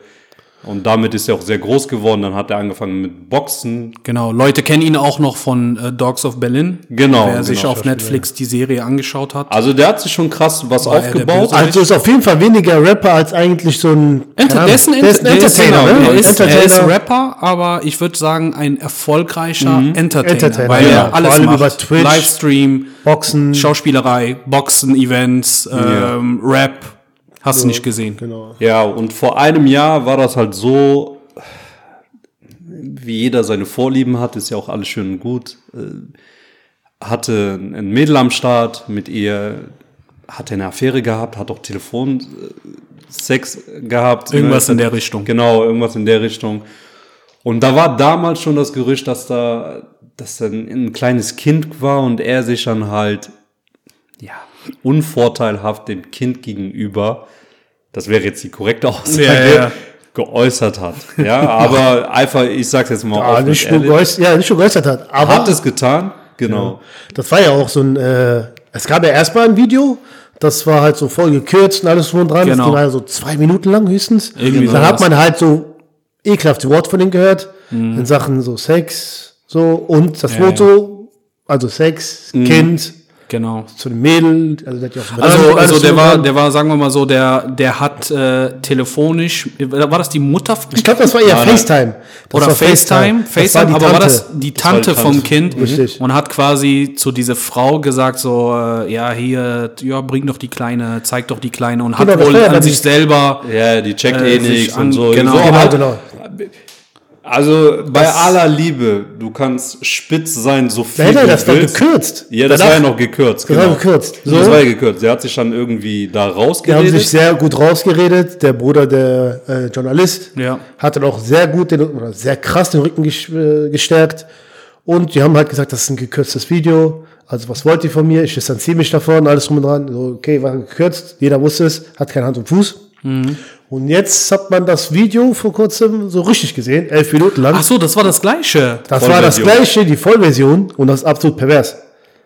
und damit ist er auch sehr groß geworden. Dann hat er angefangen mit Boxen. Genau, Leute kennen ihn auch noch von äh, Dogs of Berlin. Genau, Wer sich genau, auf Netflix die Serie angeschaut hat. Also der hat sich schon krass was War aufgebaut. Also ist auf jeden Fall weniger Rapper als eigentlich so ein. Enter, der ist ein, der ist ein der ist- Entertainer, ne? Er ist, er ist Entertainer. Rapper, aber ich würde sagen, ein erfolgreicher Entertainer, Entertainer, weil ja. er alles Vor allem macht. über Twitch. Livestream, Boxen. Schauspielerei, Boxen, Events, ähm, Rap, Hast du nicht gesehen. Genau. Ja, und vor einem Jahr war das halt so, wie jeder seine Vorlieben hat, ist ja auch alles schön und gut. Äh, Hatte ein Mädel am Start, mit ihr hatte eine Affäre gehabt, hat auch Telefonsex gehabt. Irgendwas Ne? in der Richtung. Genau, irgendwas in der Richtung. Und da war damals schon das Gerücht, dass da, dass da ein, ein kleines Kind war und er sich dann halt, ja, unvorteilhaft dem Kind gegenüber, das wäre jetzt die korrekte Aussage, Ja, ja, ja. geäußert hat. Ja, aber einfach, ich sag's jetzt mal Ja, nicht, nur geäußert, ja, nicht nur geäußert hat, aber hat es getan, genau. das war ja auch so ein, äh, es gab ja erstmal ein Video, das war halt so voll gekürzt und alles drum dran. Genau. Das war ja so zwei Minuten lang höchstens. Irgendwie Dann hat man halt so ekelhafte Worte von denen gehört, Mhm. in Sachen so Sex, so und das Ja, Foto, also Sex, Kind, Genau. zu dem Mädel, also der hat ja auch Also, also der war, der war, sagen wir mal so, der, der hat äh, telefonisch, war das die Mutter? ich glaube, das war eher nein. FaceTime. Das Oder war FaceTime, Das war FaceTime, die aber war das die war Tante die Tante. vom Kind Richtig. und hat quasi zu dieser Frau gesagt so, äh, ja hier, ja bring doch die Kleine, zeig doch die Kleine und Genau, hat das wohl war ja an sich selber, Ja, die checkt Äh, eh nichts an- und so. genau. Genau, genau. Also bei aller Liebe, du kannst spitz sein, so viel nein, du das willst. gekürzt. Ja, das Danach- war ja noch gekürzt. Das war gekürzt. Das So. war ja gekürzt. Der hat sich dann irgendwie da Die haben rausgeredet. sich sehr gut rausgeredet. Der Bruder, der äh, Journalist, Ja. hat dann auch sehr gut den, oder sehr krass den Rücken äh, gestärkt. Und die haben halt gesagt, das ist ein gekürztes Video. Also was wollt ihr von mir? Ich distanziere mich davon, alles drum und dran. So, okay, war gekürzt. Jeder wusste es, hat keine Hand und Fuß. Und jetzt hat man das Video vor kurzem so richtig gesehen, elf Minuten lang. ach so, das war das Gleiche. das war das gleiche, die Vollversion. Und das ist absolut pervers.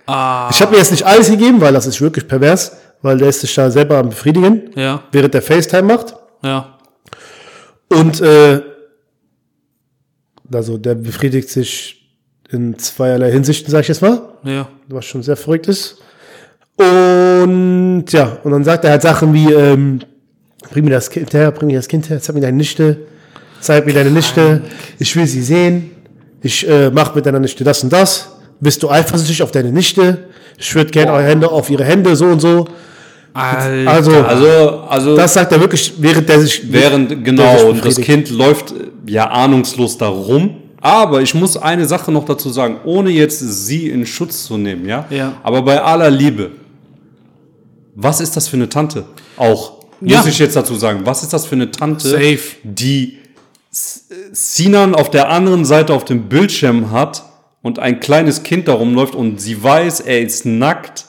Ah, Ich habe mir jetzt nicht alles gegeben, weil das ist wirklich pervers, weil der ist sich da selber am befriedigen, ja, während der FaceTime macht. ja, Und äh, also der befriedigt sich in zweierlei Hinsichten, sag ich jetzt mal, ja. was schon sehr verrückt ist. Und ja, und dann sagt er halt Sachen wie, ähm, bring mir das Kind her, bring mir das Kind her, zeig mir deine Nichte, zeig mir deine Nichte, ich will sie sehen, ich äh, mach mit deiner Nichte das und das, bist du eifersüchtig auf deine Nichte, ich würde gerne eure Hände auf ihre Hände, so und so. Alter. Also, Also, also das sagt er wirklich, während der sich... während, der sich genau, und das. Kind läuft äh, ja ahnungslos darum. Aber ich muss eine Sache noch dazu sagen, ohne jetzt sie in Schutz zu nehmen, ja? Ja. Aber bei aller Liebe, was ist das für eine Tante? Auch, Ja. muss ich jetzt dazu sagen, was ist das für eine Tante, Safe. die Sinan auf der anderen Seite auf dem Bildschirm hat und ein kleines Kind darum läuft und sie weiß, er ist nackt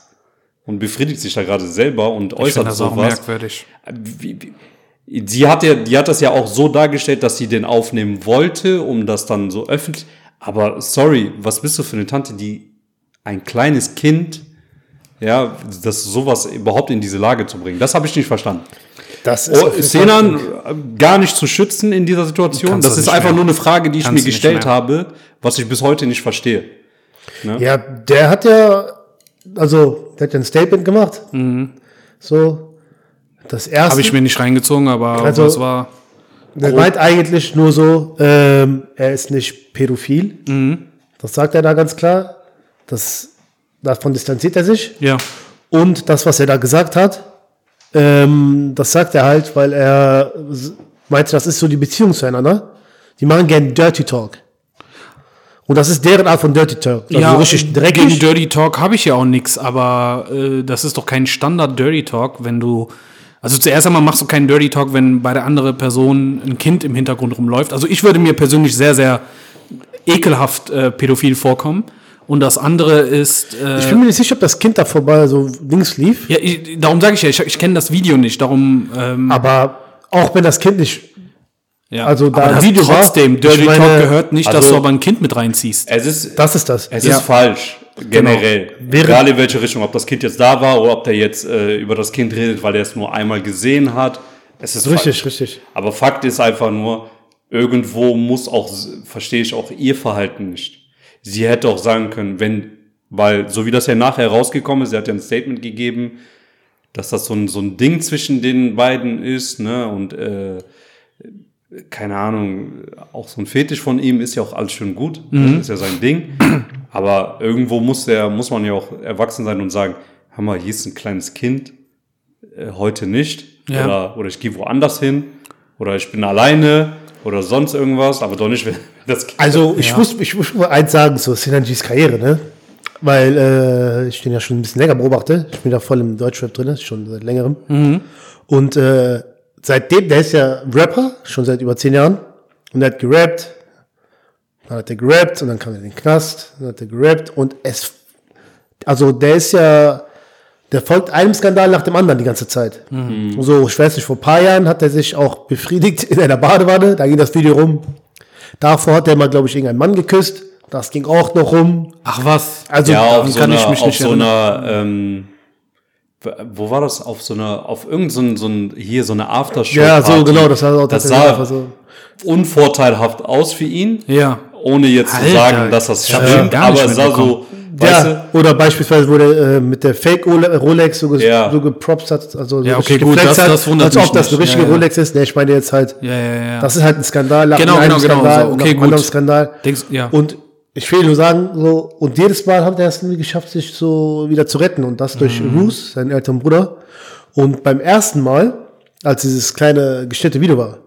und befriedigt sich da gerade selber und ich äußert das auch sowas. merkwürdig. Wie, wie, die hat ja, die hat das ja auch so dargestellt, dass sie den aufnehmen wollte, um das dann so öffentlich. Aber sorry, was bist du für eine Tante, die ein kleines Kind, ja, das sowas überhaupt in diese Lage zu bringen? Das habe ich nicht verstanden. Das ist Oh, Senan äh, gar nicht zu schützen in dieser Situation. Das ist einfach mehr. nur eine Frage, die ich Kannst mir gestellt habe, was ich bis heute nicht verstehe. Ja, der hat ja, also, der hat ja ein Statement gemacht. So, das erste. Habe ich mir nicht reingezogen, aber Also- das war. der meint eigentlich nur so, ähm, er ist nicht pädophil. Das sagt er da ganz klar. Das, davon distanziert er sich. Ja. Und das, was er da gesagt hat, ähm, das sagt er halt, weil er meinte, das ist so die Beziehung zueinander. Die machen gern Dirty Talk. Und das ist deren Art von Dirty Talk. Also so richtig gegen dreckig. Dirty Talk habe ich ja auch nix, aber äh, das ist doch kein Standard Dirty Talk, wenn du. Also zuerst einmal machst du keinen Dirty Talk, wenn bei der anderen Person ein Kind im Hintergrund rumläuft. Also ich würde mir persönlich sehr, sehr ekelhaft äh, pädophil vorkommen. Und das andere ist. Äh, Ich bin mir nicht sicher, ob das Kind da vorbei so links lief. ja, ich, darum sage ich ja, ich, ich kenne das Video nicht. Darum. Ähm, Aber auch wenn das Kind nicht ja. also da aber das Video war, trotzdem, ich Dirty meine- Talk gehört nicht, dass Also- du aber ein Kind mit reinziehst. Es ist, Das ist das. Es Ja. ist falsch, generell. Wäre- Egal in welche Richtung, ob das Kind jetzt da war oder ob der jetzt äh, über das Kind redet, weil er es nur einmal gesehen hat. Es ist Richtig, falsch. richtig. Aber Fakt ist einfach nur, irgendwo muss auch, verstehe ich auch ihr Verhalten nicht. Sie hätte auch sagen können, wenn, weil so wie das ja nachher rausgekommen ist, sie hat ja ein Statement gegeben, dass das so ein, so ein Ding zwischen den beiden ist, ne, und äh, keine Ahnung, auch so ein Fetisch von ihm ist ja auch alles schön gut, das ist ja sein Ding, aber irgendwo muss der, muss man ja auch erwachsen sein und sagen, hör mal, hier ist ein kleines Kind, äh, heute nicht, Ja. Oder, oder ich gehe woanders hin. Oder ich bin alleine. Oder sonst irgendwas. Aber doch nicht, wenn das Also ich, muss, ich muss mal eins sagen, so Sinanjis Karriere, ne? Weil äh, ich den ja schon ein bisschen länger beobachte. Ich bin da voll im Deutschrap drin, schon seit längerem. Und äh, seitdem, der ist ja Rapper, schon seit über zehn Jahren. Und er hat gerappt. Dann hat er gerappt und dann kam er in den Knast. Dann hat er gerappt und es, also der ist ja, der folgt einem Skandal nach dem anderen die ganze Zeit. So, ich weiß nicht, vor ein paar Jahren hat er sich auch befriedigt in einer Badewanne. Da ging das Video rum. Davor hat er mal, glaube ich, irgendeinen Mann geküsst. Das ging auch noch rum. Ach was. Also, ja, auf so kann einer, ich mich auf nicht so erinnern. einer, ähm, wo war das? Auf so einer, auf irgendein, so ein, hier so eine Aftershow. ja, so genau, das war auch das tatsächlich sah einfach so. unvorteilhaft aus für ihn. Ja. Ohne jetzt zu Alter, sagen, dass das stimmt, nicht aber es sah so. Weißt Ja, oder beispielsweise wurde äh, mit der Fake Ole- Rolex so, ge Ja. so gepropst hat, also so Ja, okay, gut, das- hat, das wundert als ob das eine richtige Ja, ja. Rolex ist. Ne, ich meine jetzt halt, Ja, ja, ja. das ist halt ein Skandal, nach Genau, einem genau, genau, Skandal so, und okay, gut. anderen Skandal. Denkst- ja. Und ich will nur sagen, so, und jedes Mal hat er es irgendwie geschafft, sich so wieder zu retten und das durch Mhm. Roos, seinen älteren Bruder. Und beim ersten Mal, als dieses kleine gestellte Video war,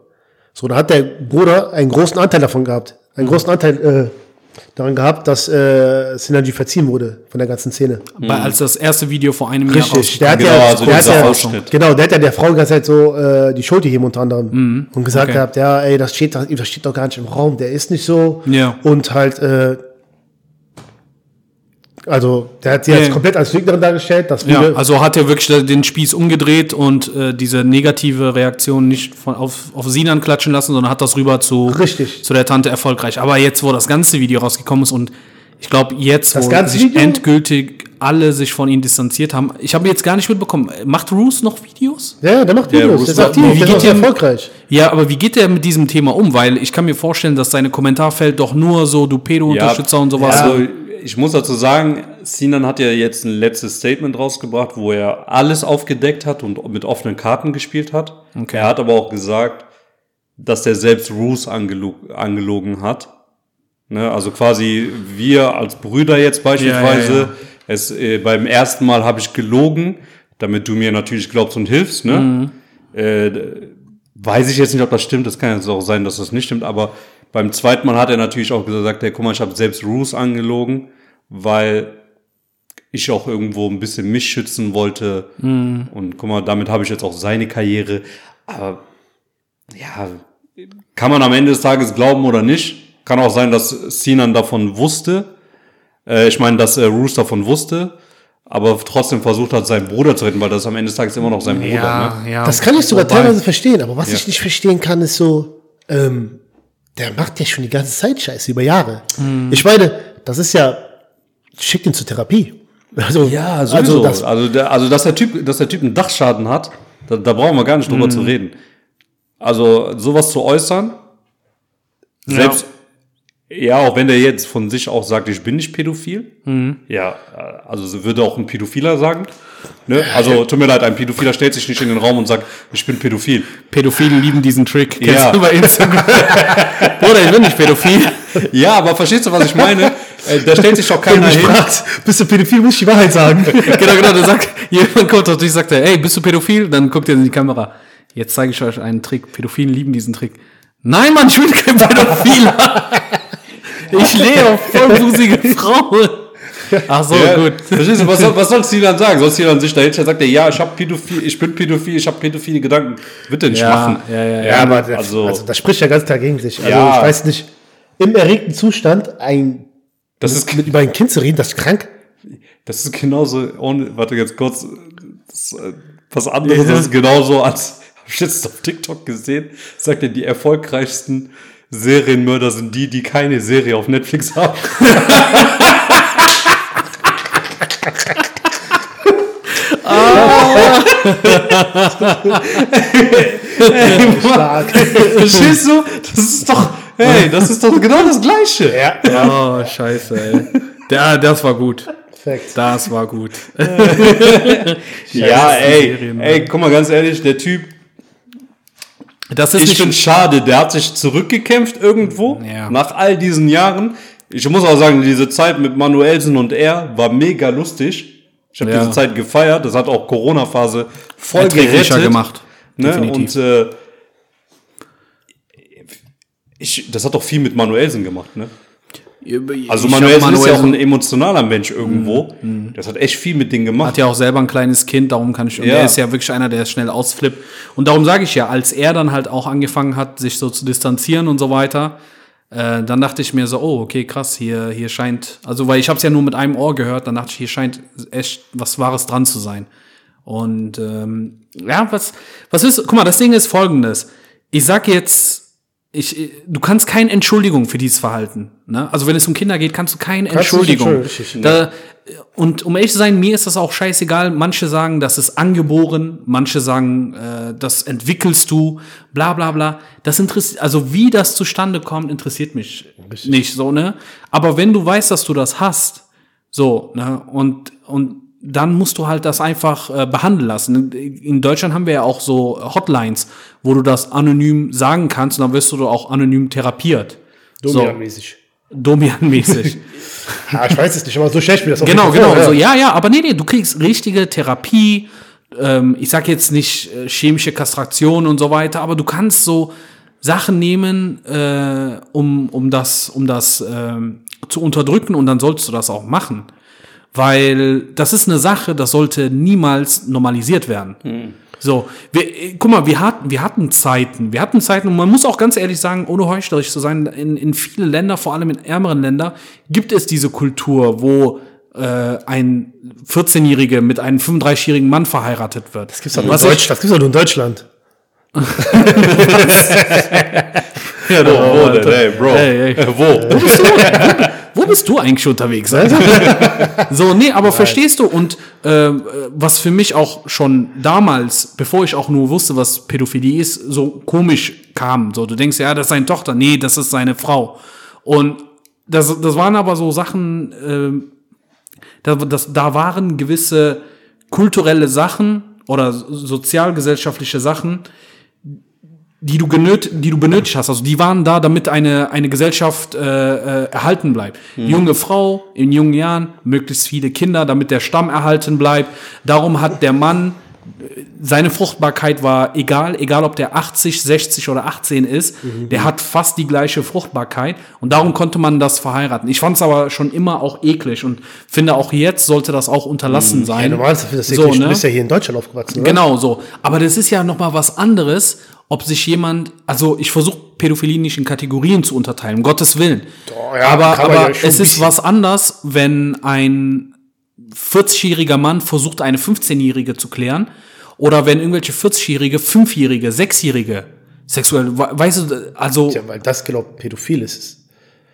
so, da hat der Bruder einen großen Anteil davon gehabt. Einen Mhm. großen Anteil äh, daran gehabt, dass äh, Synergy verziehen wurde von der ganzen Szene. Bei, als das erste Video vor einem Richtig, Jahr der hat Genau, ja, also der hat ja Ausschnitt. genau, der hat ja der Frau die ganze Zeit so äh, die Schuld gegeben unter anderem Mhm. und gesagt okay. gehabt, ja, ey, das steht, das steht doch gar nicht im Raum, der ist nicht so. Ja. Und halt, äh, also der hat sie Ja, jetzt ja. komplett als Lügnerin dargestellt, das Ja, also hat er wirklich den Spieß umgedreht und äh, diese negative Reaktion nicht von, auf, auf Sinan klatschen lassen, sondern hat das rüber zu, Richtig. zu der Tante erfolgreich. Aber jetzt, wo das ganze Video rausgekommen ist und ich glaube, jetzt, Das wo ganze sich Video? endgültig alle sich von ihm distanziert haben, ich habe jetzt gar nicht mitbekommen, macht Roos noch Videos? ja, der macht Videos, Bruce der ist aktiv, wie der ist geht der- erfolgreich. Ja, aber wie geht der mit diesem Thema um? Weil ich kann mir vorstellen, dass seine Kommentarfeld doch nur so du Pedo-Unterstützer und sowas. Also, ich muss dazu sagen, Sinan hat ja jetzt ein letztes Statement rausgebracht, wo er alles aufgedeckt hat und mit offenen Karten gespielt hat. Okay. Er hat aber auch gesagt, dass er selbst Roos angelo angelogen hat. Ne, also quasi wir als Brüder jetzt beispielsweise. Ja, ja, ja. Es, äh, beim ersten Mal habe ich gelogen, damit du mir natürlich glaubst und hilfst. Ne? Mhm. Äh, weiß ich jetzt nicht, ob das stimmt. Das kann jetzt auch sein, dass das nicht stimmt. Aber beim zweiten Mal hat er natürlich auch gesagt, hey, guck mal, ich habe selbst Roos angelogen, weil ich auch irgendwo ein bisschen mich schützen wollte. Mhm. Und guck mal, damit habe ich jetzt auch seine Karriere. Aber ja, kann man am Ende des Tages glauben oder nicht. Kann auch sein, dass Sinan davon wusste. Äh, ich meine, dass äh, Roos davon wusste, aber trotzdem versucht hat, seinen Bruder zu retten, weil das am Ende des Tages immer noch sein Bruder. ja, Ne? ja. Das kann ich sogar Wobei- teilweise verstehen, aber was Ja. ich nicht verstehen kann, ist so, ähm, der macht ja schon die ganze Zeit Scheiße über Jahre. Mhm. Ich meine, das ist ja, schickt ihn zur Therapie. Also, Ja, sowieso. also Also, das, also, der, also dass, der typ, dass der Typ einen Dachschaden hat, da, da brauchen wir gar nicht drüber zu reden. Also sowas zu äußern, selbst, ja. auch wenn der jetzt von sich auch sagt, ich bin nicht pädophil, ja, äh, also so würde auch ein Pädophiler sagen. Ne? Also tut mir leid, ein Pädophiler stellt sich nicht in den Raum und sagt, ich bin pädophil. Pädophilen lieben diesen Trick. Kennst Ja. du bei Instagram? Bruder, ich bin nicht pädophil. Ja, aber verstehst du, was ich meine? Äh, da stellt sich doch keiner du hin. fragst, bist du pädophil, muss ich die Wahrheit sagen. genau, genau, der sagt, jemand kommt auf dich, sagt er, ey, bist du pädophil? Dann guckt er in die Kamera. Jetzt zeige ich euch einen Trick. Pädophilen lieben diesen Trick. Nein, Mann, ich bin kein Pädophiler. ich stehe auf vollbusige Frauen. Ach so, Ja, gut. Verstehst du, was soll, was soll Sinan sagen? Soll Sinan sich da hinstellen? Sagt er, ja, ich hab pädophil, ich bin pädophil, ich habe pädophile Gedanken. Wird er nicht Ja, machen. ja, ja, Ja, aber der, also- also, das spricht ja ganz klar gegen sich. Also Ja. ich weiß nicht, im erregten Zustand ein Das ist, mit über ein Kind zu reden, das ist krank. das ist genauso, ohne, warte jetzt kurz, das, äh, was anderes ist genauso als, hab ich jetzt auf TikTok gesehen, sagt er, die erfolgreichsten Serienmörder sind die, die keine Serie auf Netflix haben. Stark. Verstehst du? Das ist doch, hey, das ist doch genau das Gleiche. ja, Oh, scheiße, ey. Der, das war gut. perfekt. Das war gut. Ja, ey, Serien, ey, guck mal ganz ehrlich, der Typ, Das ist ich nicht finde schade, der hat sich zurückgekämpft irgendwo Ja. nach all diesen Jahren. Ich muss auch sagen, diese Zeit mit Manuelsen und er war mega lustig. Ich habe Ja. diese Zeit gefeiert. Das hat auch Corona-Phase voll gerettet. gemacht. Ne? Definitiv. Und äh, ich, das hat doch viel mit Manuelsen gemacht, ne? Also Manuelsen ist ja auch ein emotionaler Mensch irgendwo. Das hat echt viel mit denen gemacht. hat ja auch selber ein kleines Kind, darum kann ich, und Ja. er ist ja wirklich einer, der schnell ausflippt. Und darum sage ich ja, als er dann halt auch angefangen hat, sich so zu distanzieren und so weiter, äh, dann dachte ich mir so, oh, okay, krass, hier, hier scheint, also weil ich habe es ja nur mit einem Ohr gehört, dann dachte ich, hier scheint echt was Wahres dran zu sein. Und ähm, ja, was, was ist, guck mal, das Ding ist folgendes. Ich sag jetzt, ich, du kannst keine Entschuldigung für dieses Verhalten. Ne? Also wenn es um Kinder geht, kannst du keine Kannst Entschuldigung. Da, und um ehrlich zu sein, mir ist das auch scheißegal. Manche sagen, das ist angeboren, manche sagen, äh, das entwickelst du, bla bla bla. Das interessiert, also wie das zustande kommt, interessiert mich nicht so, ne? Aber wenn du weißt, dass du das hast, so, ne, und, und dann musst du halt das einfach äh, behandeln lassen. In Deutschland haben wir ja auch so Hotlines, wo du das anonym sagen kannst und dann wirst du auch anonym therapiert. Domian-mäßig. Domian-mäßig. Ja, ich weiß es nicht, aber so schlecht mir das auch Genau, genau. vor, So, ja, ja, aber nee, nee, du kriegst richtige Therapie. Ähm, ich sag jetzt nicht äh, chemische Kastration und so weiter, aber du kannst so Sachen nehmen, äh, um, um das, um das ähm, zu unterdrücken und dann sollst du das auch machen. Weil das ist eine Sache, das sollte niemals normalisiert werden. So, wir, äh, guck mal, wir hatten, wir hatten Zeiten, wir hatten Zeiten, und man muss auch ganz ehrlich sagen, ohne heuchlerisch zu sein, in, in viele Länder, vor allem in ärmeren Ländern, gibt es diese Kultur, wo äh, ein 14-Jähriger mit einem 35-jährigen Mann verheiratet wird. Das gibt's doch nur, in Was ich- Deutsch, das gibt's doch nur in Deutschland. Ja, doch, wo denn? Ey, Bro. Ey, ey. Äh, wo? Wo bist du eigentlich unterwegs? so, nee, aber verstehst du? Und äh, was für mich auch schon damals, bevor ich auch nur wusste, was Pädophilie ist, so komisch kam. So, du denkst, ja, das ist seine Tochter. Nee, das ist seine Frau. Und das, das waren aber so Sachen, äh, da, das, da waren gewisse kulturelle Sachen oder sozialgesellschaftliche Sachen, die du, genöt, die du benötigt hast. Also die waren da, damit eine, eine Gesellschaft äh, äh, erhalten bleibt. Junge Frau in jungen Jahren, möglichst viele Kinder, damit der Stamm erhalten bleibt. Darum hat der Mann, seine Fruchtbarkeit war egal, egal ob der 80, 60 oder 18 ist, der hat fast die gleiche Fruchtbarkeit und darum konnte man das verheiraten. Ich fand es aber schon immer auch eklig und finde auch jetzt sollte das auch unterlassen sein. Ja, normal ist das So, ne? du bist ja hier in Deutschland aufgewachsen, oder? Genau so. Aber das ist ja noch mal was anderes, ob sich jemand, also ich versuche Pädophilie nicht in Kategorien zu unterteilen, um Gottes Willen. Doch, ja, aber aber ja es ist was anders, wenn ein 40-jähriger Mann versucht, eine 15-jährige zu klären oder wenn irgendwelche 40-jährige, 5-jährige, 6-jährige sexuell, we- weißt du, also Ja, weil das genau pädophil ist.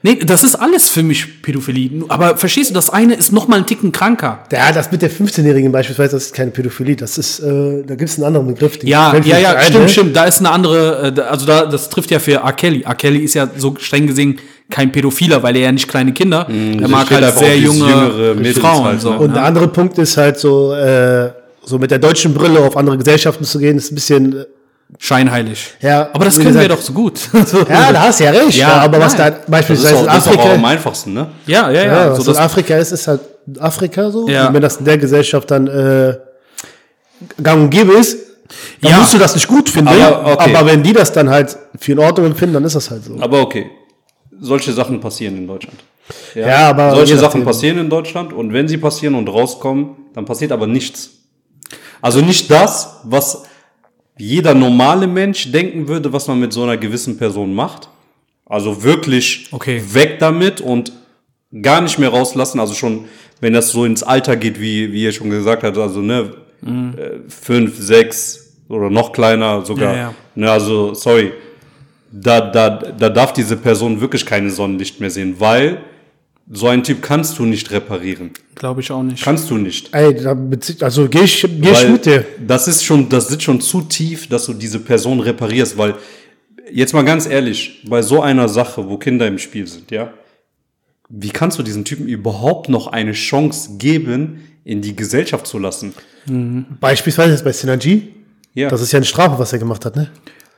nee, das ist alles für mich Pädophilie. Aber verstehst du, das eine ist noch mal einen Ticken kranker. Ja, das mit der 15-Jährigen beispielsweise, das ist keine Pädophilie. Das ist, äh, da gibt es einen anderen Begriff. den Ja, ja, ja, ein, stimmt, ne? stimmt. Da ist eine andere, äh, also da, das trifft ja für R. Kelly. R. Kelly ist ja so streng gesehen kein Pädophiler, weil er ja nicht kleine Kinder, er mag steht halt sehr junge Frauen. halt, so, ne? Und der andere Punkt ist halt so, äh, so mit der deutschen Brille auf andere Gesellschaften zu gehen, ist ein bisschen, äh, Scheinheilig. Ja, aber das können wir gesagt- doch so gut. ja, da hast du ja recht. Ja, aber was nein. da Das ist, beispielsweise in das ist am Afrika, einfachsten, ne? ja, ja, ja. ja, so was das, in Afrika ist, ist halt Afrika so. Ja. Und wenn das in der Gesellschaft dann äh, gang und gäbe ist, dann Ja. musst du das nicht gut finden. Aber, okay. aber wenn die das dann halt für in Ordnung empfinden, dann ist das halt so. Aber okay. Solche Sachen passieren in Deutschland. Ja, aber Solche Sachen passieren in Deutschland und wenn sie passieren und rauskommen, dann passiert aber nichts. Also nicht das, was jeder normale Mensch denken würde, was man mit so einer gewissen Person macht. Also wirklich Okay. weg damit und gar nicht mehr rauslassen. Also schon, wenn das so ins Alter geht, wie, wie ihr schon gesagt habt, also ne, äh, fünf, sechs oder noch kleiner sogar. Ja, ja. Ne, also, sorry. Da, da, da darf diese Person wirklich keine Sonnenlicht mehr sehen, weil so einen Typ kannst du nicht reparieren. glaube ich auch nicht. Kannst du nicht. Ey, da bezieht, also geh ich, geh ich mit dir. Das ist schon, das sitzt schon zu tief, dass du diese Person reparierst, weil jetzt mal ganz ehrlich, bei so einer Sache, wo Kinder im Spiel sind, ja, wie kannst du diesen Typen überhaupt noch eine Chance geben, in die Gesellschaft zu lassen? Beispielsweise jetzt bei Synergy. Ja, Das ist ja eine Strafe, was er gemacht hat, ne?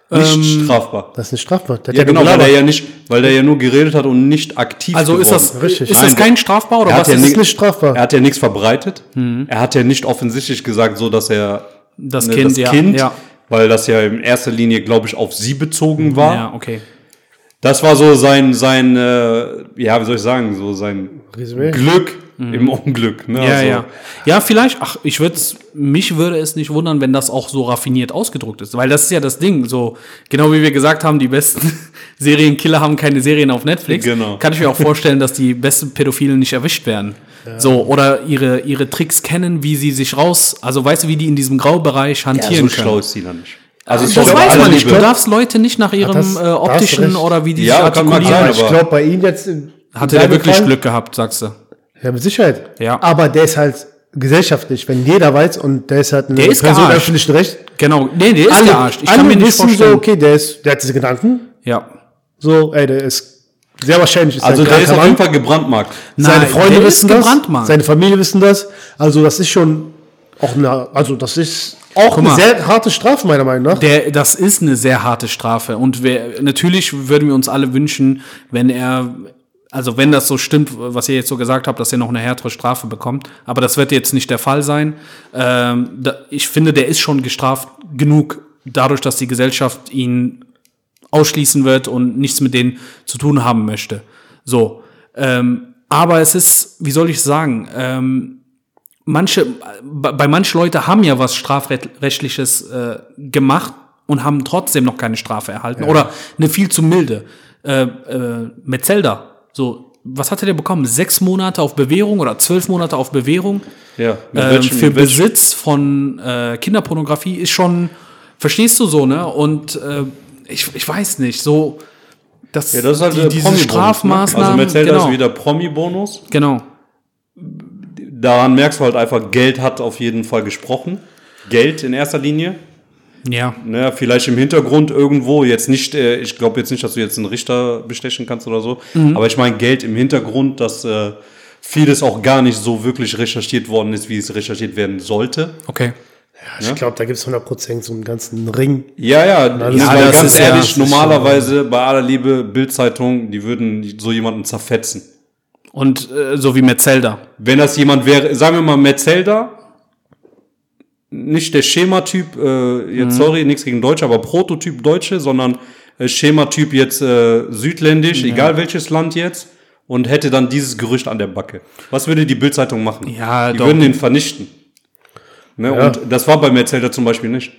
Nicht strafbar. Das ist eine Strafe. Der Ja, genau, weil er ja nicht, weil der ja nur geredet hat und nicht aktiv also ist das, geworden. Richtig. ist Nein, das kein strafbar oder er was ja ist nicht strafbar. Er hat ja nichts verbreitet. Mhm. Er hat ja nicht offensichtlich gesagt, so dass er das ne, Kind? das ja, Kind ja. weil das ja in erster Linie, glaube ich, auf sie bezogen war. Ja, okay. Das war so sein, sein, äh, ja, wie soll ich sagen, so sein Resümee. Glück im Unglück. Ne? Mhm. Ja, Also, ja. Ja, vielleicht, ach, ich würde mich würde es nicht wundern, wenn das auch so raffiniert ausgedrückt ist. Weil das ist ja das Ding. So, genau wie wir gesagt haben, die besten Serienkiller haben keine Serien auf Netflix. Genau. Kann ich mir auch vorstellen, dass die besten Pädophilen nicht erwischt werden. So, oder ihre, ihre Tricks kennen, wie sie sich raus, also weißt du, wie die in diesem Graubereich Ja, hantieren so können. schlau ist sie dann nicht. Also, Das sorry, bei weiß man nicht. Liebe. Du darfst Leute nicht nach ihrem das- äh, optischen oder wie die Ja, sich kann man artikulieren. sein, ich glaube, bei ihm jetzt. in Hatte der seinem wirklich Fall- Glück gehabt, sagst du. Ja, mit Sicherheit. Ja. Aber der ist halt gesellschaftlich, wenn jeder weiß und der ist halt eine Der ist Person gearscht. öffentlichen Recht. Genau, nee, der ist alle, gearscht. Ich alle kann mir nicht wissen vorstellen. so, okay, der ist, der hat diese Gedanken. Ja. So, ey, der ist sehr wahrscheinlich ist Also der ist auf jeden. Fall gebrandmarkt. Seine Nein, Freunde der ist wissen das, seine Familie wissen das. Also das ist schon auch eine, also das ist auch eine mal. sehr harte Strafe meiner Meinung nach. Der, das ist eine sehr harte Strafe. Und wir, natürlich würden wir uns alle wünschen, wenn er, also wenn das so stimmt, was ihr jetzt so gesagt habt, dass er noch eine härtere Strafe bekommt. Aber das wird jetzt nicht der Fall sein. Ähm, da, ich finde, der ist schon gestraft genug, dadurch, dass die Gesellschaft ihn ausschließen wird und nichts mit denen zu tun haben möchte. So. Ähm, aber es ist, wie soll ich sagen, ähm, manche, bei manchen Leute haben ja was strafrechtliches äh, gemacht und haben trotzdem noch keine Strafe erhalten oder eine viel zu milde. Äh, äh, Metzelda, so, was hatte der bekommen? Sechs Monate auf Bewährung oder zwölf Monate auf Bewährung Ja, ähm, für Besitz von äh, Kinderpornografie ist schon, verstehst du so, ne? Und äh, ich, ich weiß nicht, so, dass Ja, das ist halt die, diese Ne? Strafmaßnahmen, Also Metzelda genau, ist wieder Promi-Bonus. genau. Daran merkst du halt einfach, Geld hat auf jeden Fall gesprochen. Geld in erster Linie. Ja, Ne, vielleicht im Hintergrund irgendwo, jetzt nicht, äh, ich glaube jetzt nicht, dass du jetzt einen Richter bestechen kannst oder so, Mhm. aber ich meine Geld im Hintergrund, dass äh, vieles auch gar nicht so wirklich recherchiert worden ist, wie es recherchiert werden sollte. okay. Ich glaube, da gibt es 100% so einen ganzen Ring. Ja, ja, das ja ist- das ganz ist ja- ehrlich, ist normalerweise bei aller Liebe, Bildzeitung, die würden so jemanden zerfetzen. Und äh, so wie Metzelda. Wenn das jemand wäre, sagen wir mal Metzelda, nicht der Schematyp, äh, jetzt sorry, nichts gegen Deutsche, aber Prototyp Deutsche, sondern äh, Schematyp jetzt äh, südländisch, egal welches Land jetzt, und hätte dann dieses Gerücht an der Backe. Was würde die Bildzeitung machen? Ja, die doch. würden ihn vernichten. Ne? Und das war bei Metzelda zum Beispiel nicht.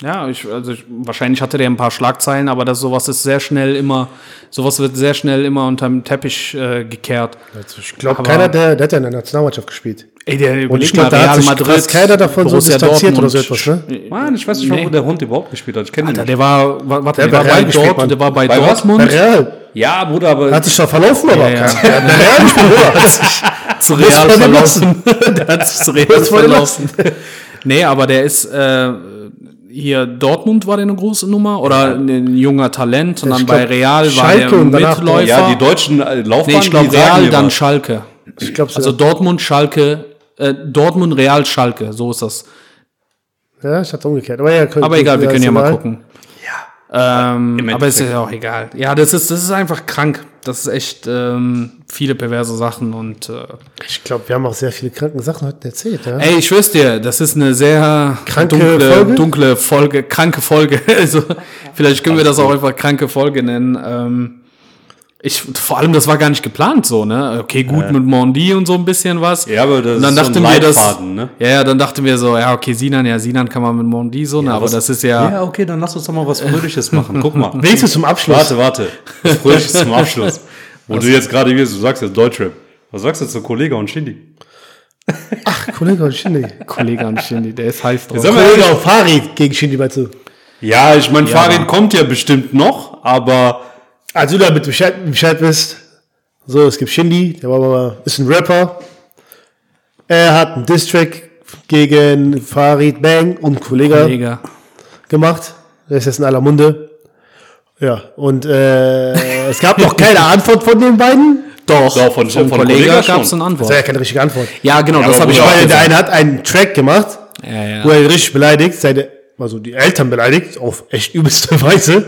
Ja, ich, also ich, wahrscheinlich hatte der ein paar Schlagzeilen, aber das sowas ist sehr schnell immer, sowas wird sehr schnell immer unterm Teppich äh, gekehrt. Also ich glaube, keiner, der, der hat ja in der Nationalmannschaft gespielt. Ey, der Und überleg ich glaube, da hat Real sich Madrid, keiner davon so Borussia distanziert oder Dortmund. so etwas, ne? Mann, ich weiß nicht mal, Nee. wo der Hund überhaupt gespielt hat. Ich kenne den nicht. der war, wa- warte, Der der, hat war bei bei Real gespielt, Dort, Mann. der war bei, Bei was? Bei Dortmund. Real. Ja, Bruder, aber Hat sich doch verlaufen, aber. Ja, ja. Ja, der Real nicht mehr zu Das Real war der verlaufen. der hat sich zu Real war verlaufen. nee, aber der ist, äh, hier Dortmund war der eine große Nummer oder ein junger Talent und dann Ich bei glaub, Real war Schalke der und danach- Mitläufer. ja, die deutschen äh, Laufbahn, nee, ich glaube Real, dann was. Schalke. Ich glaube, Also Dortmund, Schalke, äh, Dortmund, Real, Schalke, so ist das. ja, ich hatte umgekehrt. Aber, ja, können, Aber egal, wir können ja mal gucken. Ähm, aber es ist ja auch egal. Ja, das ist, das ist einfach krank. Das ist echt ähm, viele perverse Sachen und äh, Ich glaube, wir haben auch sehr viele kranken Sachen heute erzählt. Ja? ey, ich schwör's dir, das ist eine sehr Kranke dunkle, Folge? dunkle Folge, kranke Folge. Also vielleicht können wir das auch einfach kranke Folge nennen. Ähm, ich, vor allem, das war gar nicht geplant so, ne? Okay, gut mit Mondi und so ein bisschen was. Ja, aber das und dann ist so ein dachten wir, das, ne? ja, ja, dann dachten wir so, ja, okay, Sinan, ja, Sinan kann man mit Mondi so, ne? aber was- das ist ja, Ja, okay, dann lass uns doch mal was Fröhliches machen. Guck mal. Wenigstens zum Abschluss. Warte, warte. Was Fröhliches zum Abschluss. Wo du jetzt gerade wirst, du sagst jetzt Deutschrap. Was sagst du zu Kollega und Shindy? Kollege und Shindy. Kollege an Shindy, der ist heiß drauf. Kollege auf Farid gegen Shindy, meinst du? ja, ich meine, Farid aber- kommt ja bestimmt noch, aber Also, damit du Bescheid, Bescheid wisst. So, es gibt Shindy, der war aber, ist ein Rapper. Er hat einen Distrack gegen Farid Bang und Kollege gemacht. Der ist jetzt in aller Munde. Ja, und äh, es gab noch keine Antwort von den beiden. Doch, Doch, von- von Kollege Kollega gab es eine Das war Antwort. ja keine richtige Antwort. Ja, genau, das aber habe ich auch der eine hat einen Track gemacht, Ja, ja. wo er richtig beleidigt, seine, also die Eltern beleidigt, auf echt übelste Weise.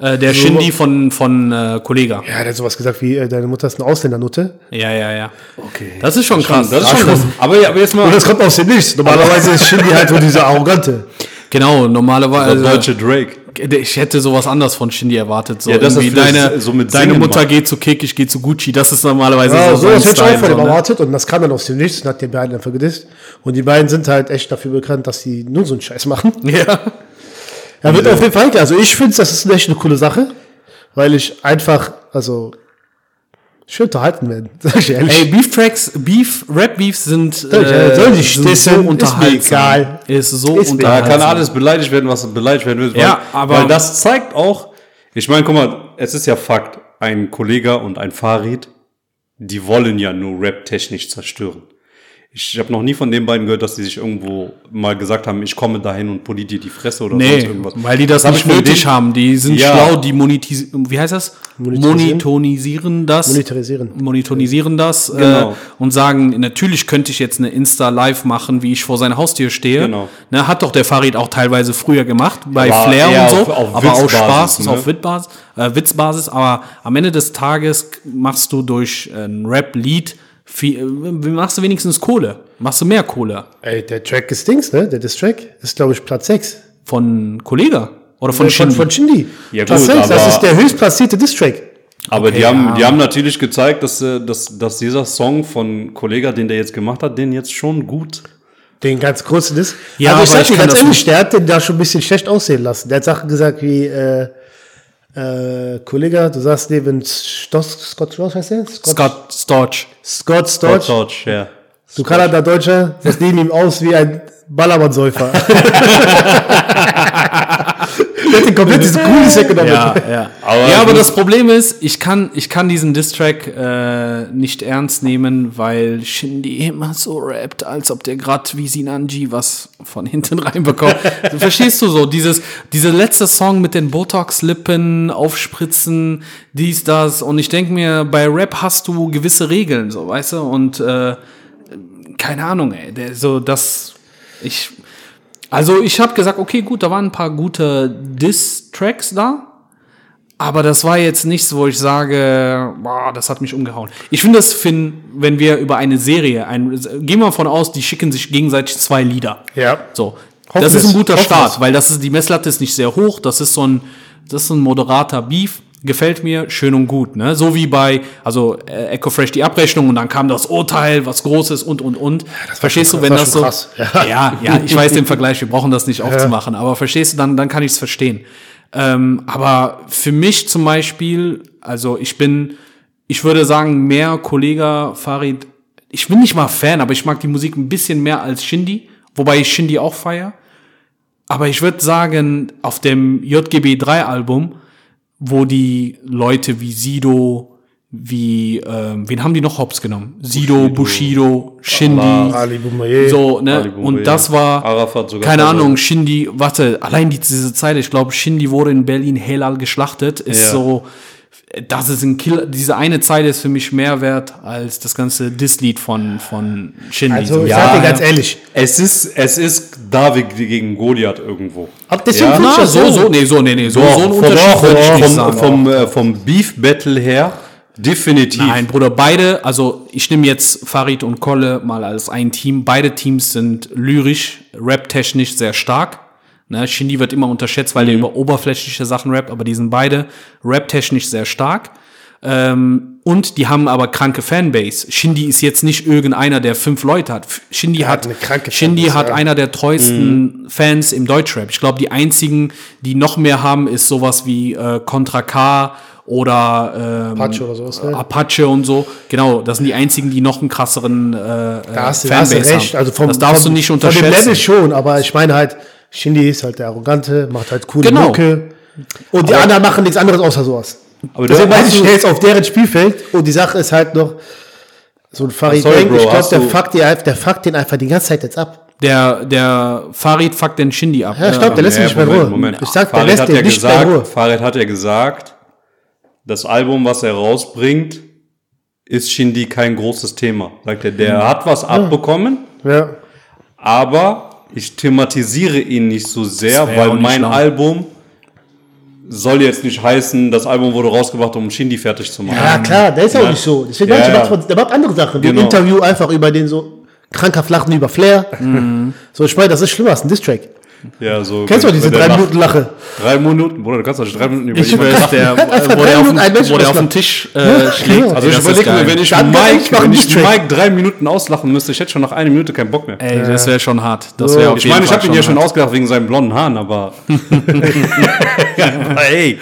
Äh, der Shindy von, von äh, Kollege. Ja, der hat sowas gesagt wie, äh, deine Mutter ist eine Ausländernutte. Ja, ja, ja. Okay. Das ist schon krass. das ist schon was. Aber, aber jetzt mal. Und das kommt aus dem Nichts. Normalerweise ist Shindy halt so dieser Arrogante. Genau, normalerweise. Der deutsche Drake. Ich hätte sowas anders von Shindy erwartet. So Ja, dass irgendwie das deine, so mit deine Mutter macht. geht zu Kick, ich gehe zu Gucci. Das ist normalerweise Ja, so so, das hätte ich auch von ihm so, ne? erwartet und das kam dann aus dem Nichts und hat die beiden einfach gedisst. Und die beiden sind halt echt dafür bekannt, dass sie nur so einen Scheiß machen. Ja. Ja, wird auf jeden Fall, also ich finde, das ist echt eine coole Sache, weil ich einfach, also, schön unterhalten werden, sag ich ehrlich. Ey, Beef Tracks, Beef, Rap Beefs sind, Ja, äh, soll die sind dissen, ist mir unterhaltsam. egal. Ist so Ist unterhaltsam. kann alles beleidigt werden, was beleidigt werden will. Weil, Ja, aber- weil das zeigt auch, ich meine, guck mal, es ist ja Fakt, ein Kollege und ein Farid, die wollen ja nur Rap-technisch zerstören. Ich habe noch nie von den beiden gehört, dass die sich irgendwo mal gesagt haben, ich komme dahin und poliere dir die Fresse oder sonst Nee, irgendwas. weil die das, hab nicht nötig denen- haben. Die sind Ja. schlau, die monetisieren, wie heißt das? Monetarisieren. Monetonisieren das. Monetarisieren. Monitorisieren das Genau. äh, und sagen, natürlich könnte ich jetzt eine Insta-Live machen, wie ich vor seiner Haustür stehe. Genau. Ne, hat doch der Farid auch teilweise früher gemacht, bei Aber Flair und so, auf- auf aber auch Spaß, ne? auf Witzbasis, äh, Witzbasis, aber am Ende des Tages machst du durch ein Rap-Lied, viel- äh, machst du wenigstens Kohle, machst du mehr Kohle. Ey, der Track ist Dings, ne? Der Diss-Track ist, glaube ich, Platz 6. Von Kollega oder von Shindy? von Shindy. Ja, Platz gut, 6, das ist der höchstplatzierte Diss-Track. Aber Okay, die, haben, ja. die haben natürlich gezeigt, dass, äh, dass, dass dieser Song von Kollega, den der jetzt gemacht hat, den jetzt schon gut. Den ganz kurzen Diss. Ja, also ich sag dir ganz ehrlich, der hat den da schon ein bisschen schlecht aussehen lassen. Der hat Sachen gesagt wie, äh, äh, Kollege, du sagst neben Stoss, Scott, was heißt der? Scott, Scott Storch. Scott Storch. Dodge, ja. Du Kanada Deutscher, das neben ihm aus wie ein Ballermann-Säufer. der hat den komplett diese coole Sack genommen. Ja, ja. Aber ja, aber das Problem ist, ich kann, ich kann diesen Distrack äh, nicht ernst nehmen, weil Shindy immer so rappt, als ob der grad wie Sinanji was von hinten reinbekommt. Verstehst du so? Dieses, dieser letzte Song mit den Botox-Lippen, Aufspritzen, dies, das. Und ich denke mir, bei Rap hast du gewisse Regeln, so, weißt du? Und äh, keine Ahnung, ey. Der, so, das. Ich. Also ich habe gesagt, okay, gut, da waren ein paar gute Diss-Tracks da. Aber das war jetzt nichts, wo ich sage, boah, das hat mich umgehauen. Ich finde das, Finn, wenn wir über eine Serie, ein, gehen wir davon aus, die schicken sich gegenseitig zwei Lieder. Ja. So. Hoffen das ist ein guter Start, es. weil das ist, die Messlatte ist nicht sehr hoch. Das ist so ein, das ist ein moderater Beef. Gefällt mir, schön und gut, ne? So wie bei, also, äh, Echo Fresh die Abrechnung und dann kam das Urteil, was Großes und, und, und. verstehst schon du, wenn das das so. krass. Ja. ja, ich weiß den Vergleich, wir brauchen das nicht aufzumachen, aber verstehst du, dann, dann kann ich es verstehen. Ähm, aber für mich zum Beispiel, also ich bin, ich würde sagen, mehr Kollege Farid, ich bin nicht mal Fan, aber ich mag die Musik ein bisschen mehr als Shindy, wobei ich Shindy auch feier. Aber ich würde sagen, auf dem JGB 3 Album, wo die Leute wie Sido, wie, ähm, wen haben die noch hops genommen? Sido, Bushido, Shindy, Ali Boumaier. so, ne? Ali. Und das war, Arafat sogar keine. Ahnung, Shindy, warte, allein die, diese Zeile, ich glaube, Shindy wurde in Berlin Helal geschlachtet, ist Ja. so, das ist ein Killer, diese eine Zeile ist für mich mehr wert als das ganze Diss-Lied von, von Shindy. Also, So, ich Ja, sag dir ganz ehrlich. Es ist, es ist David gegen Goliath irgendwo. Ab deswegen Ja. Na, so, so, nee, so, nee, nee, so, so ein Unterschied vom, würde ich nicht vom, sagen. vom, äh, vom Beef Battle her definitiv. Nein, Bruder, beide, also ich nehme jetzt Farid und Kolle mal als ein Team. Beide Teams sind lyrisch, rap-technisch sehr stark. Ne, Shindy wird immer unterschätzt, weil er über oberflächliche Sachen rappt, aber die sind beide rap-technisch sehr stark. Ähm, und die haben aber kranke Fanbase. Shindy ist jetzt nicht irgendeiner, der fünf Leute hat. Shindy hat hat, eine kranke Shindy Fanbase, hat ja. einer der treuesten Fans im Deutschrap. Ich glaube, die einzigen, die noch mehr haben, ist sowas wie äh, Contra K oder ähm, Apache oder sowas, ne? Apache und so. Genau, das sind die einzigen, die noch einen krasseren äh, Da hast, du- da hast du Fanbase recht. haben. Also vom, das darfst vom, du nicht Von dem Level unterschätzen. schon, aber ich meine halt, Shindy ist halt der Arrogante, macht halt coole Genau. Mucke. Und die anderen machen nichts anderes außer sowas. Aber Deswegen du- weiß ich, der ist auf deren Spielfeld und die Sache ist halt noch, so ein Farid Sorry, Bang, Bro, ich glaube, der fuckt, die, der fuckt den einfach die ganze Zeit jetzt ab. Der, der Farid fuckt den Shindy ab. Ja, ich glaube, der lässt ihn nicht mehr Ruhe. Ich sag, der Farid lässt hat den ja nicht mehr in Ruhe. gesagt, Farid hat ja gesagt, das Album, was er rausbringt, ist Shindy kein großes Thema. Sagt er, der hat was abbekommen, Ja. aber ich thematisiere ihn nicht so sehr, weil mein schlau. Album soll jetzt nicht heißen, das Album wurde rausgebracht, um Shindy fertig zu machen. Ja, klar, der ist ja auch nicht so. Deswegen Ja, ja, von- der macht andere Sachen. Wie ein Genau. Interview einfach über den so kranker Flachen über Flair. Mhm. So, ich meine, das ist schlimmer als ein Distrack. Ja, so. Kennst du diese drei Minuten Lache? Drei Minuten, Bruder, du kannst doch nicht drei Minuten über Ich E-Mails weiß, der, wo drei der, auf, Minuten ein Mensch den- wo der auf den Tisch äh, schlägt. genau. Also ich überlege mir, wenn ich Dann Mike, wenn ich. Mike drei Minuten auslachen müsste, ich hätte schon nach einer Minute keinen Bock mehr. Ey, das wäre schon hart. Das wäre auf Ich meine, ich habe ihn ja schon ausgelacht wegen seinen blonden Haaren, aber. ey,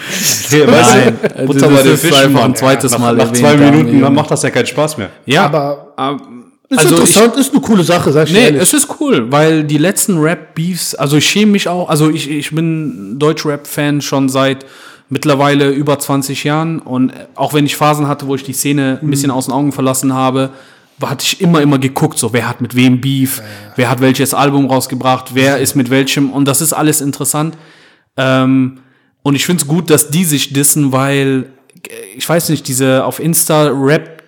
hey, Nein, weißt du, Butter das bei den ist Fischen, ein zweites Mal Nach zwei. Minuten, dann macht das ja keinen Spaß mehr. Ja, aber Ist also ich, interessant, ist eine coole Sache, sag ich Nee, ehrlich. es ist cool, weil die letzten Rap-Beefs, also ich schäme mich auch, also ich, ich bin Deutsch-Rap-Fan schon seit mittlerweile über 20 Jahren und auch wenn ich Phasen hatte, wo ich die Szene ein bisschen aus den Augen verlassen habe, hatte ich immer, immer geguckt, so wer hat mit wem Beef, wer hat welches Album rausgebracht, wer ist mit welchem und das ist alles interessant. Ähm, und ich finde es gut, dass die sich dissen, weil äh, ich weiß nicht, diese auf Insta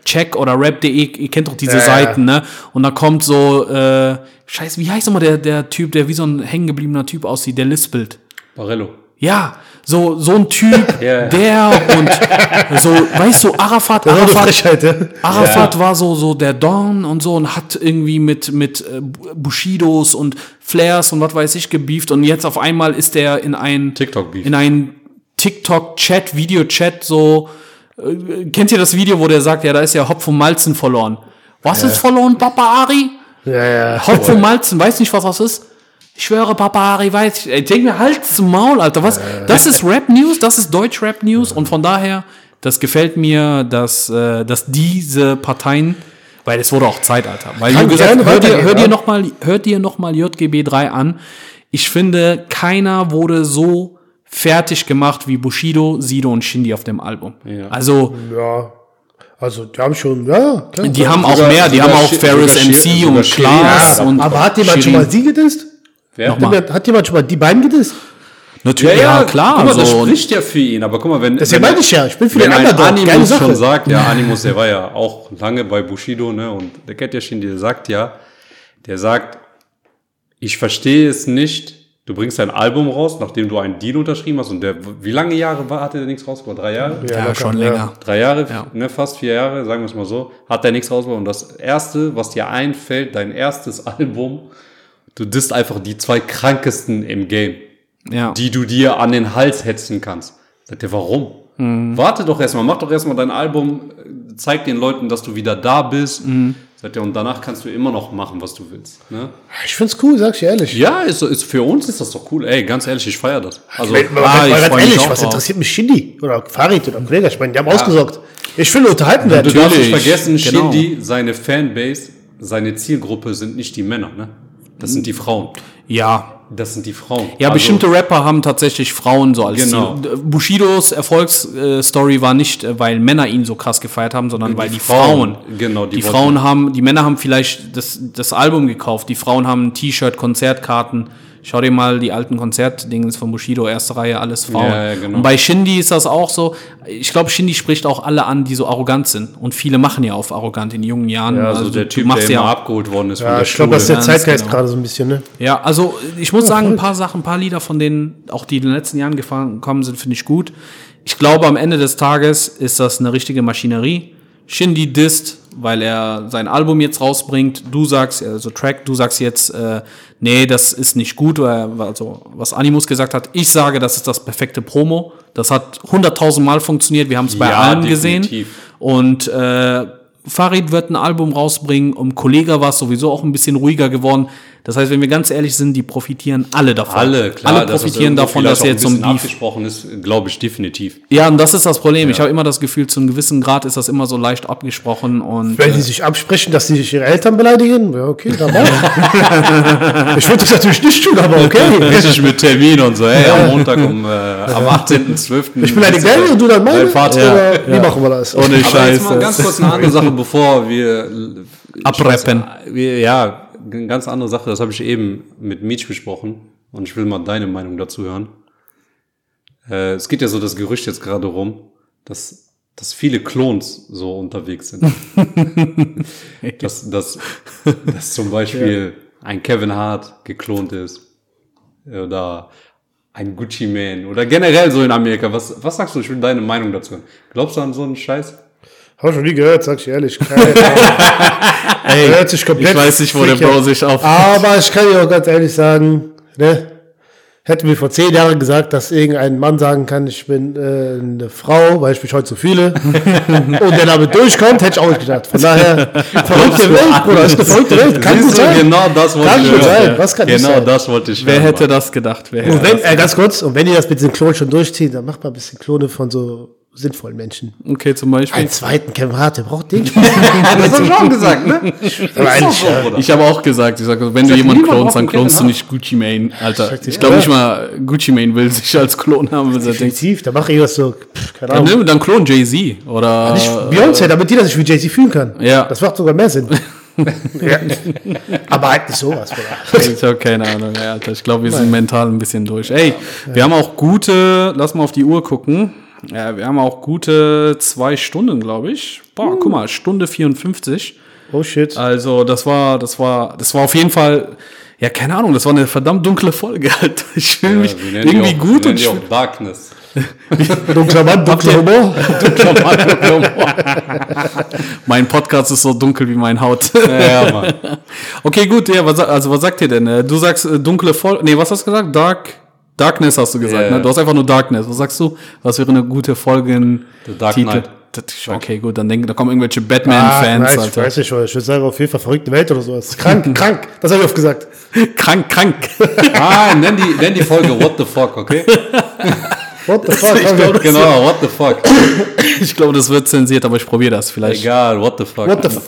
Rap-Check oder Rap.de, ihr kennt doch diese Ja, ja. Seiten, ne? Und da kommt so, äh, scheiße, wie heißt nochmal der, der Typ, der wie so ein hängengebliebener Typ aussieht, der lispelt. Barello. Ja, so, so ein Typ, Ja. der und so, weißt du, Arafat, Arafat, ja. Arafat war so, so der Don und so und hat irgendwie mit, mit äh, Bushidos und Flares und was weiß ich gebieft und jetzt auf einmal ist der in ein TikTok-Beef. in ein TikTok-Chat, Video-Chat so, äh, kennt ihr das Video, wo der sagt, ja, da ist ja Hopf und Malzen verloren. Was ist verloren, Papa Ari? Ja, ja. Hopf und Malzen, weiß nicht, was das ist? Ich schwöre, Papa Ari, weiß ich. Denke mir, halt zum Maul, Alter. Was? Das ist Rap-News, das ist Deutsch-Rap-News und von daher, das gefällt mir, dass, äh, dass diese Parteien, weil es wurde auch Zeit, Alter. Weil Kann wie gesagt, hör dir, hör dir ja. noch mal, hört dir noch mal JGB 3 an. Ich finde, keiner wurde so fertig gemacht wie Bushido, Sido und Shindy auf dem Album. Also, Ja. Also, die haben schon, ja, klar. die haben auch Sogar- mehr, die haben auch Ferris MC und. Klaas Ja, und Aber hat jemand schon mal sie gedisst? Wer? Hat jemand schon mal die beiden gedisst? Natürlich, ja, klar. Guck mal, das so. spricht ja für ihn, aber guck mal, wenn. Deswegen wenn meine ich ja, ich bin für wenn den Underdog. Animus Sache. schon sagt, ja, Animus, der war ja auch lange bei Bushido, ne, und der kennt ja schon, der sagt ja, der sagt, ich verstehe es nicht, du bringst ein Album raus, nachdem du einen Deal unterschrieben hast, und der, wie lange Jahre war, hatte der nichts rausgebracht? Drei Jahre? Ja, locker, schon ja. länger. Drei Jahre, Ja. ne, fast vier Jahre, sagen wir es mal so, hat er nichts rausgebracht. Und das erste, was dir einfällt, dein erstes Album, du disst einfach die zwei krankesten im Game Ja. die du dir an den Hals hetzen kannst. Sagt er, warum? Mhm. Warte doch erstmal, mach doch erstmal dein Album, zeig den Leuten, dass du wieder da bist. Mhm. Sagt er, und danach kannst du immer noch machen, was du willst. Ne? Ich find's cool, sag ich ehrlich. Ja, ist, ist, für uns ist das doch cool. Ey, ganz ehrlich, ich feiere das. Also, Weil, weil, Ah, ich ganz ehrlich, was interessiert mich Shindy oder Farid oder Kollege? Ich meine, die haben ausgesorgt. Ich will unterhalten werden. du darfst nicht vergessen, genau. Shindy, seine Fanbase, seine Zielgruppe sind nicht die Männer, ne? Das sind die Frauen. ja. Das sind die Frauen. Ja, Also, bestimmte Rapper haben tatsächlich Frauen so als Genau. Ziel. Bushidos Erfolgsstory war nicht, äh, weil Männer ihn so krass gefeiert haben, sondern weil die Frauen, Frauen. genau, die die, Frauen haben, die Männer haben vielleicht das, das Album gekauft, die Frauen haben ein T-Shirt, Konzertkarten. Schau dir mal die alten Konzertdings von Bushido, erste Reihe, alles Frauen. Ja, ja, genau. Und bei Shindy ist das auch so. Ich glaube, Shindy spricht auch alle an, die so arrogant sind. Und viele machen ja auf arrogant in jungen Jahren. Ja, also du- der du Typ, der ja immer abgeholt worden ist von Ja, der ich glaube, das ist der Zeitgeist genau. gerade so ein bisschen, ne? Ja, also ich muss sagen, ein paar Sachen, ein paar Lieder von denen, auch die in den letzten Jahren gekommen sind, finde ich gut. Ich glaube, am Ende des Tages ist das eine richtige Maschinerie. Shindy disst, weil er sein Album jetzt rausbringt. Du sagst, also Track, du sagst jetzt, äh, nee, das ist nicht gut, weil, also was Animus gesagt hat. Ich sage, das ist das perfekte Promo. Das hat hunderttausend Mal funktioniert. Wir haben es bei Ja, allen gesehen. Und äh, Farid wird ein Album rausbringen. Um Kollega war es sowieso auch ein bisschen ruhiger geworden. Das heißt, wenn wir ganz ehrlich sind, die profitieren alle davon. Alle, klar. Alle dass profitieren das davon, dass jetzt so ein Beef. abgesprochen ist, glaube ich, definitiv. Ja, und das ist das Problem. Ich habe immer das Gefühl, zu einem gewissen Grad ist das immer so leicht abgesprochen und Wenn die sich absprechen, dass sie sich ihre Eltern beleidigen, ja, okay, dann mach. ich würde das natürlich nicht tun, aber okay. Richtig mit Termin und so. Hey, am Montag um äh, am 18.12. Ich beleidige deine und du dann meine. Dein Vater. Oder wie machen wir das? Ohne Aber jetzt Scheiße. mal ganz kurz eine andere Sache, bevor wir weiß, wir- Ja, eine ganz andere Sache. Das habe ich eben mit Mietsch besprochen und ich will mal deine Meinung dazu hören. Äh, es geht ja so das Gerücht jetzt gerade rum, dass dass viele Klons so unterwegs sind. dass, dass, dass zum Beispiel ein Kevin Hart geklont ist oder ein Gucci Man oder generell so in Amerika. Was, was sagst du? Ich will deine Meinung dazu. hören. Glaubst du an so einen Scheiß? Hab ich noch nie gehört, sag ich ehrlich. Ey, Hört sich komplett ich weiß nicht, wo der Bro sich auf. Aber ich kann dir auch ganz ehrlich sagen, ne? Hätten wir vor zehn Jahren gesagt, dass irgendein Mann sagen kann, ich bin äh, eine Frau, weil ich mich heute so fühle, und der damit durchkommt, hätte ich auch nicht gedacht. Von daher, verrückte Welt, Bruder, ist eine verrückte Welt. Kann gut du, sein. genau das wollte Kann ich sein. Was kann Genau sein? das wollte ich Wer hören, hätte Mann. das gedacht? Wer hätte Und wenn, das äh, ganz kurz, und wenn ihr das mit den Klonen schon durchzieht, dann macht mal ein bisschen Klone von so sinnvollen Menschen. Okay, zum Beispiel. Einen zweiten Kevin Hart, der braucht den. Das hab ich auch gesagt, ne? Ich habe auch gesagt, ich sag, wenn du sag, jemanden klonst, dann klonst du nicht Gucci Mane, Alter. Ich dir, glaube ja. nicht mal, Gucci Mane will sich als Klon haben, wenn denkt, definitiv, da mach ich was so, pff, keine dann, Ahnung. nimm, dann klon Jay-Z oder Nicht Beyoncé, damit die das sich wie Jay-Z fühlen kann. Ja. Das macht sogar mehr Sinn. ja. Aber halt nicht sowas, Bruder. Ich habe keine Ahnung, Alter. Ich glaube, wir sind mental ein bisschen durch. Ey, wir haben auch gute, lass mal auf die Uhr gucken. Ja, wir haben auch gute zwei Stunden, glaube ich. Boah, guck mal, Stunde 54. Oh shit. Also, das war, das war, das war auf jeden Fall, ja, keine Ahnung, das war eine verdammt dunkle Folge, Alter. Ich fühle mich Wir nennen die irgendwie auch, gut wir und die auch Darkness. Dunkler Mann, dunkler Humor. mein Podcast ist so dunkel wie meine Haut. Ja, ja, Mann. Okay, gut, ja, was, also was sagt ihr denn? Äh, Du sagst äh, dunkle Folge, nee, was hast du gesagt? Dark, Darkness hast du gesagt, Ja. ne? Du hast einfach nur Darkness. Was sagst du? Was wäre eine gute Folgen? The Dark Titel? Knight. Okay, gut, dann denken, da kommen irgendwelche Ah, Batman-Fans, nice, ich Alter. weiß nicht, ich würde sagen, auf jeden Fall verrückte Welt oder sowas. Krank, krank. Das habe ich oft gesagt. Krank, krank. Ah, nenn die, nenn die Folge What the fuck, okay? What the fuck? Ich glaub, Genau, what the fuck. ich glaube, das wird zensiert, aber ich probiere das vielleicht. Egal, what the fuck. What the f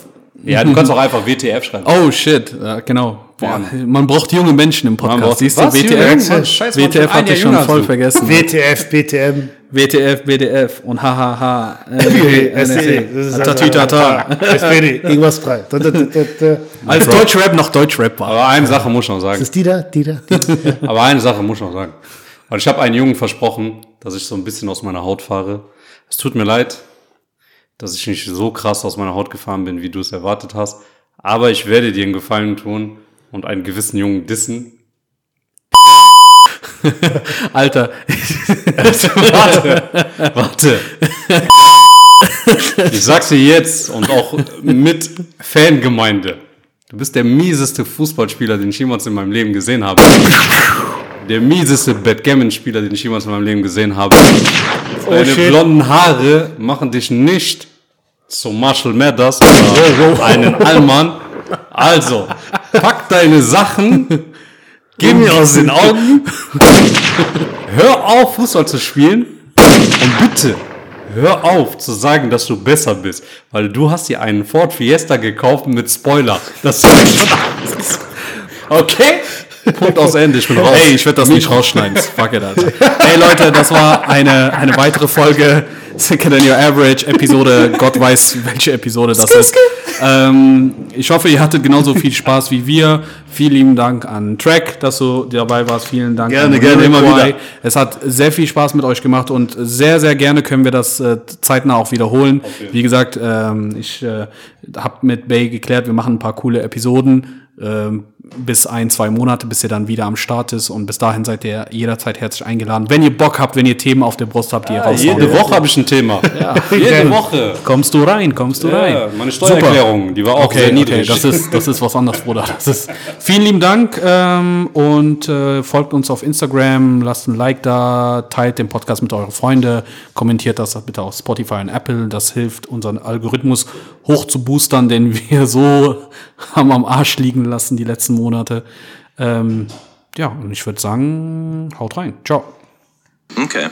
ja, du kannst auch einfach WTF schreiben. Oh shit, ja, genau. Boah, man braucht junge Menschen im Podcast. braucht- Siehst du, Was, junge WTF, Menschen? Scheiß, man, WTF hatte ich schon voll vergessen. WTF, BTM. WTF, BDF und hahaha. Äh, das ist also- Tatütata. SPD, irgendwas frei. Als Deutschrap noch Deutschrap war. Aber eine Sache muss ich noch sagen. Ist die da? Die da? Aber eine Sache muss ich noch sagen. Weil ich habe einen Jungen versprochen, dass ich so ein bisschen aus meiner Haut fahre. Es tut mir leid, dass ich nicht so krass aus meiner Haut gefahren bin, wie du es erwartet hast. Aber ich werde dir einen Gefallen tun und einen gewissen Jungen dissen. Alter, Warte, warte. Ich sag's dir jetzt und auch mit Fangemeinde. Du bist der mieseste Fußballspieler, den ich jemals in meinem Leben gesehen habe. Der mieseste Backgammon-Spieler, den ich jemals in meinem Leben gesehen habe. Deine shit. blonden Haare machen dich nicht zum Marshall Mathers oder einen Allmann. Also, pack deine Sachen, geh mir aus den Augen, hör auf, Fußball zu spielen und bitte, hör auf zu sagen, dass du besser bist, weil du hast dir einen Ford Fiesta gekauft mit Spoiler. Das ist. Okay? Punkt aus Ende, ich bin raus. ey, ich werde das nicht rausschneiden. Fuck it, Alter. Hey Leute, das war eine, eine weitere Folge Sicker Than Your Average Episode. Gott weiß, welche Episode das ist. Ähm, ich hoffe, ihr hattet genauso viel Spaß wie wir. Vielen lieben Dank an Track, dass du dabei warst. Vielen Dank Gerne, an gerne, immer wieder. Es hat sehr viel Spaß mit euch gemacht und sehr, sehr gerne können wir das äh, zeitnah auch wiederholen. Wie gesagt, ähm, ich äh, habe mit Bay geklärt, wir machen ein paar coole Episoden ähm, bis ein, zwei Monate, bis ihr dann wieder am Start ist. Und bis dahin seid ihr jederzeit herzlich eingeladen. Wenn ihr Bock habt, wenn ihr Themen auf der Brust habt, die ihr raushauen Jede. Woche habe ich ein Thema. Jede Woche. Kommst du rein, kommst du rein. Ja, meine Steuererklärung, die war auch Okay, sehr okay, niedrig. das ist, das ist was anderes, Bruder. Das ist, vielen lieben Dank ähm, und äh, folgt uns auf Instagram, lasst ein Like da, teilt den Podcast mit euren Freunden, kommentiert das bitte auf Spotify und Apple. Das hilft, unseren Algorithmus hoch zu boostern, den wir so haben am Arsch liegen lassen die letzten Monate. Ähm, ja, und ich würde sagen, haut rein. Ciao. Okay.